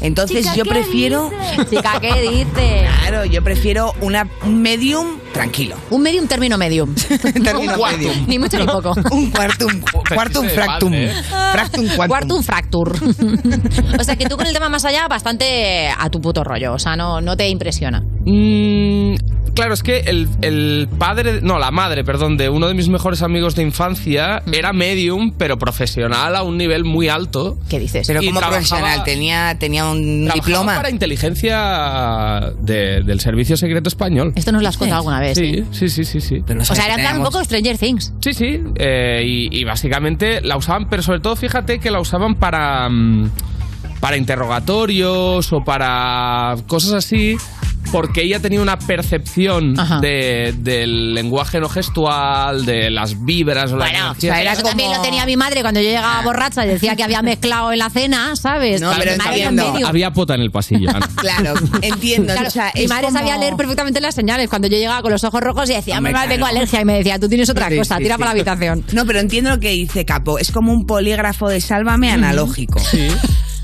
Entonces Chica, yo ¿qué prefiero... Chica, ¿qué [LAUGHS] dices? Claro, yo prefiero una, un medium tranquilo. Un medium término medium. [LAUGHS] Término Un medium. Ni mucho ni poco. [LAUGHS] un cuartum, cuartum fractum. Fractum quantum. Quartum fractur. o sea que tú con el tema más allá bastante a tu puto rollo. O sea, no, no te impresiona. Mm, claro, es que el, el padre, no, la madre, perdón, de uno de mis mejores amigos de infancia era medium, pero profesional a un nivel muy alto. ¿Qué dices? Pero Y como profesional, tenía, tenía un diploma. para inteligencia de- del Servicio Secreto Español. Esto nos lo has contado alguna vez. Sí, sí, sí, sí, sí. O sea, era un poco Stranger Things. Sí, sí. eh, y, y básicamente la usaban, pero sobre todo fíjate que la usaban para. mm, para interrogatorios o para cosas así. Porque ella tenía una percepción de- del lenguaje no gestual, de las vibras o Bueno, energías. eso también lo tenía mi madre cuando yo llegaba borracha y decía que había mezclado en la cena, ¿sabes? No, pero mi madre. Había pota en el pasillo. Ana. [LAUGHS] Claro, entiendo. Claro, o sea, mi madre como- sabía leer perfectamente las señales. Cuando yo llegaba con los ojos rojos y decía, mamá, tengo alergia. Y me decía, tú tienes otra Sí, cosa, sí, tira sí. para la habitación. No, pero entiendo lo que dice Capo. Es como un polígrafo de sálvame analógico. Sí.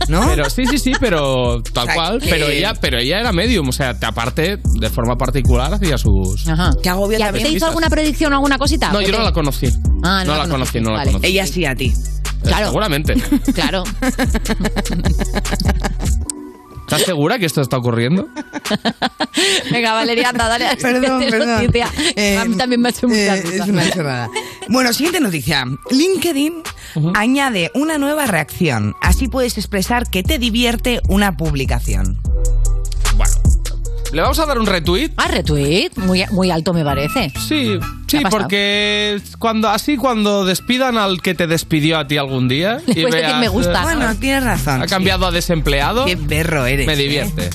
¿No? Pero sí, sí, sí, pero tal O sea, cual. que- Pero ella, pero ella era medium, o sea, te aparte, de forma particular, hacía sus. Ajá. Qué agobio ¿Y a- también. ¿Te hizo alguna predicción o alguna cosita? No, yo no la conocí. Ah, no, la conocí, no la conocí. Ella sí a ti. Claro. Seguramente. [LAUGHS] Claro. [LAUGHS] ¿Estás segura que esto está ocurriendo? [LAUGHS] Venga, Valeria, anda, dale Perdón, perdón. noticia. Eh, a mí también me ha hecho mucha Eh, es una chorrada. Bueno, siguiente noticia. LinkedIn añade una nueva reacción. Así puedes expresar que te divierte una publicación. Bueno. ¿Le vamos a dar un retweet? Ah, retweet. Muy, muy alto me parece. Sí, sí, porque cuando así cuando despidan al que te despidió a ti algún día Le [LAUGHS] y decir, veas, me gusta. eh, Bueno, tienes razón. ha cambiado a desempleado, Qué berro eres. me ¿eh? divierte.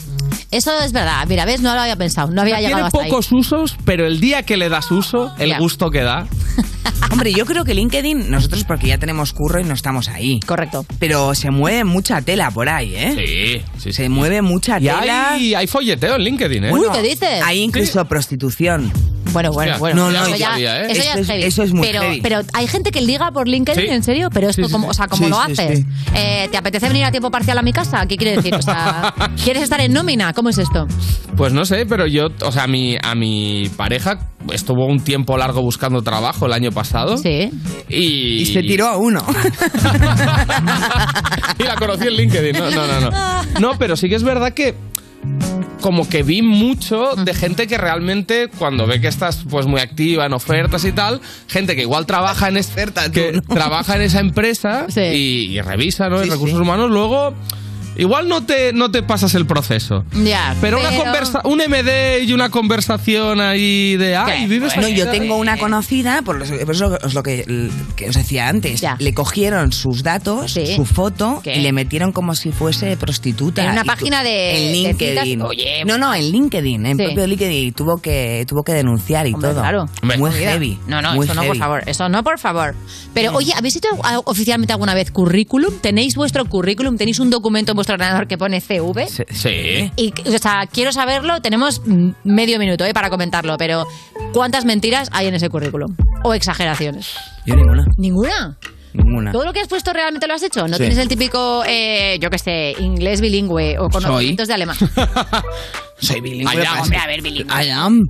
Eso es verdad. Mira, ves, no lo había pensado. No había Tiene llegado hasta ahí. pocos usos, pero el día que le das uso, el gusto que da. [LAUGHS] Hombre, yo creo que LinkedIn, nosotros porque ya tenemos curro y no estamos ahí. Correcto. Pero se mueve mucha tela por ahí, ¿eh? Sí, sí, sí. Se mueve mucha Y tela. hay, hay folleteo en LinkedIn, ¿eh? Uy, ¿qué dices? Hay incluso prostitución. Bueno, bueno, bueno. no, no, eso ya, sabía, ¿eh? eso ya es, es- heavy. eso es muy pero, heavy. pero hay gente que liga por LinkedIn, Sí. ¿en serio? Pero esto, Sí, sí, como, o sea, ¿cómo Sí, lo haces? sí. Eh, ¿Te apetece venir a tiempo parcial a mi casa? ¿Qué quiere decir? O sea, [LAUGHS] ¿quieres estar en nómina? ¿Cómo es esto? Pues no sé, pero yo, o sea, mi, a mi pareja estuvo un tiempo largo buscando trabajo el año pasado. Sí. Y, Y se tiró a uno. [LAUGHS] y la conocí en LinkedIn. No, no, no, no. No, pero sí que es verdad que como que vi mucho de gente que realmente cuando ve que estás pues muy activa en ofertas y tal, gente que igual trabaja en es- que trabaja en esa empresa y, y revisa, ¿no? en recursos sí. humanos, luego igual no te no te pasas el proceso. Ya. Pero, una conversa, un MD y una conversación ahí de ay, vives No, aquí". yo tengo una conocida, por eso, es lo que, que os decía antes. Le cogieron sus datos, su foto ¿Qué? y le metieron como si fuese prostituta. En una tu- página de- En de LinkedIn. citas. Oye, no, no, en LinkedIn, en Sí. propio LinkedIn. Y tuvo que, tuvo que denunciar y Hombre, todo. claro. Muy Mira. heavy. No, no, muy eso no, por heavy. favor. Eso no, por favor. Pero, oye, ¿habéis hecho oficialmente alguna vez currículum? ¿Tenéis vuestro currículum? ¿Tenéis un documento en vuestro ordenador que pone CV? Sí. Y, o sea, quiero saberlo. Tenemos medio minuto eh, para comentarlo, pero ¿cuántas mentiras hay en ese currículum? ¿O exageraciones? Yo ninguna. ¿Ninguna? Ninguna. ¿Todo lo que has puesto realmente lo has hecho? ¿No Sí. tienes el típico, eh, yo qué sé, inglés bilingüe o conocimientos de alemán? [LAUGHS] Soy bilingüe. I am. pasa- Hombre, a ver, bilingüe. I am.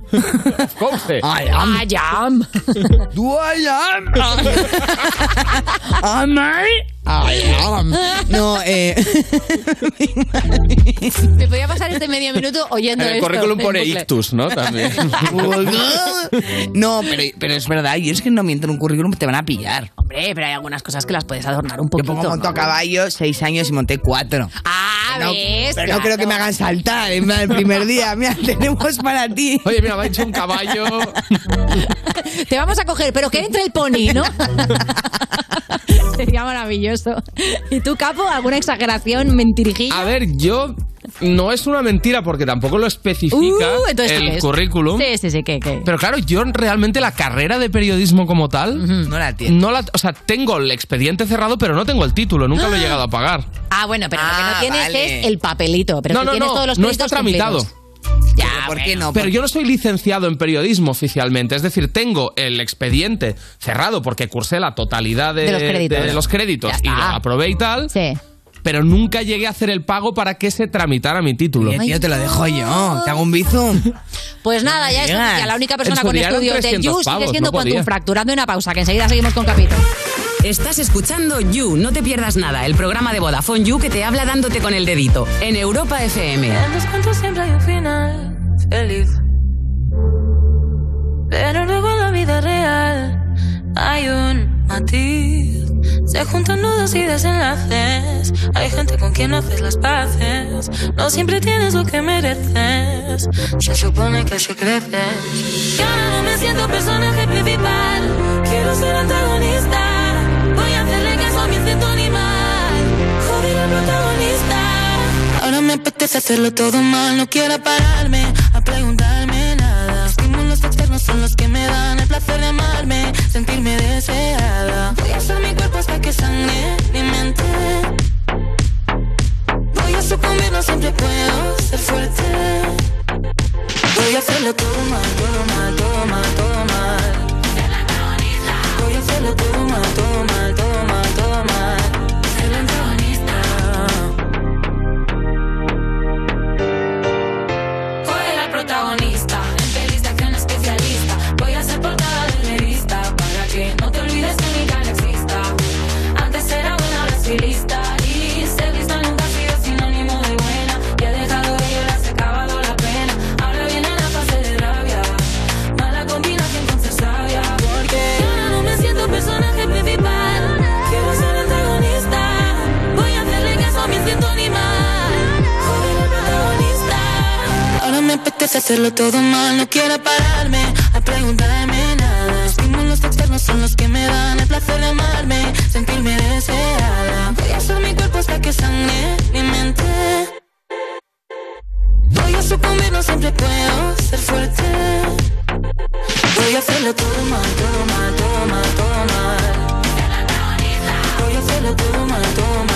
course. I am. I am. Do I am? am I? I am. No, eh. [LAUGHS] Me podía pasar este medio minuto oyendo En el esto. currículum pone bucle. ictus, ¿no? También. [LAUGHS] No, pero, pero es verdad, yo es que no miento en un currículum, te van a pillar. Hombre, pero hay algunas cosas que las puedes adornar un Yo poquito. pongo monto a caballo seis años y monté cuatro. Ah, ves, pero no creo que me hagan saltar en el primer día. Mira, [LAUGHS] tenemos para ti. Oye, mira, me ha hecho un caballo. Te vamos a coger, pero que entre el pony, ¿no? [LAUGHS] Sería maravilloso. ¿Y tú, Capo, alguna exageración, mentirijilla? A ver, yo no es una mentira porque tampoco lo especifica Uh, entonces, ¿qué el currículum. Sí, sí, sí, ¿qué, qué? Pero claro, yo realmente la carrera de periodismo como tal, no la entiendo. No la, o sea, tengo el expediente cerrado, pero no tengo el título, nunca lo he llegado a pagar. Ah, bueno, pero lo que no Ah, tienes vale. es el papelito. Pero no, no, tienes no, todos los no está tramitado. cumplidos. Ya, ¿Por qué no? Pero yo no soy licenciado en periodismo oficialmente, es decir, tengo el expediente cerrado porque cursé la totalidad de, De los créditos. de los créditos y lo aprobé y tal. Sí. Pero nunca llegué a hacer el pago para que se tramitara mi título. Oye, tío, te lo dejo yo. Te hago un bizum. Pues nada, ya es. La única persona con estudios 300 You sigue siendo no podía. Fracturando una pausa, que enseguida seguimos con Capito. Estás escuchando You, no te pierdas nada, el programa de Vodafone You que te habla dándote con el dedito en Europa FM. En los cuentos siempre hay un final feliz. Pero luego en la vida real hay un matiz. Se juntan nudos y desenlaces. Hay gente con quien no haces las paces. No siempre tienes lo que mereces. Se supone que así creces. Y ahora no me siento personaje principal. Quiero ser antagonista. Voy a hacerle caso a mi instinto animal. Joder, el protagonista. Ahora me apetece hacerlo todo mal, no quiero pararme a preguntarme son los que me dan el placer de amarme, sentirme deseada. Voy a hacer mi cuerpo hasta que sangre mi mente. Voy a sucumbir, no siempre puedo ser fuerte. Voy a hacerlo todo mal, todo mal. Voy a hacerlo todo mal, todo sé hacerlo todo mal, no quiero pararme a preguntarme nada. Estímulos externos son los que me dan el placer de amarme, sentirme deseada. Voy a usar mi cuerpo hasta que sangre mi mente. Voy a sucumbir, no siempre puedo ser fuerte. Voy a hacerlo todo mal, todo mal, todo mal, todo mal. Voy a hacerlo todo mal, todo mal.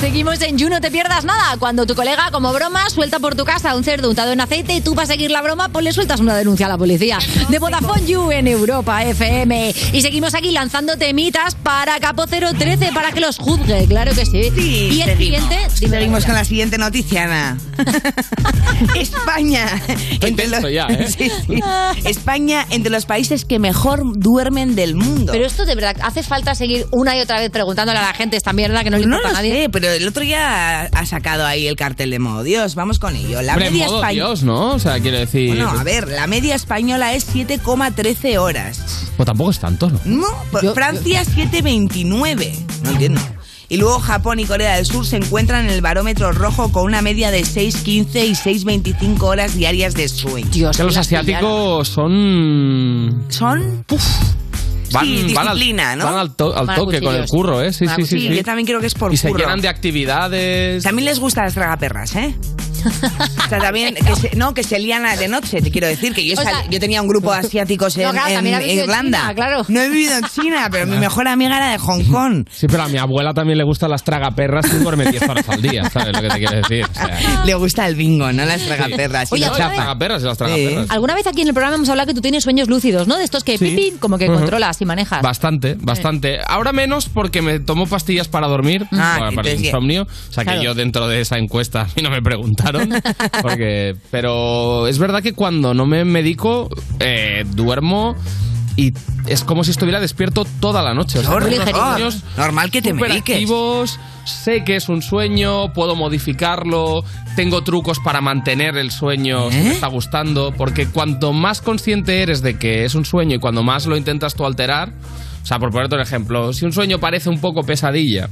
Seguimos en You, no te pierdas nada. Cuando tu colega, como broma, suelta por tu casa un cerdo untado en aceite y tú para seguir la broma, pues le sueltas una denuncia a la policía. De Vodafone You en Europa FM. Y seguimos aquí lanzando temitas para Capo 013 para que los juzgue, claro que sí. y el siguiente, dime, Seguimos con la siguiente noticia, Ana. [LAUGHS] España. Entre los, ya, ¿eh? [LAUGHS] Sí, sí. España entre los países que mejor duermen del mundo. Pero esto de verdad, ¿hace falta seguir una y otra vez preguntándole a la gente esta mierda que no le No importa lo a nadie? sé, pero el otro día ha sacado ahí el cartel de modo Dios. Vamos con ello. La Hombre, media modo española. Dios, ¿no? O sea, quiero decir... Bueno, a ver, la media española es 7,13 horas. Pues tampoco es tanto, ¿no? No, pues Francia 7,29. No entiendo. Y luego Japón y Corea del Sur se encuentran en el barómetro rojo con una media de 6,15 y 6,25 horas diarias de sueño. que los asiáticos son... ¿Son? Van, Sí, van al- disciplina, ¿no? Van al, to- al toque con el curro, ¿eh? Sí, sí, sí. Yo también creo que es por Y se curro. llenan de actividades... También les gustan las tragaperras, ¿eh? O sea, también, que se, no, que se lían de noche, te quiero decir, que yo, sal- sea- yo tenía un grupo de asiáticos en, No, claro, en Irlanda. China, claro. No he vivido en China, pero mi mejor amiga era de Hong Kong. Sí, pero a mi abuela también le gustan las tragaperras y duerme 10 horas al día, ¿sabes lo que te quiero decir? O sea, [LAUGHS] Le gusta el bingo, no las tragaperras. y Oye, la las tragaperras y las tragaperras. Alguna vez aquí en el programa hemos hablado que tú tienes sueños lúcidos, ¿no? De estos que Sí. pipín, como que Ujú. controlas y manejas. Bastante, bastante. Ahora menos porque me tomo pastillas para dormir, Ah, para, para el insomnio. O sea Claro. que yo dentro de esa encuesta a mí no me Porque, pero es verdad que cuando no me medico, eh, duermo y es como si estuviera despierto toda la noche. O sea, sueños Normal que te mediques. Sé que es un sueño, puedo modificarlo, tengo trucos para mantener el sueño si ¿Eh? me está gustando, porque cuanto más consciente eres de que es un sueño y cuando más lo intentas tú alterar, o sea, por ponerte un ejemplo, si un sueño parece un poco pesadilla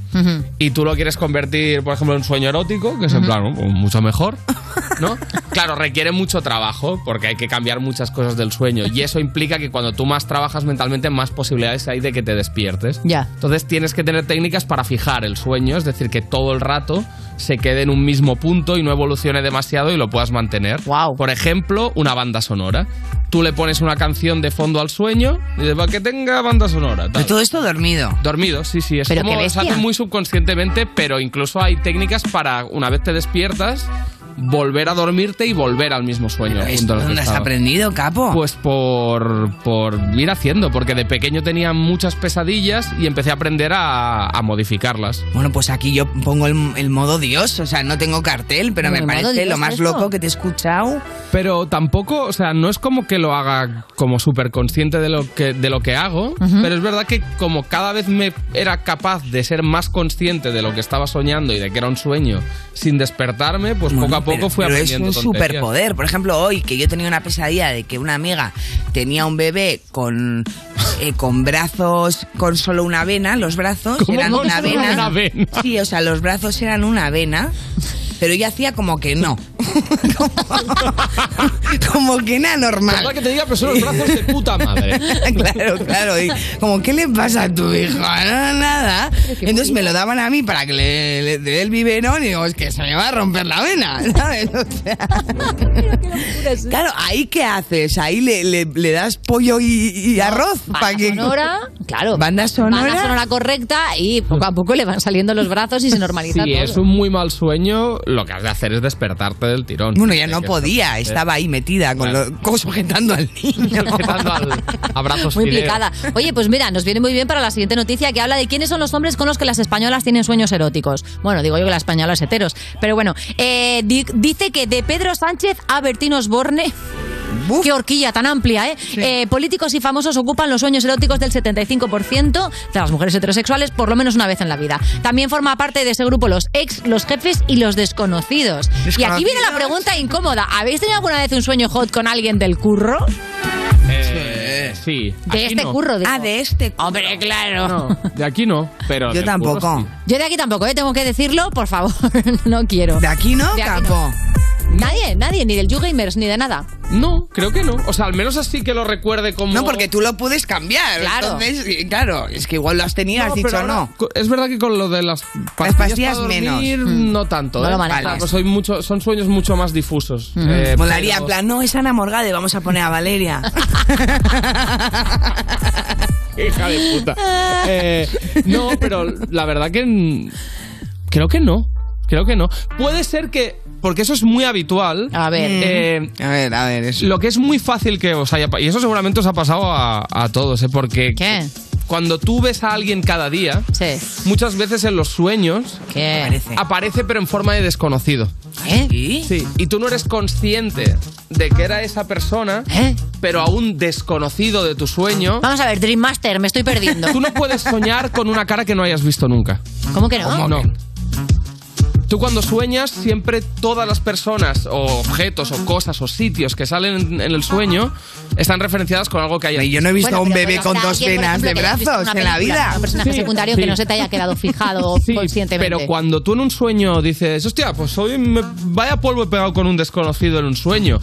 y tú lo quieres convertir, por ejemplo, en un sueño erótico, que es en plan. Pues mucho mejor, [LAUGHS] ¿no? Claro, requiere mucho trabajo porque hay que cambiar muchas cosas del sueño y eso implica que cuando tú más trabajas mentalmente, más posibilidades hay de que te despiertes. Ya. Entonces tienes que tener técnicas para fijar el sueño, es decir, que todo el rato se quede en un mismo punto y no evolucione demasiado y lo puedas mantener. Por ejemplo, una banda sonora. Tú le pones una canción de fondo al sueño y dices, "Va, que tenga banda sonora. Tal. todo esto dormido. Dormido, sí, sí. Es Pero como qué se hace bestia. muy subconscientemente, pero incluso hay técnicas para, una vez te despiertas, volver a dormirte y volver al mismo sueño. ¿Dónde has estaba. aprendido, capo? Pues por, por ir haciendo, porque de pequeño tenía muchas pesadillas y empecé a aprender a, a modificarlas. Bueno, pues aquí yo pongo el, el modo Dios, o sea, no tengo cartel, pero me ¿El modo parece Dios lo más eso? loco que te he escuchado. Pero tampoco, o sea, no es como que lo haga como súper consciente de lo que, de lo que hago, pero es verdad que como cada vez me era capaz de ser más consciente de lo que estaba soñando y de que era un sueño sin despertarme, pues poco a poco pero, fui pero aprendiendo es un tonterías. superpoder. Por ejemplo, hoy que yo tenía una pesadilla de que una amiga tenía un bebé con, eh, con brazos, con solo una vena, los brazos ¿Cómo eran una solo vena. una vena? Sí, o sea, los brazos eran una vena. Pero ella hacía como que no. como, [LAUGHS] como que nada normal. Perdona que te diga, pero son los brazos de puta madre. [LAUGHS] claro, claro. Y como, ¿qué le pasa a tu hijo? No, nada. Entonces me lo daban a mí para que le, le dé el biberón y digo, es que se me va a romper la vena, [LAUGHS] ¿sabes? O sea, claro, ¿ahí qué haces? ¿Ahí le, le- le das pollo y, y arroz? para que sonora, claro. Banda sonora. Banda sonora correcta y poco a poco le van saliendo los brazos y se normaliza todo. es un muy mal sueño, lo que has de hacer es despertarte del tirón. Bueno, ya no podía, estaba ahí metida, con Claro. lo, como sujetando al niño. [LAUGHS] Sujetando al- a brazos Muy fideo. picada. Oye, pues mira, nos viene muy bien para la siguiente noticia que habla de quiénes son los hombres con los que las españolas tienen sueños eróticos. Bueno, digo yo que las españolas heteros. Pero bueno, eh, di- dice que de Pedro Sánchez a Bertín Osborne. Qué horquilla tan amplia, ¿eh? Eh, Políticos y famosos ocupan los sueños eróticos del 75% de las mujeres heterosexuales por lo menos una vez en la vida. También forma parte de ese grupo los ex, los jefes y los desconocidos. Y aquí viene la pregunta incómoda. ¿Habéis tenido alguna vez un sueño hot con alguien del curro? Eh, sí. De Aquí este no. curro. digo. Ah, de este. Hombre, claro. No, de aquí no, pero. Yo tampoco. curro sí. Yo de aquí tampoco, ¿eh? tengo que decirlo, por favor, [LAUGHS] no quiero. De aquí no, De aquí capo. Nadie, nadie, ni del YouGamers, ni de nada. No, creo que no. O sea, al menos así que lo recuerde como. No, porque tú lo puedes cambiar. Claro. Entonces, eh, claro, es que igual lo has tenido, has dicho no. Es verdad que con lo de las pastillas, pastillas para dormir, menos. Mm. no tanto. No ¿eh? lo manejas. Vale, pues soy mucho, son sueños mucho más difusos. Eh, Molaría, pero- en plan, no, es Ana Morgade, vamos a poner a Valeria. [LAUGHS] Hija de puta. Eh, no, pero la verdad que mm, creo que no. Creo que no. Puede ser que. Porque eso es muy habitual. A ver. a ver, a ver, eso. Lo que es muy fácil que os haya. Y eso seguramente os ha pasado a, a todos, ¿eh? Porque. ¿Qué? Cuando tú ves a alguien cada día, muchas veces en los sueños ¿Qué? Aparece. aparece pero en forma de desconocido. ¿Eh? Sí, y tú no eres consciente de que era esa persona, pero aún desconocido de tu sueño. Vamos a ver, Dream Master, me estoy perdiendo. Tú no puedes soñar con una cara que no hayas visto nunca. ¿Cómo que no? No. Tú cuando sueñas, siempre todas las personas o objetos o cosas o sitios que salen en, el sueño están referenciadas con algo que hayas Yo no he visto a un bebé con dos venas ejemplo, de brazos en la vida. Un personaje Sí, secundario sí. que no se te haya quedado fijado [LAUGHS] Sí, conscientemente. Pero cuando tú en un sueño dices, hostia, pues hoy me, vaya polvo he pegado con un desconocido en un sueño.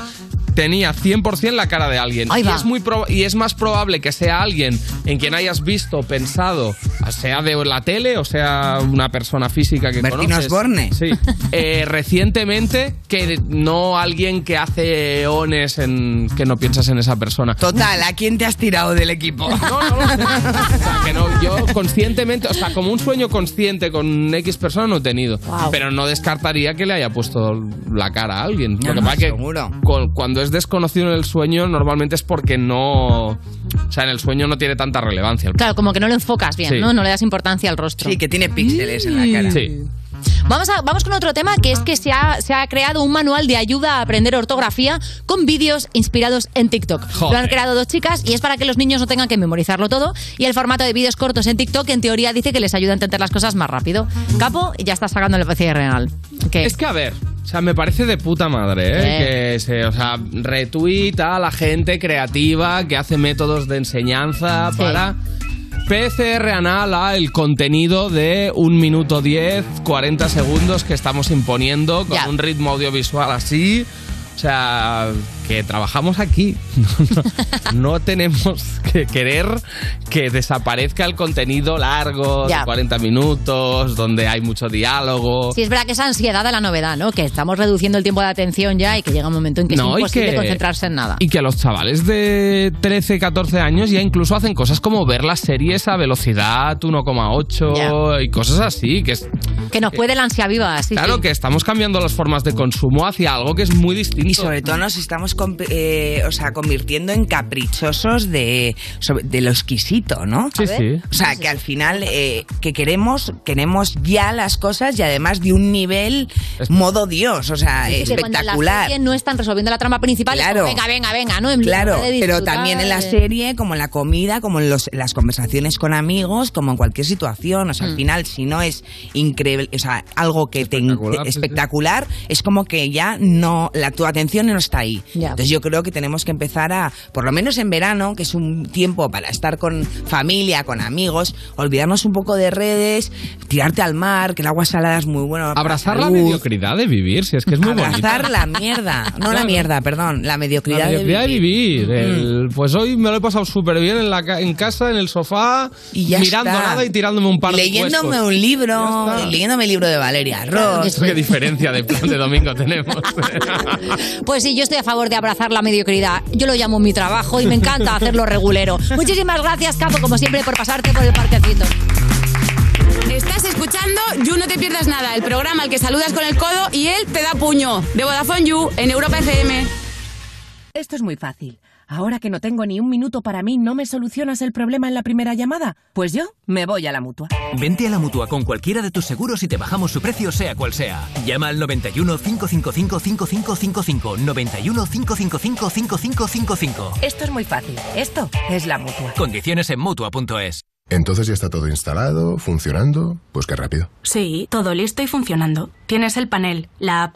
Tenía 100% la cara de alguien. Y, es muy y es más probable que sea alguien en quien hayas visto, pensado, sea de la tele o sea una persona física que Bertín conoces. Osborne. Sí. Eh, recientemente, que no alguien que hace eones en que no piensas en esa persona. Total, ¿a quién te has tirado del equipo? No, no sé. O sea, que no, yo conscientemente, o sea, como un sueño consciente con X persona no he tenido. Pero no descartaría que le haya puesto la cara a alguien. No, Lo que no, pasa que seguro. cu- cuando es desconocido en el sueño, normalmente es porque no. O sea, en el sueño no tiene tanta relevancia. Claro, como que no lo enfocas bien, Sí. ¿no? No le das importancia al rostro. Sí, que tiene píxeles en la cara. Sí. Vamos, a, vamos con otro tema que es que se ha, se ha creado un manual de ayuda a aprender ortografía con vídeos inspirados en TikTok. Lo han creado dos chicas y es para que los niños no tengan que memorizarlo todo. Y el formato de vídeos cortos en TikTok en teoría dice que les ayuda a entender las cosas más rápido. Capo ya está sacando el PCR renal. ¿Qué? Es que a ver, o sea, me parece de puta madre, ¿eh? Eh. Que se, o sea, retuita a la gente creativa que hace métodos de enseñanza para PCR anal a el contenido de un minuto 10, 40 segundos que estamos imponiendo con un ritmo audiovisual así. O sea, que trabajamos aquí. [LAUGHS] No, tenemos que querer que desaparezca el contenido largo Ya. de 40 minutos, donde hay mucho diálogo. Sí, es verdad que esa ansiedad de la novedad, ¿no? Que estamos reduciendo el tiempo de atención ya y que llega un momento en que No, es imposible que- concentrarse en nada. Y que los chavales de 13, 14 años ya incluso hacen cosas como ver las series a velocidad 1,8 y cosas así, que es Que nos puede la ansia viva, sí, claro sí. que estamos cambiando las formas de consumo hacia algo que es muy distinto. Y sobre todo nos estamos com- eh, o sea, convirtiendo en caprichosos de, sobre- de lo exquisito, ¿no? Sí, sí. O sea, que al final eh, que queremos, queremos ya las cosas y además de un nivel modo Dios, o sea, Sí, que cuando en la espectacular. serie no están resolviendo la trama principal, es como, Claro. venga, venga, venga, ¿no? En Claro, de pero también en la serie, como en la comida, como en los- las conversaciones con amigos, como en cualquier situación. O sea, Mm. al final, si no es increíble, o sea, algo que te Espectacular, te- sí, sí. espectacular, es como que ya no, la, tu atención no está ahí. Entonces yo creo que tenemos que empezar a, por lo menos en verano, que es un tiempo para estar con familia, con amigos, olvidarnos un poco de redes, tirarte al mar, que el agua salada es muy bueno. para Abrazar la salud. mediocridad de vivir, si es que es muy Abrazar bonito. la mierda, no la Claro. mierda, perdón, la mediocridad, La mediocridad de vivir. Mm. el- pues hoy me lo he pasado súper bien en, la, en casa, en el sofá, Y ya mirando está. nada y tirándome un par de leyéndome huescos. un libro, leyéndome el libro de Valeria Ross. ¿Qué diferencia de plan de domingo tenemos? [LAUGHS] Pues sí, yo estoy a favor de abrazar la mediocridad. Yo lo llamo mi trabajo y me encanta [LAUGHS] hacerlo regulero. Muchísimas gracias, Capo, como siempre, por pasarte por el parquecito. Estás escuchando You No Te Pierdas Nada, el programa al que saludas con el codo y él te da puño. De Vodafone You en Europa FM. Esto es muy fácil. Ahora que no tengo ni un minuto para mí, ¿no me solucionas el problema en la primera llamada? Pues yo me voy a la mutua. Vente a la mutua con cualquiera de tus seguros y te bajamos su precio, sea cual sea. Llama al 91 555 5555. 91 555 5555. Esto es muy fácil. Esto es la mutua. Condiciones en mutua.es. Entonces ya está todo instalado, funcionando. Pues qué rápido. Sí, todo listo y funcionando. Tienes el panel, la app,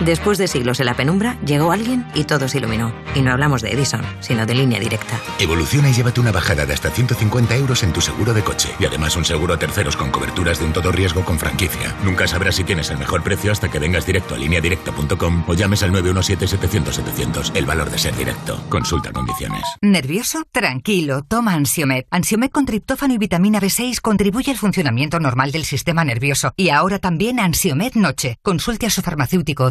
Después de siglos en la penumbra, llegó alguien y todo se iluminó. Y no hablamos de Edison, sino de línea directa. Evoluciona y llévate una bajada de hasta 150 euros en tu seguro de coche. Y además un seguro a terceros con coberturas de un todo riesgo con franquicia. Nunca sabrás si tienes el mejor precio hasta que vengas directo a lineadirecta.com o llames al 917-700-700. El valor de ser directo. Consulta condiciones. ¿Nervioso? Tranquilo, toma Ansiomed. Ansiomed con triptófano y vitamina B6 contribuye al funcionamiento normal del sistema nervioso. Y ahora también Ansiomed Noche. Consulte a su farmacéutico o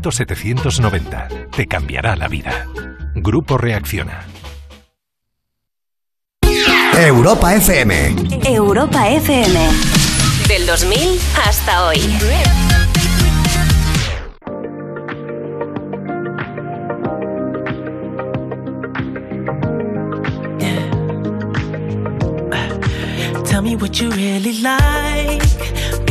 900-900-790. Te cambiará la vida. Grupo Reacciona. Europa FM. Europa FM. Del 2000 hasta hoy. Tell me what you really like.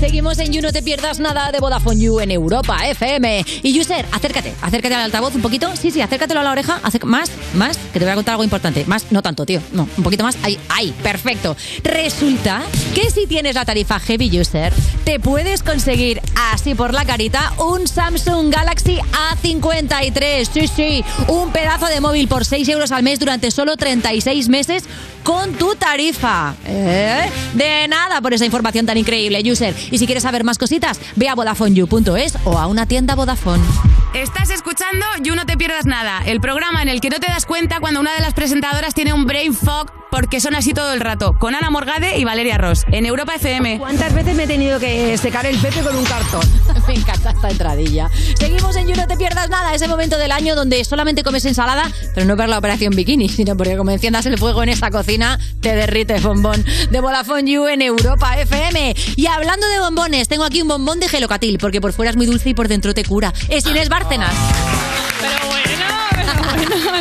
Seguimos en You No Te Pierdas Nada de Vodafone You en Europa FM. Y User, acércate, acércate al altavoz un poquito. Sí, sí, acércatelo a la oreja. Más, más, que te voy a contar algo importante. Más, no tanto, tío. No, un poquito más. Ahí, ahí, perfecto. Resulta que si tienes la tarifa Heavy User, te puedes conseguir así por la carita un Samsung Galaxy A53. Sí, sí, un pedazo de móvil por 6 euros al mes durante solo 36 meses con tu tarifa. ¿Eh? De nada por esa información tan increíble, User. Y si quieres saber más cositas, ve a VodafoneYou.es o a una tienda Vodafone. Estás escuchando You No Te Pierdas Nada, el programa en el que no te das cuenta cuando una de las presentadoras tiene un brain fog porque son así todo el rato, con Ana Morgade y Valeria Ross, en Europa FM. ¿Cuántas veces me he tenido que secar el pepe con un cartón? [LAUGHS] me encanta esta entradilla. Seguimos en You No Te Pierdas Nada, ese momento del año donde solamente comes ensalada, pero no ver la operación bikini, sino porque como enciendas el fuego en esa cocina, te derrites bombón. De Vodafone You en Europa FM. Y hablando de bombones, tengo aquí un bombón de gelocatil, porque por fuera es muy dulce y por dentro te cura. Es Inés Bárcenas. [LAUGHS]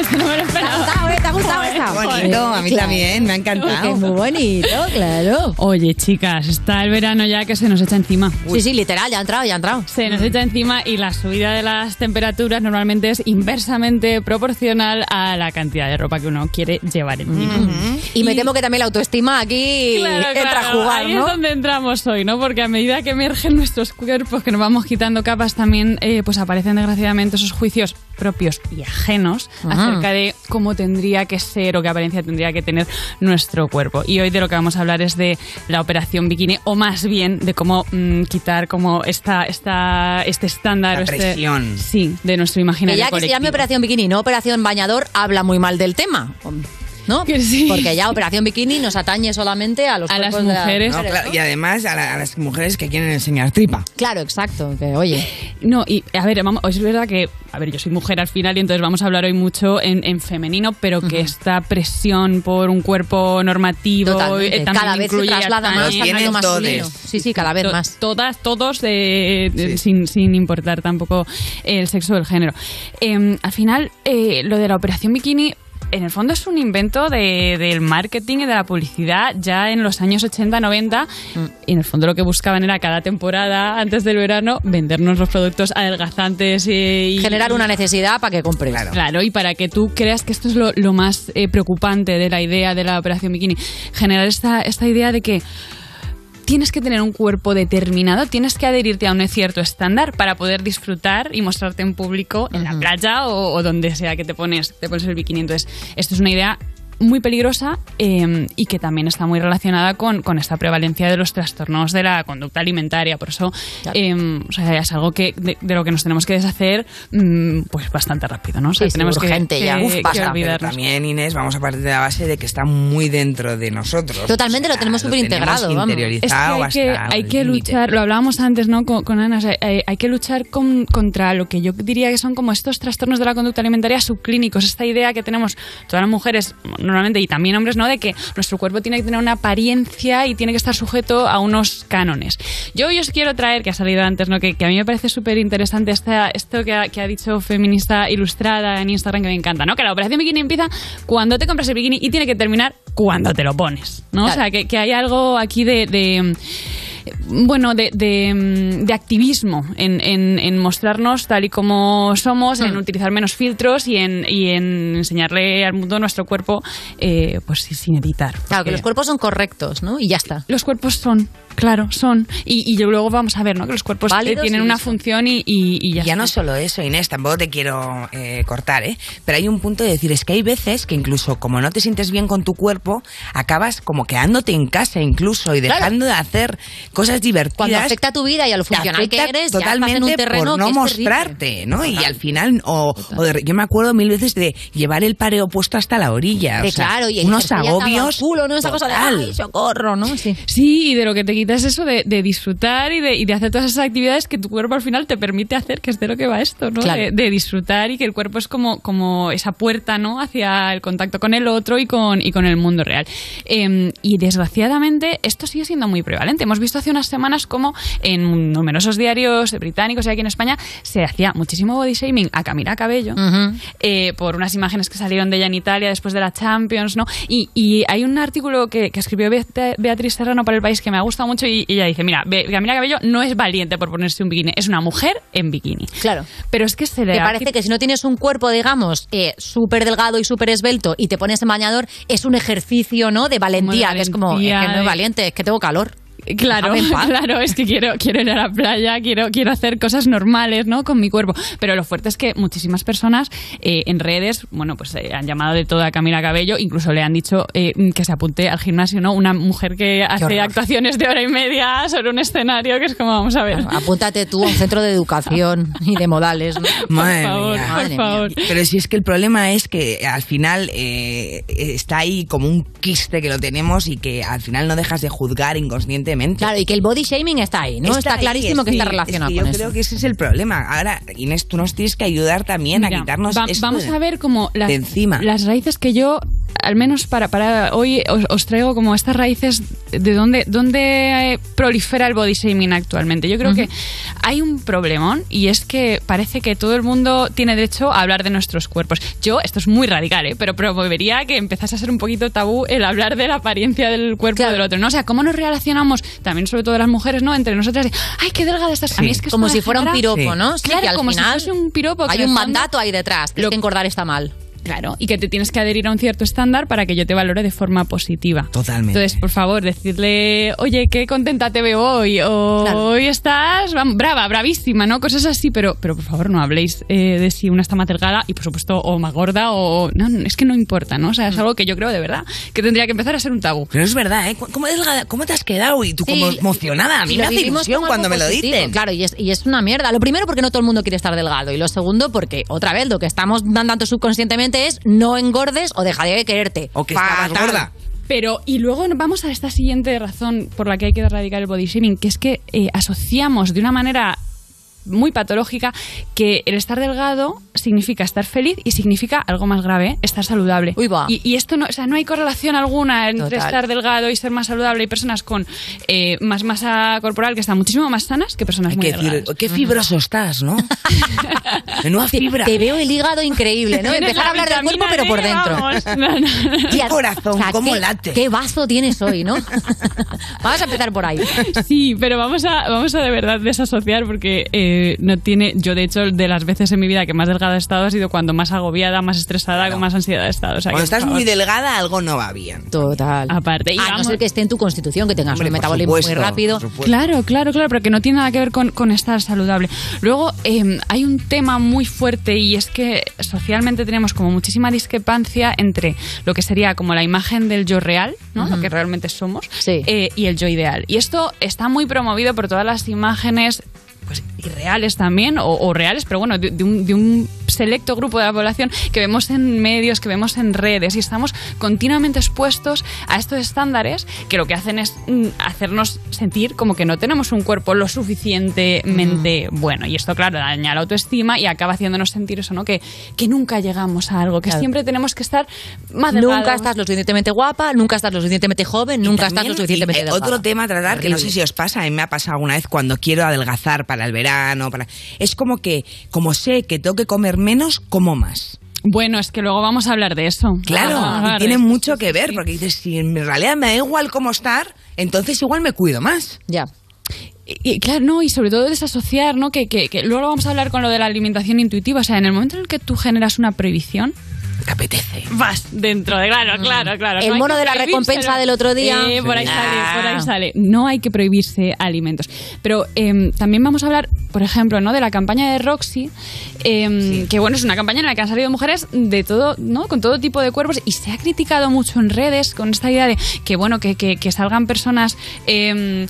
Esto no me lo ¿Te ha gustado? ¿Te ha gustado esta? Bonito, a mí también, me ha encantado. Es muy bonito, claro. Oye, chicas, está el verano ya que se nos echa encima. Sí, sí, literal, ya ha entrado, ya ha entrado. Se nos echa encima y la subida de las temperaturas normalmente es inversamente proporcional a la cantidad de ropa que uno quiere llevar encima. Y me temo que también la autoestima aquí Claro, entra claro, a jugar, ahí ¿no? es donde entramos hoy, ¿no? Porque a medida que emergen nuestros cuerpos, que nos vamos quitando capas, también eh, pues aparecen desgraciadamente esos juicios propios y ajenos Ajá. acerca de cómo tendría que ser o qué apariencia tendría que tener nuestro cuerpo. Y hoy de lo que vamos a hablar es de la operación bikini, o más bien de cómo mm, quitar como esta, esta, este estándar. La o este- presión. sí, de nuestro imaginario ya que se colectivo. llame operación bikini, no operación bañador, habla muy mal del tema. ¿No? Porque ya Operación Bikini nos atañe solamente a los A las cuerpos de la- mujeres. No, claro, y además a, la- a las mujeres que quieren enseñar tripa. Claro, exacto. Que, oye, No, y a ver, vamos, es verdad que, a ver, yo soy mujer al final y entonces vamos a hablar hoy mucho en, en femenino, pero que esta presión por un cuerpo normativo eh, también Cada vez se traslada más al masculino. Sí, sí, cada vez To- más. Todas, todos, eh, eh, sin, sin importar tampoco el sexo o el género. Eh, al final, eh, lo de la operación bikini. En el fondo es un invento de- del marketing y de la publicidad ya en los años 80-90 y en el fondo lo que buscaban era cada temporada antes del verano vendernos los productos adelgazantes eh, y generar una necesidad para que compres. Claro, y para que tú creas que esto es lo, lo más eh, preocupante de la idea de la operación bikini, generar esta, esta idea de que tienes que tener un cuerpo determinado, tienes que adherirte a un cierto estándar para poder disfrutar y mostrarte en público en la playa o, o donde sea que te pones, te pones el bikini. Entonces, esto es una idea muy peligrosa eh, y que también está muy relacionada con, con esta prevalencia de los trastornos de la conducta alimentaria. Por eso eh, o sea, es algo que de, de lo que nos tenemos que deshacer mm, pues bastante rápido. ¿no? O sea, Sí, sí, tenemos que- urgente ya. que, Uf, que basta. Pero olvidarnos. también, Inés, vamos a partir de la base de que está muy dentro de nosotros. Totalmente, lo tenemos súper integrado. tenemos vamos. interiorizado Es que hay que, hasta hay el que límite. luchar, lo hablábamos antes ¿no? con, con Ana, o sea, hay, hay que luchar con- contra lo que yo diría que son como estos trastornos de la conducta alimentaria subclínicos, esta idea que tenemos todas las mujeres normalmente y también hombres, ¿no? de que nuestro cuerpo tiene que tener una apariencia y tiene que estar sujeto a unos cánones. Yo hoy os quiero traer, que ha salido antes, ¿no? que, que a mí me parece súper interesante esto que ha, que ha dicho feminista ilustrada en Instagram que me encanta, ¿no? que la operación bikini empieza cuando te compras el bikini y tiene que terminar cuando te lo pones. ¿no? O sea, que, que hay algo aquí de, de, bueno, de, de, de activismo en, en- en mostrarnos tal y como somos, en utilizar menos filtros y en, y en enseñarle al mundo nuestro cuerpo eh, pues sin editar. Claro, que Porque los cuerpos son correctos, ¿no? Y ya está. los cuerpos son, claro, son. Y, y luego vamos a ver, ¿no? Que los cuerpos eh, Válidos tienen una función y, y- y ya, ya no solo eso, Inés, tampoco te quiero eh, cortar, ¿eh? Pero hay un punto de decir, es que hay veces que incluso como no te sientes bien con tu cuerpo, acabas como quedándote en casa incluso y Claro. dejando de hacer cosas divertidas. Cuando afecta a tu vida y a lo funcional que eres, ya totalmente en un terreno por no que es mostrarte, ¿no? Y al final, o, o de- yo me acuerdo mil veces de llevar el pareo puesto hasta la orilla. De o sea, claro, y unos ya agobios. culo, ¿no? Esa cosa de, ay, socorro, ¿no? Sí. Sí, y de lo que te es eso de, de disfrutar y de, y de hacer todas esas actividades que tu cuerpo al final te permite hacer, que es de lo que va esto, ¿no? Claro. De, de disfrutar y que el cuerpo es como, como esa puerta, ¿no? Hacia el contacto con el otro y con, y con el mundo real. Eh, y desgraciadamente esto sigue siendo muy prevalente. Hemos visto hace unas semanas como en numerosos diarios británicos y aquí en España se hacía muchísimo body shaming a Camila Cabello eh, por unas imágenes que salieron de ella en Italia después de la Champions, ¿no? Y, y hay un artículo que, que escribió Be- Beatriz Serrano para El País que me ha gustado mucho y, y ella dice, mira, Camila Cabello no es valiente por ponerse un bikini, es una mujer en bikini. Claro. Pero es que se le ha- parece que si no tienes un cuerpo, digamos, eh, súper delgado y súper esbelto y te pones en bañador, es un ejercicio, ¿no? De valentía, que es como, es que valentía, no es de- valiente, es que tengo calor. Claro, claro, es que quiero, quiero ir a la playa, quiero, quiero hacer cosas normales, ¿no? Con mi cuerpo. Pero lo fuerte es que muchísimas personas eh, en redes, bueno, pues eh, han llamado de todo a Camila Cabello, incluso le han dicho eh, que se apunte al gimnasio, ¿no? Una mujer que hace actuaciones de hora y media sobre un escenario, que es como, vamos a ver. Apúntate tú a un centro de educación [LAUGHS] y de modales, ¿no? Madre favor, mía. por Madre mía. favor. Pero si es que el problema es que al final eh, está ahí como un quiste que lo tenemos y que al final no dejas de juzgar Claro, y que el body shaming está ahí, ¿no? Está, clarísimo es que está es relacionado que con yo eso. creo que ese es el problema. Ahora, Inés, tú nos tienes que ayudar también Mira, a quitarnos va- esto vamos de- a ver como las, de encima. las raíces que yo, al menos para, para hoy, os, os traigo como estas raíces de dónde, dónde eh, prolifera el body shaming actualmente. Yo creo que hay un problemón y es que parece que todo el mundo tiene derecho a hablar de nuestros cuerpos. Yo, esto es muy radical, ¿eh? pero promovería que empezase a ser un poquito tabú el hablar de la apariencia del cuerpo del otro. ¿no? O sea, cómo nos relacionamos, también sobre todo las mujeres, ¿no? Entre nosotras, de, ay, qué delgada estás. A mí es que como si fuera un piropo, ¿no? Sí, claro, que al como final si fuese un piropo. que Hay un fondo- mandato ahí detrás, Lo- que engordar está mal. Claro, y que te tienes que adherir a un cierto estándar para que yo te valore de forma positiva. Totalmente. Entonces, por favor, decirle, oye, qué contenta te veo hoy, o hoy estás brava, bravísima, ¿no? Cosas así, pero, pero por favor no habléis eh, de si una está más delgada y por supuesto o más gorda o... No, no, es que no importa, ¿no? O sea, es Mm. algo que yo creo de verdad que tendría que empezar a ser un tabú. Pero es verdad, ¿eh? ¿Cómo, delgada- cómo te has quedado? Y tú Sí, como emocionada. A mí me hace vivimos ilusión cuando me lo dicen. Claro, y es, y es una mierda. Lo primero, porque no todo el mundo quiere estar delgado. Y lo segundo, porque, otra vez, lo que estamos dando tanto subconscientemente es no engordes o deja de quererte. O que estabas gorda. Pero, y luego vamos a esta siguiente razón por la que hay que erradicar el body shaming, que es que eh, asociamos de una manera muy patológica que el estar delgado significa estar feliz y significa algo más grave, estar saludable. Y, y esto no, o sea, no hay correlación alguna entre Total. estar delgado y ser más saludable. Hay personas con eh, más masa corporal que están muchísimo más sanas que personas muy que decir, delgadas. qué fibroso estás, ¿no? [LAUGHS] Menuda fibra. Te veo el hígado increíble, ¿no? Empezar a la hablar del cuerpo, pero por dentro. vamos. No, no, no. Tía, corazón, cómo qué, late. Qué vaso tienes hoy, ¿no? [LAUGHS] Vamos a empezar por ahí. Sí, pero vamos a, vamos a de verdad desasociar porque eh, no tiene. Yo, de hecho, de las veces en mi vida que más delgada he estado ha sido cuando más agobiada, más estresada, con más ansiedad he estado. O sea, Cuando estás muy delgada, algo no va bien. Total. Aparte, y A no ser que esté en tu constitución, que tengas Hombre, un metabolismo muy supuesto, rápido. por supuesto. Claro, claro, claro, pero que no tiene nada que ver con, con estar saludable. Luego, eh, hay un tema muy fuerte y es que socialmente tenemos como muchísima discrepancia entre lo que sería como la imagen del yo real, ¿no? Lo que realmente somos, eh, y el yo ideal. Y esto está muy promovido por todas las imágenes pues irreales también, o, o reales, pero bueno, de, de un, de un selecto grupo de la población que vemos en medios, que vemos en redes, y estamos continuamente expuestos a estos estándares que lo que hacen es mm, hacernos sentir como que no tenemos un cuerpo lo suficientemente bueno. Y esto, claro, daña la autoestima y acaba haciéndonos sentir eso, ¿no? Que, que nunca llegamos a algo, que Claro. siempre tenemos que estar más Nunca estás lo suficientemente guapa, nunca estás lo suficientemente joven, nunca estás lo suficientemente y, delgada. Otro tema a tratar, que no sé si os pasa, a mí me ha pasado alguna vez cuando quiero adelgazar para el verano, para es como que, como sé que tengo que comer menos, como más. Bueno, es que luego vamos a hablar de eso. Claro, y tiene eso. mucho que ver, porque dices, si en realidad me da igual cómo estar, entonces igual me cuido más. Ya. Y, y claro, no, y sobre todo desasociar, ¿no? Que, que, que luego vamos a hablar con lo de la alimentación intuitiva. O sea, en el momento en el que tú generas una prohibición. Te apetece. Vas dentro de. Claro, claro, claro. El no mono de la recompensa del otro día. Eh, por ahí sale, por ahí Ah. sale. No hay que prohibirse alimentos. Pero em, también vamos a hablar, por ejemplo, ¿no? De la campaña de Roxy, em, que bueno, es una campaña en la que han salido mujeres de todo, ¿no? Con todo tipo de cuerpos y se ha criticado mucho en redes con esta idea de que bueno, que, que, que salgan personas em,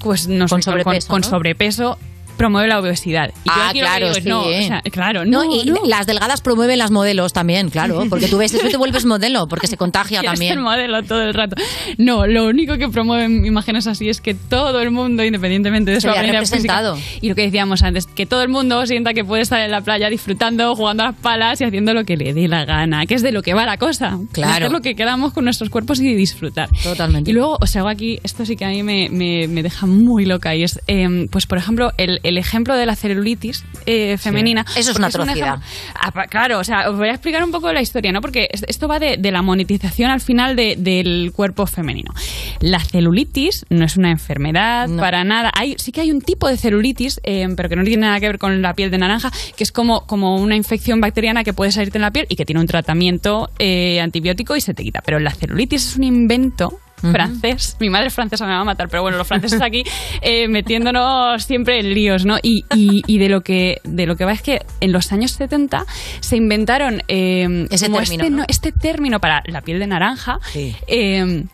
pues no Con sé, sobrepeso, con ¿no? sobrepeso promueve la obesidad. Y yo Ah, que claro, digo sí. no, o sea, claro, no, y no. las delgadas promueven las modelos también, claro, porque tú ves eso y te vuelves modelo, porque se contagia [LAUGHS] también. ser modelo todo el rato. No, lo único que promueven imágenes así es que todo el mundo, independientemente de Se su apariencia representado. física, y lo que decíamos antes, que todo el mundo sienta que puede estar en la playa disfrutando, jugando a las palas y haciendo lo que le dé la gana, que es de lo que va la cosa. Claro. Lo que queramos con nuestros cuerpos y disfrutar. Totalmente. Y luego os hago aquí, esto sí que a mí me, me- me deja muy loca, y es, eh, pues por ejemplo, el, el ejemplo de la celulitis eh, femenina. Eso es una un atrocidad. Ah, claro, o sea, os voy a explicar un poco la historia, ¿no? Porque es- esto va de, de la monetización al final de- del cuerpo femenino. La celulitis no es una enfermedad para nada. Hay, sí que hay un tipo de celulitis, eh, pero que no tiene nada que ver con la piel de naranja, que es como, como una infección bacteriana que puede salirte en la piel y que tiene un tratamiento eh, antibiótico y se te quita. Pero la celulitis es un invento Francés. Mi madre es francesa, me va a matar, pero bueno, los franceses aquí eh, metiéndonos siempre en líos, ¿no? Y, y- y de lo que de lo que va es que en los años 70 se inventaron eh, Ese como término, este, ¿no? no- este término para la piel de naranja. eh,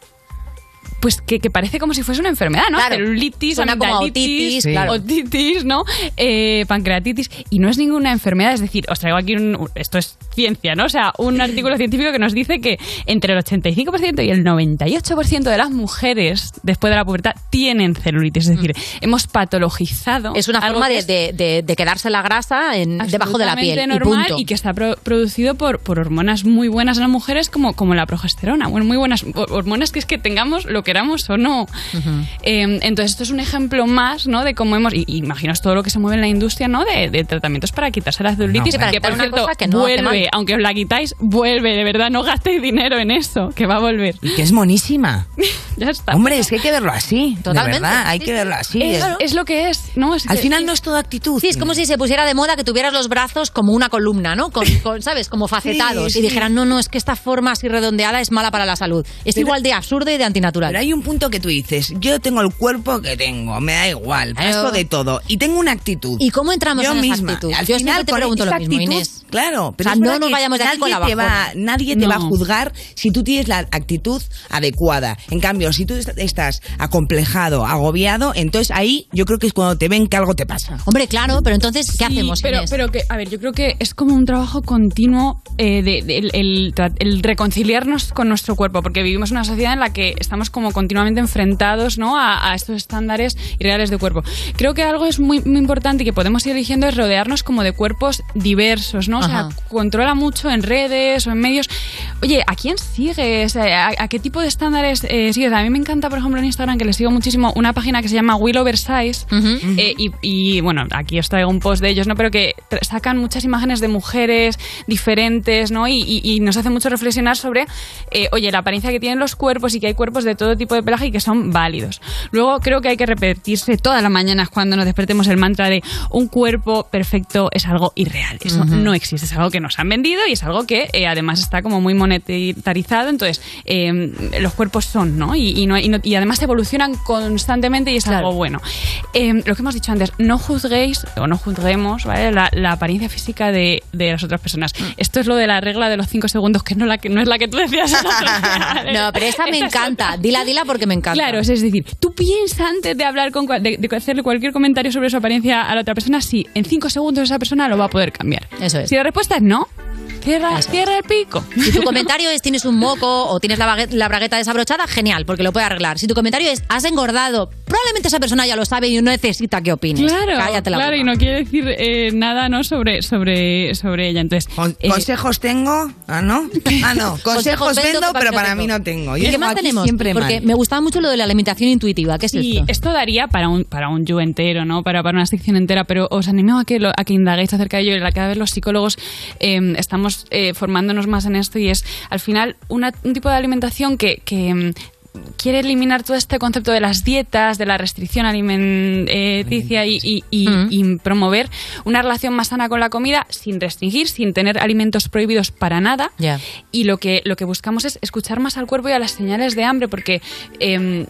pues que, que parece como si fuese una enfermedad, ¿no? Claro. Celulitis, amigdalitis, claro. otitis, ¿no? Eh, pancreatitis. Y no es ninguna enfermedad, es decir, os traigo aquí un... Esto es ciencia, ¿no? O sea, un [LAUGHS] artículo científico que nos dice que entre el 85% y el 98% de las mujeres después de la pubertad tienen celulitis. Es decir, hemos patologizado... Es una forma que de, es de- de- de quedarse la grasa en- debajo de la piel. absolutamente y normal punto. y, que está pro- producido por, por hormonas muy buenas en las mujeres como, como la progesterona. Bueno, muy buenas hor- hormonas que es que tengamos lo queramos o no. Eh, entonces, esto es un ejemplo más, ¿no? De cómo hemos. Y, imaginaos todo lo que se mueve en la industria, ¿no? De, de tratamientos para quitarse la celulitis. No, que, por cierto, que no vuelve. Aunque os la quitáis, vuelve. De verdad, no gastéis dinero en eso, que va a volver. Y que es monísima. [LAUGHS] ya está. Hombre, es que hay que verlo así. Totalmente. De verdad, hay Sí, que verlo así. Es, Es- es lo que es, ¿no? Es Al que- final no es todo actitud. Sí, es como si se pusiera de moda que tuvieras los brazos como una columna, ¿no? Con, [LAUGHS] con, ¿Sabes? Como facetados. Sí, Y dijeran, no, no, es que esta forma así redondeada es mala para la salud. Es Pero- igual de absurdo y de antinatural. Hay un punto que tú dices, yo tengo el cuerpo que tengo, me da igual, paso de todo. Y tengo una actitud. ¿Y cómo entramos yo en esa misma. actitud? Al Yo final, te pregunto lo mismo, actitud, Inés. Claro, pero O sea, es no nos vayamos de aquí nadie con la te va. Nadie te va a juzgar si tú tienes la actitud adecuada. En cambio, si tú est- estás acomplejado, agobiado, entonces ahí yo creo que es cuando te ven que algo te pasa. Hombre, claro, pero entonces, ¿qué Sí, hacemos? Pero, Inés? pero que, a ver, yo creo que es como un trabajo continuo eh, de, de- el, el reconciliarnos con nuestro cuerpo, porque vivimos en una sociedad en la que estamos como continuamente enfrentados ¿no? a, a estos estándares ideales de cuerpo. Creo que algo es muy, muy importante y que podemos ir eligiendo es rodearnos como de cuerpos diversos, ¿no? O sea, Ajá. controla mucho en redes o en medios. Oye, ¿a quién sigues? Eh, ¿A, a qué tipo de estándares eh, sigues? A mí me encanta, por ejemplo, en Instagram, que le sigo muchísimo, una página que se llama Will Oversize. eh, y, y, bueno, aquí os traigo un post de ellos, ¿no? Pero que sacan muchas imágenes de mujeres diferentes, ¿no? Y, y- y nos hace mucho reflexionar sobre, eh, oye, la apariencia que tienen los cuerpos y que hay cuerpos de todo tipo de pelaje y que son válidos. Luego creo que hay que repetirse todas las mañanas cuando nos despertemos el mantra de un cuerpo perfecto es algo irreal. Eso no existe, es algo que nos han vendido y es algo que eh, además está como muy monetarizado. Entonces, eh, los cuerpos son, ¿no? Y, y no- y no- y además evolucionan constantemente y es algo bueno. Eh, lo que hemos dicho antes, no juzguéis o no juzguemos ¿vale? la, la apariencia física de, de las otras personas. Mm. Esto es lo de la regla de los cinco segundos, que no, la que, no es la que tú decías. [LAUGHS] [LAUGHS] No, pero esa me Esta encanta. Dila, dila porque me encanta. Claro, es decir, tú piensas antes de hablar con de, de hacerle cualquier comentario sobre su apariencia a la otra persona, si en cinco segundos esa persona lo va a poder cambiar. Eso es. Si la respuesta es no, cierra, cierra el pico. Si tu comentario es tienes un moco o tienes la, baguette- la bragueta desabrochada, genial, porque lo puede arreglar. Si tu comentario es has engordado, probablemente esa persona ya lo sabe y no necesita que opines. Claro, Cállate la claro, boca. y no quiere decir eh, nada no sobre, sobre, sobre ella. Entonces, eh, ¿Consejos tengo? Ah, ¿no? [LAUGHS] Ah, no. Consejos vendo, pero para mí no tengo. ¿Y Yo qué más aquí tenemos? siempre Porque mal. me gustaba mucho lo de la alimentación intuitiva. ¿Qué es Y esto? esto daría para un, para un you entero, ¿no? Para, para una sección entera, pero os animo a que, lo- a que indaguéis acerca de ello. Y la- Cada vez los psicólogos eh, estamos eh, formándonos más en esto y es, al final, una- un tipo de alimentación que... que, mm, quiere eliminar todo este concepto de las dietas, de la restricción alimenticia y, y- y- y promover una relación más sana con la comida sin restringir, sin tener alimentos prohibidos para nada. Ya. Y lo que, lo que buscamos es escuchar más al cuerpo y a las señales de hambre, porque, eh,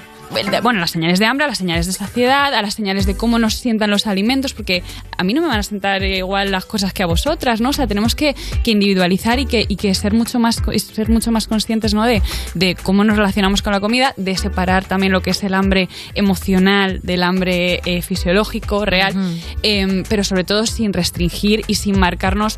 bueno, las señales de hambre, a las señales de saciedad, a las señales de cómo nos sientan los alimentos, porque a mí no me van a sentar igual las cosas que a vosotras, ¿no? O sea, tenemos que, que individualizar y que, y que ser mucho más ser mucho más conscientes, ¿no? De, de cómo nos relacionamos con la comida, de separar también lo que es el hambre emocional del hambre eh, fisiológico, real, eh, pero sobre todo sin restringir y sin marcarnos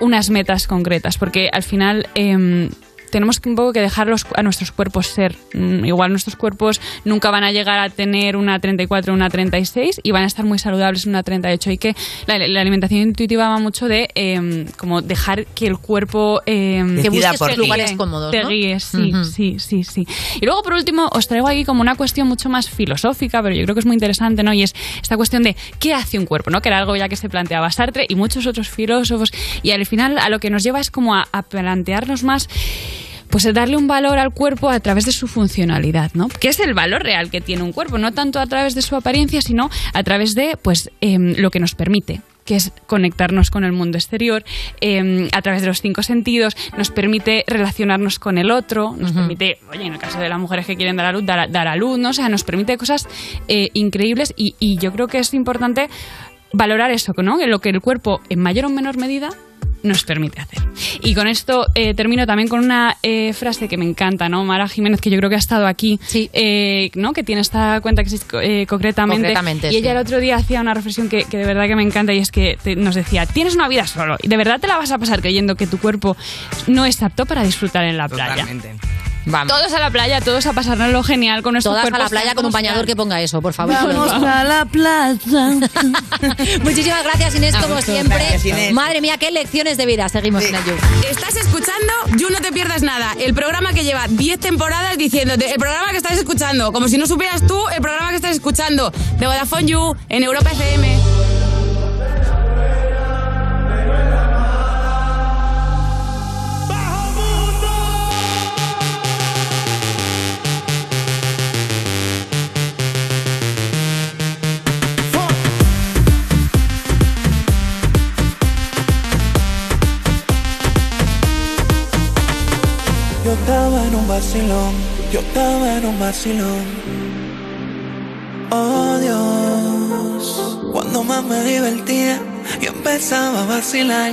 unas metas concretas, porque al final em, tenemos que un poco que dejarlos a nuestros cuerpos ser. Mm, Igual nuestros cuerpos nunca van a llegar a tener una 34 o una 36 y van a estar muy saludables en una 38. Y que la, la alimentación intuitiva va mucho de em, como dejar que el cuerpo em, Que busques tus lugares cómodos, Te ¿no? guíes, sí, sí, sí, sí. Y luego, por último, os traigo aquí como una cuestión mucho más filosófica, pero yo creo que es muy interesante, ¿no? Y es esta cuestión de qué hace un cuerpo, ¿no? Que era algo ya que se planteaba Sartre y muchos otros filósofos. Y al final, a lo que nos lleva es como a, a plantearnos más pues el darle un valor al cuerpo a través de su funcionalidad, ¿no? Que es el valor real que tiene un cuerpo, no tanto a través de su apariencia, sino a través de, pues, em, lo que nos permite que es conectarnos con el mundo exterior em, a través de los cinco sentidos, nos permite relacionarnos con el otro, nos permite, oye, en el caso de las mujeres que quieren dar a luz, dar a, dar a luz, ¿no? O sea, nos permite cosas eh, increíbles y, y yo creo que es importante valorar eso, ¿no? Que lo que el cuerpo en mayor o menor medida nos permite hacer. Y con esto eh, termino también con una eh, frase que me encanta, ¿no? Mara Jiménez, que yo creo que ha estado aquí, eh, ¿no? Que tiene esta cuenta que existe eh, concretamente. Concretamente, y ella sí. el otro día hacía una reflexión que, que de verdad que me encanta y es que te- nos decía, tienes una vida solo y de verdad te la vas a pasar creyendo que tu cuerpo no es apto para disfrutar en la playa. Vamos. Todos a la playa, todos a pasárnoslo genial con nuestro Todas a la playa con un bañador que ponga eso, por favor. Vamos a la plaza. [LAUGHS] Muchísimas gracias, Inés, A como siempre. Gracias, Inés. Madre mía, qué lecciones de vida. Seguimos en la You. Estás escuchando You No Te Pierdas Nada, el programa que lleva 10 temporadas diciéndote, el programa que estás escuchando, como si no supieras tú el programa que estás escuchando, de Vodafone You, en Europa FM. Yo estaba en un vacilón. Oh Dios, cuando más me divertía, yo empezaba a vacilar.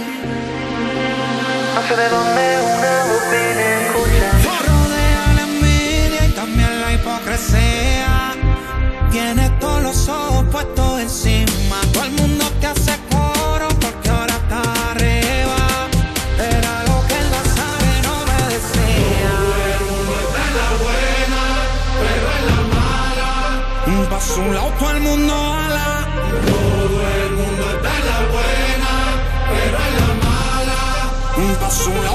No sé de dónde una voz viene, Un lado, todo el mundo ala. Todo el mundo está en la buena, pero en la mala. Paso un lado,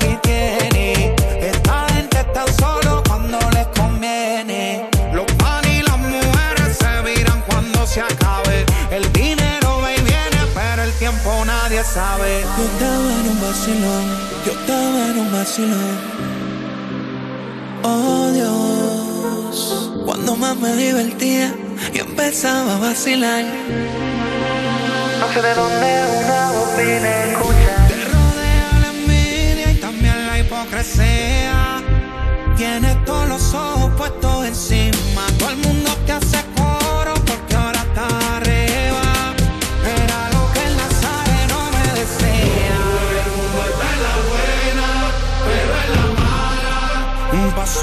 sabe. Yo estaba en un vacilón, yo estaba en un vacilón. Oh Dios, cuando más me divertía, yo empezaba a vacilar. No sé de dónde una voz viene, escucha. Te rodea la envidia y también la hipocresía. Tienes todos los ojos puestos encima. Todo el mundo te hace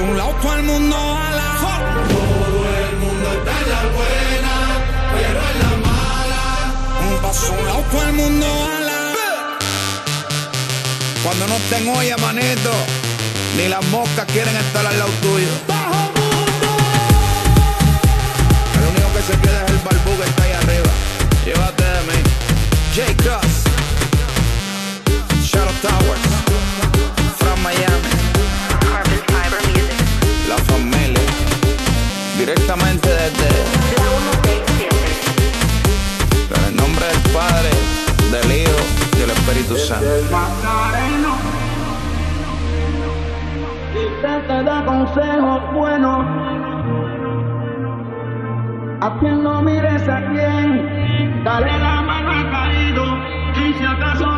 un lado, todo el mundo ala. Todo el mundo está en la buena, pero en la mala. Paso un lado, todo el mundo ala. Cuando no tengo olla, manito, ni las moscas quieren estar al lado tuyo. El único que se queda es el barbú que está ahí arriba. Llévate de mí. J. Cross. Shadow Towers. En el nombre del Padre, del Hijo y del Espíritu Santo. El Macareno, quizá te da consejos buenos. A quien no mires a quien, dale la mano al caído y si acaso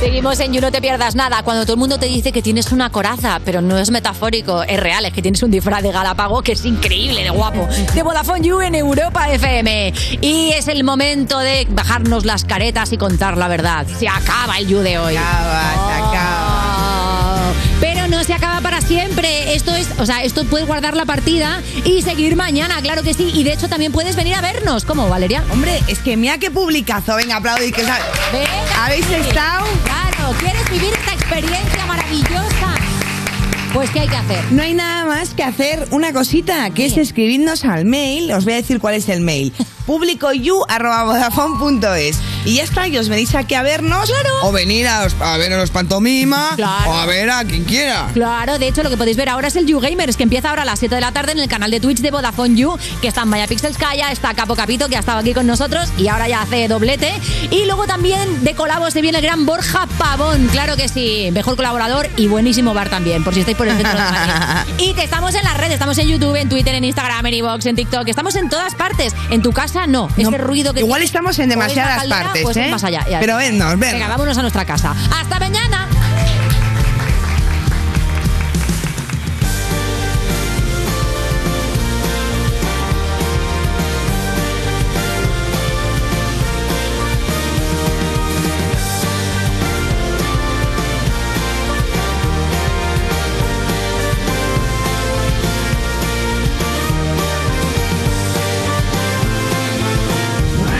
Seguimos en You No Te Pierdas Nada, cuando todo el mundo te dice que tienes una coraza, pero no es metafórico, es real, es que tienes un disfraz de Galápago que es increíble de guapo. De Vodafone You en Europa FM. Y es el momento de bajarnos las caretas y contar la verdad. Se acaba el You de hoy. Oh. Pero no se acaba para siempre. Esto es, o sea, esto puedes guardar la partida y seguir mañana, claro que sí. Y de hecho también puedes venir a vernos. ¿Cómo, Valeria? Hombre, es que mira qué publicazo. Venga, aplaudid que ¿Habéis estado? Claro, ¿quieres vivir esta experiencia maravillosa? Pues, ¿qué hay que hacer? No hay nada más que hacer una cosita, que es escribirnos al mail. Os voy a decir cuál es el mail. [LAUGHS] publicoyu.vodafone.es Y ya está, y os venís aquí a vernos. O venir a, ver a los pantomima. O a ver a quien quiera. Claro, de hecho lo que podéis ver ahora es el You Gamers, que empieza ahora a las 7 de la tarde en el canal de Twitch de Vodafone You, que está en Maya Pixels Kaya, está Capo Capito, que ha estado aquí con nosotros y ahora ya hace doblete. Y luego también de colabos se viene el gran Borja Pavón, claro que sí, mejor colaborador y buenísimo bar también, por si estáis por el centro de Madrid. Y que estamos en las redes, estamos en YouTube, en Twitter, en Instagram, en iVoox, en TikTok, estamos en todas partes. En tu casa no, ese ruido que igual estamos en demasiadas caldera, partes, pues es ¿eh? más allá. Pero vennos, vennos. Venga, vámonos a nuestra casa. ¡Hasta mañana!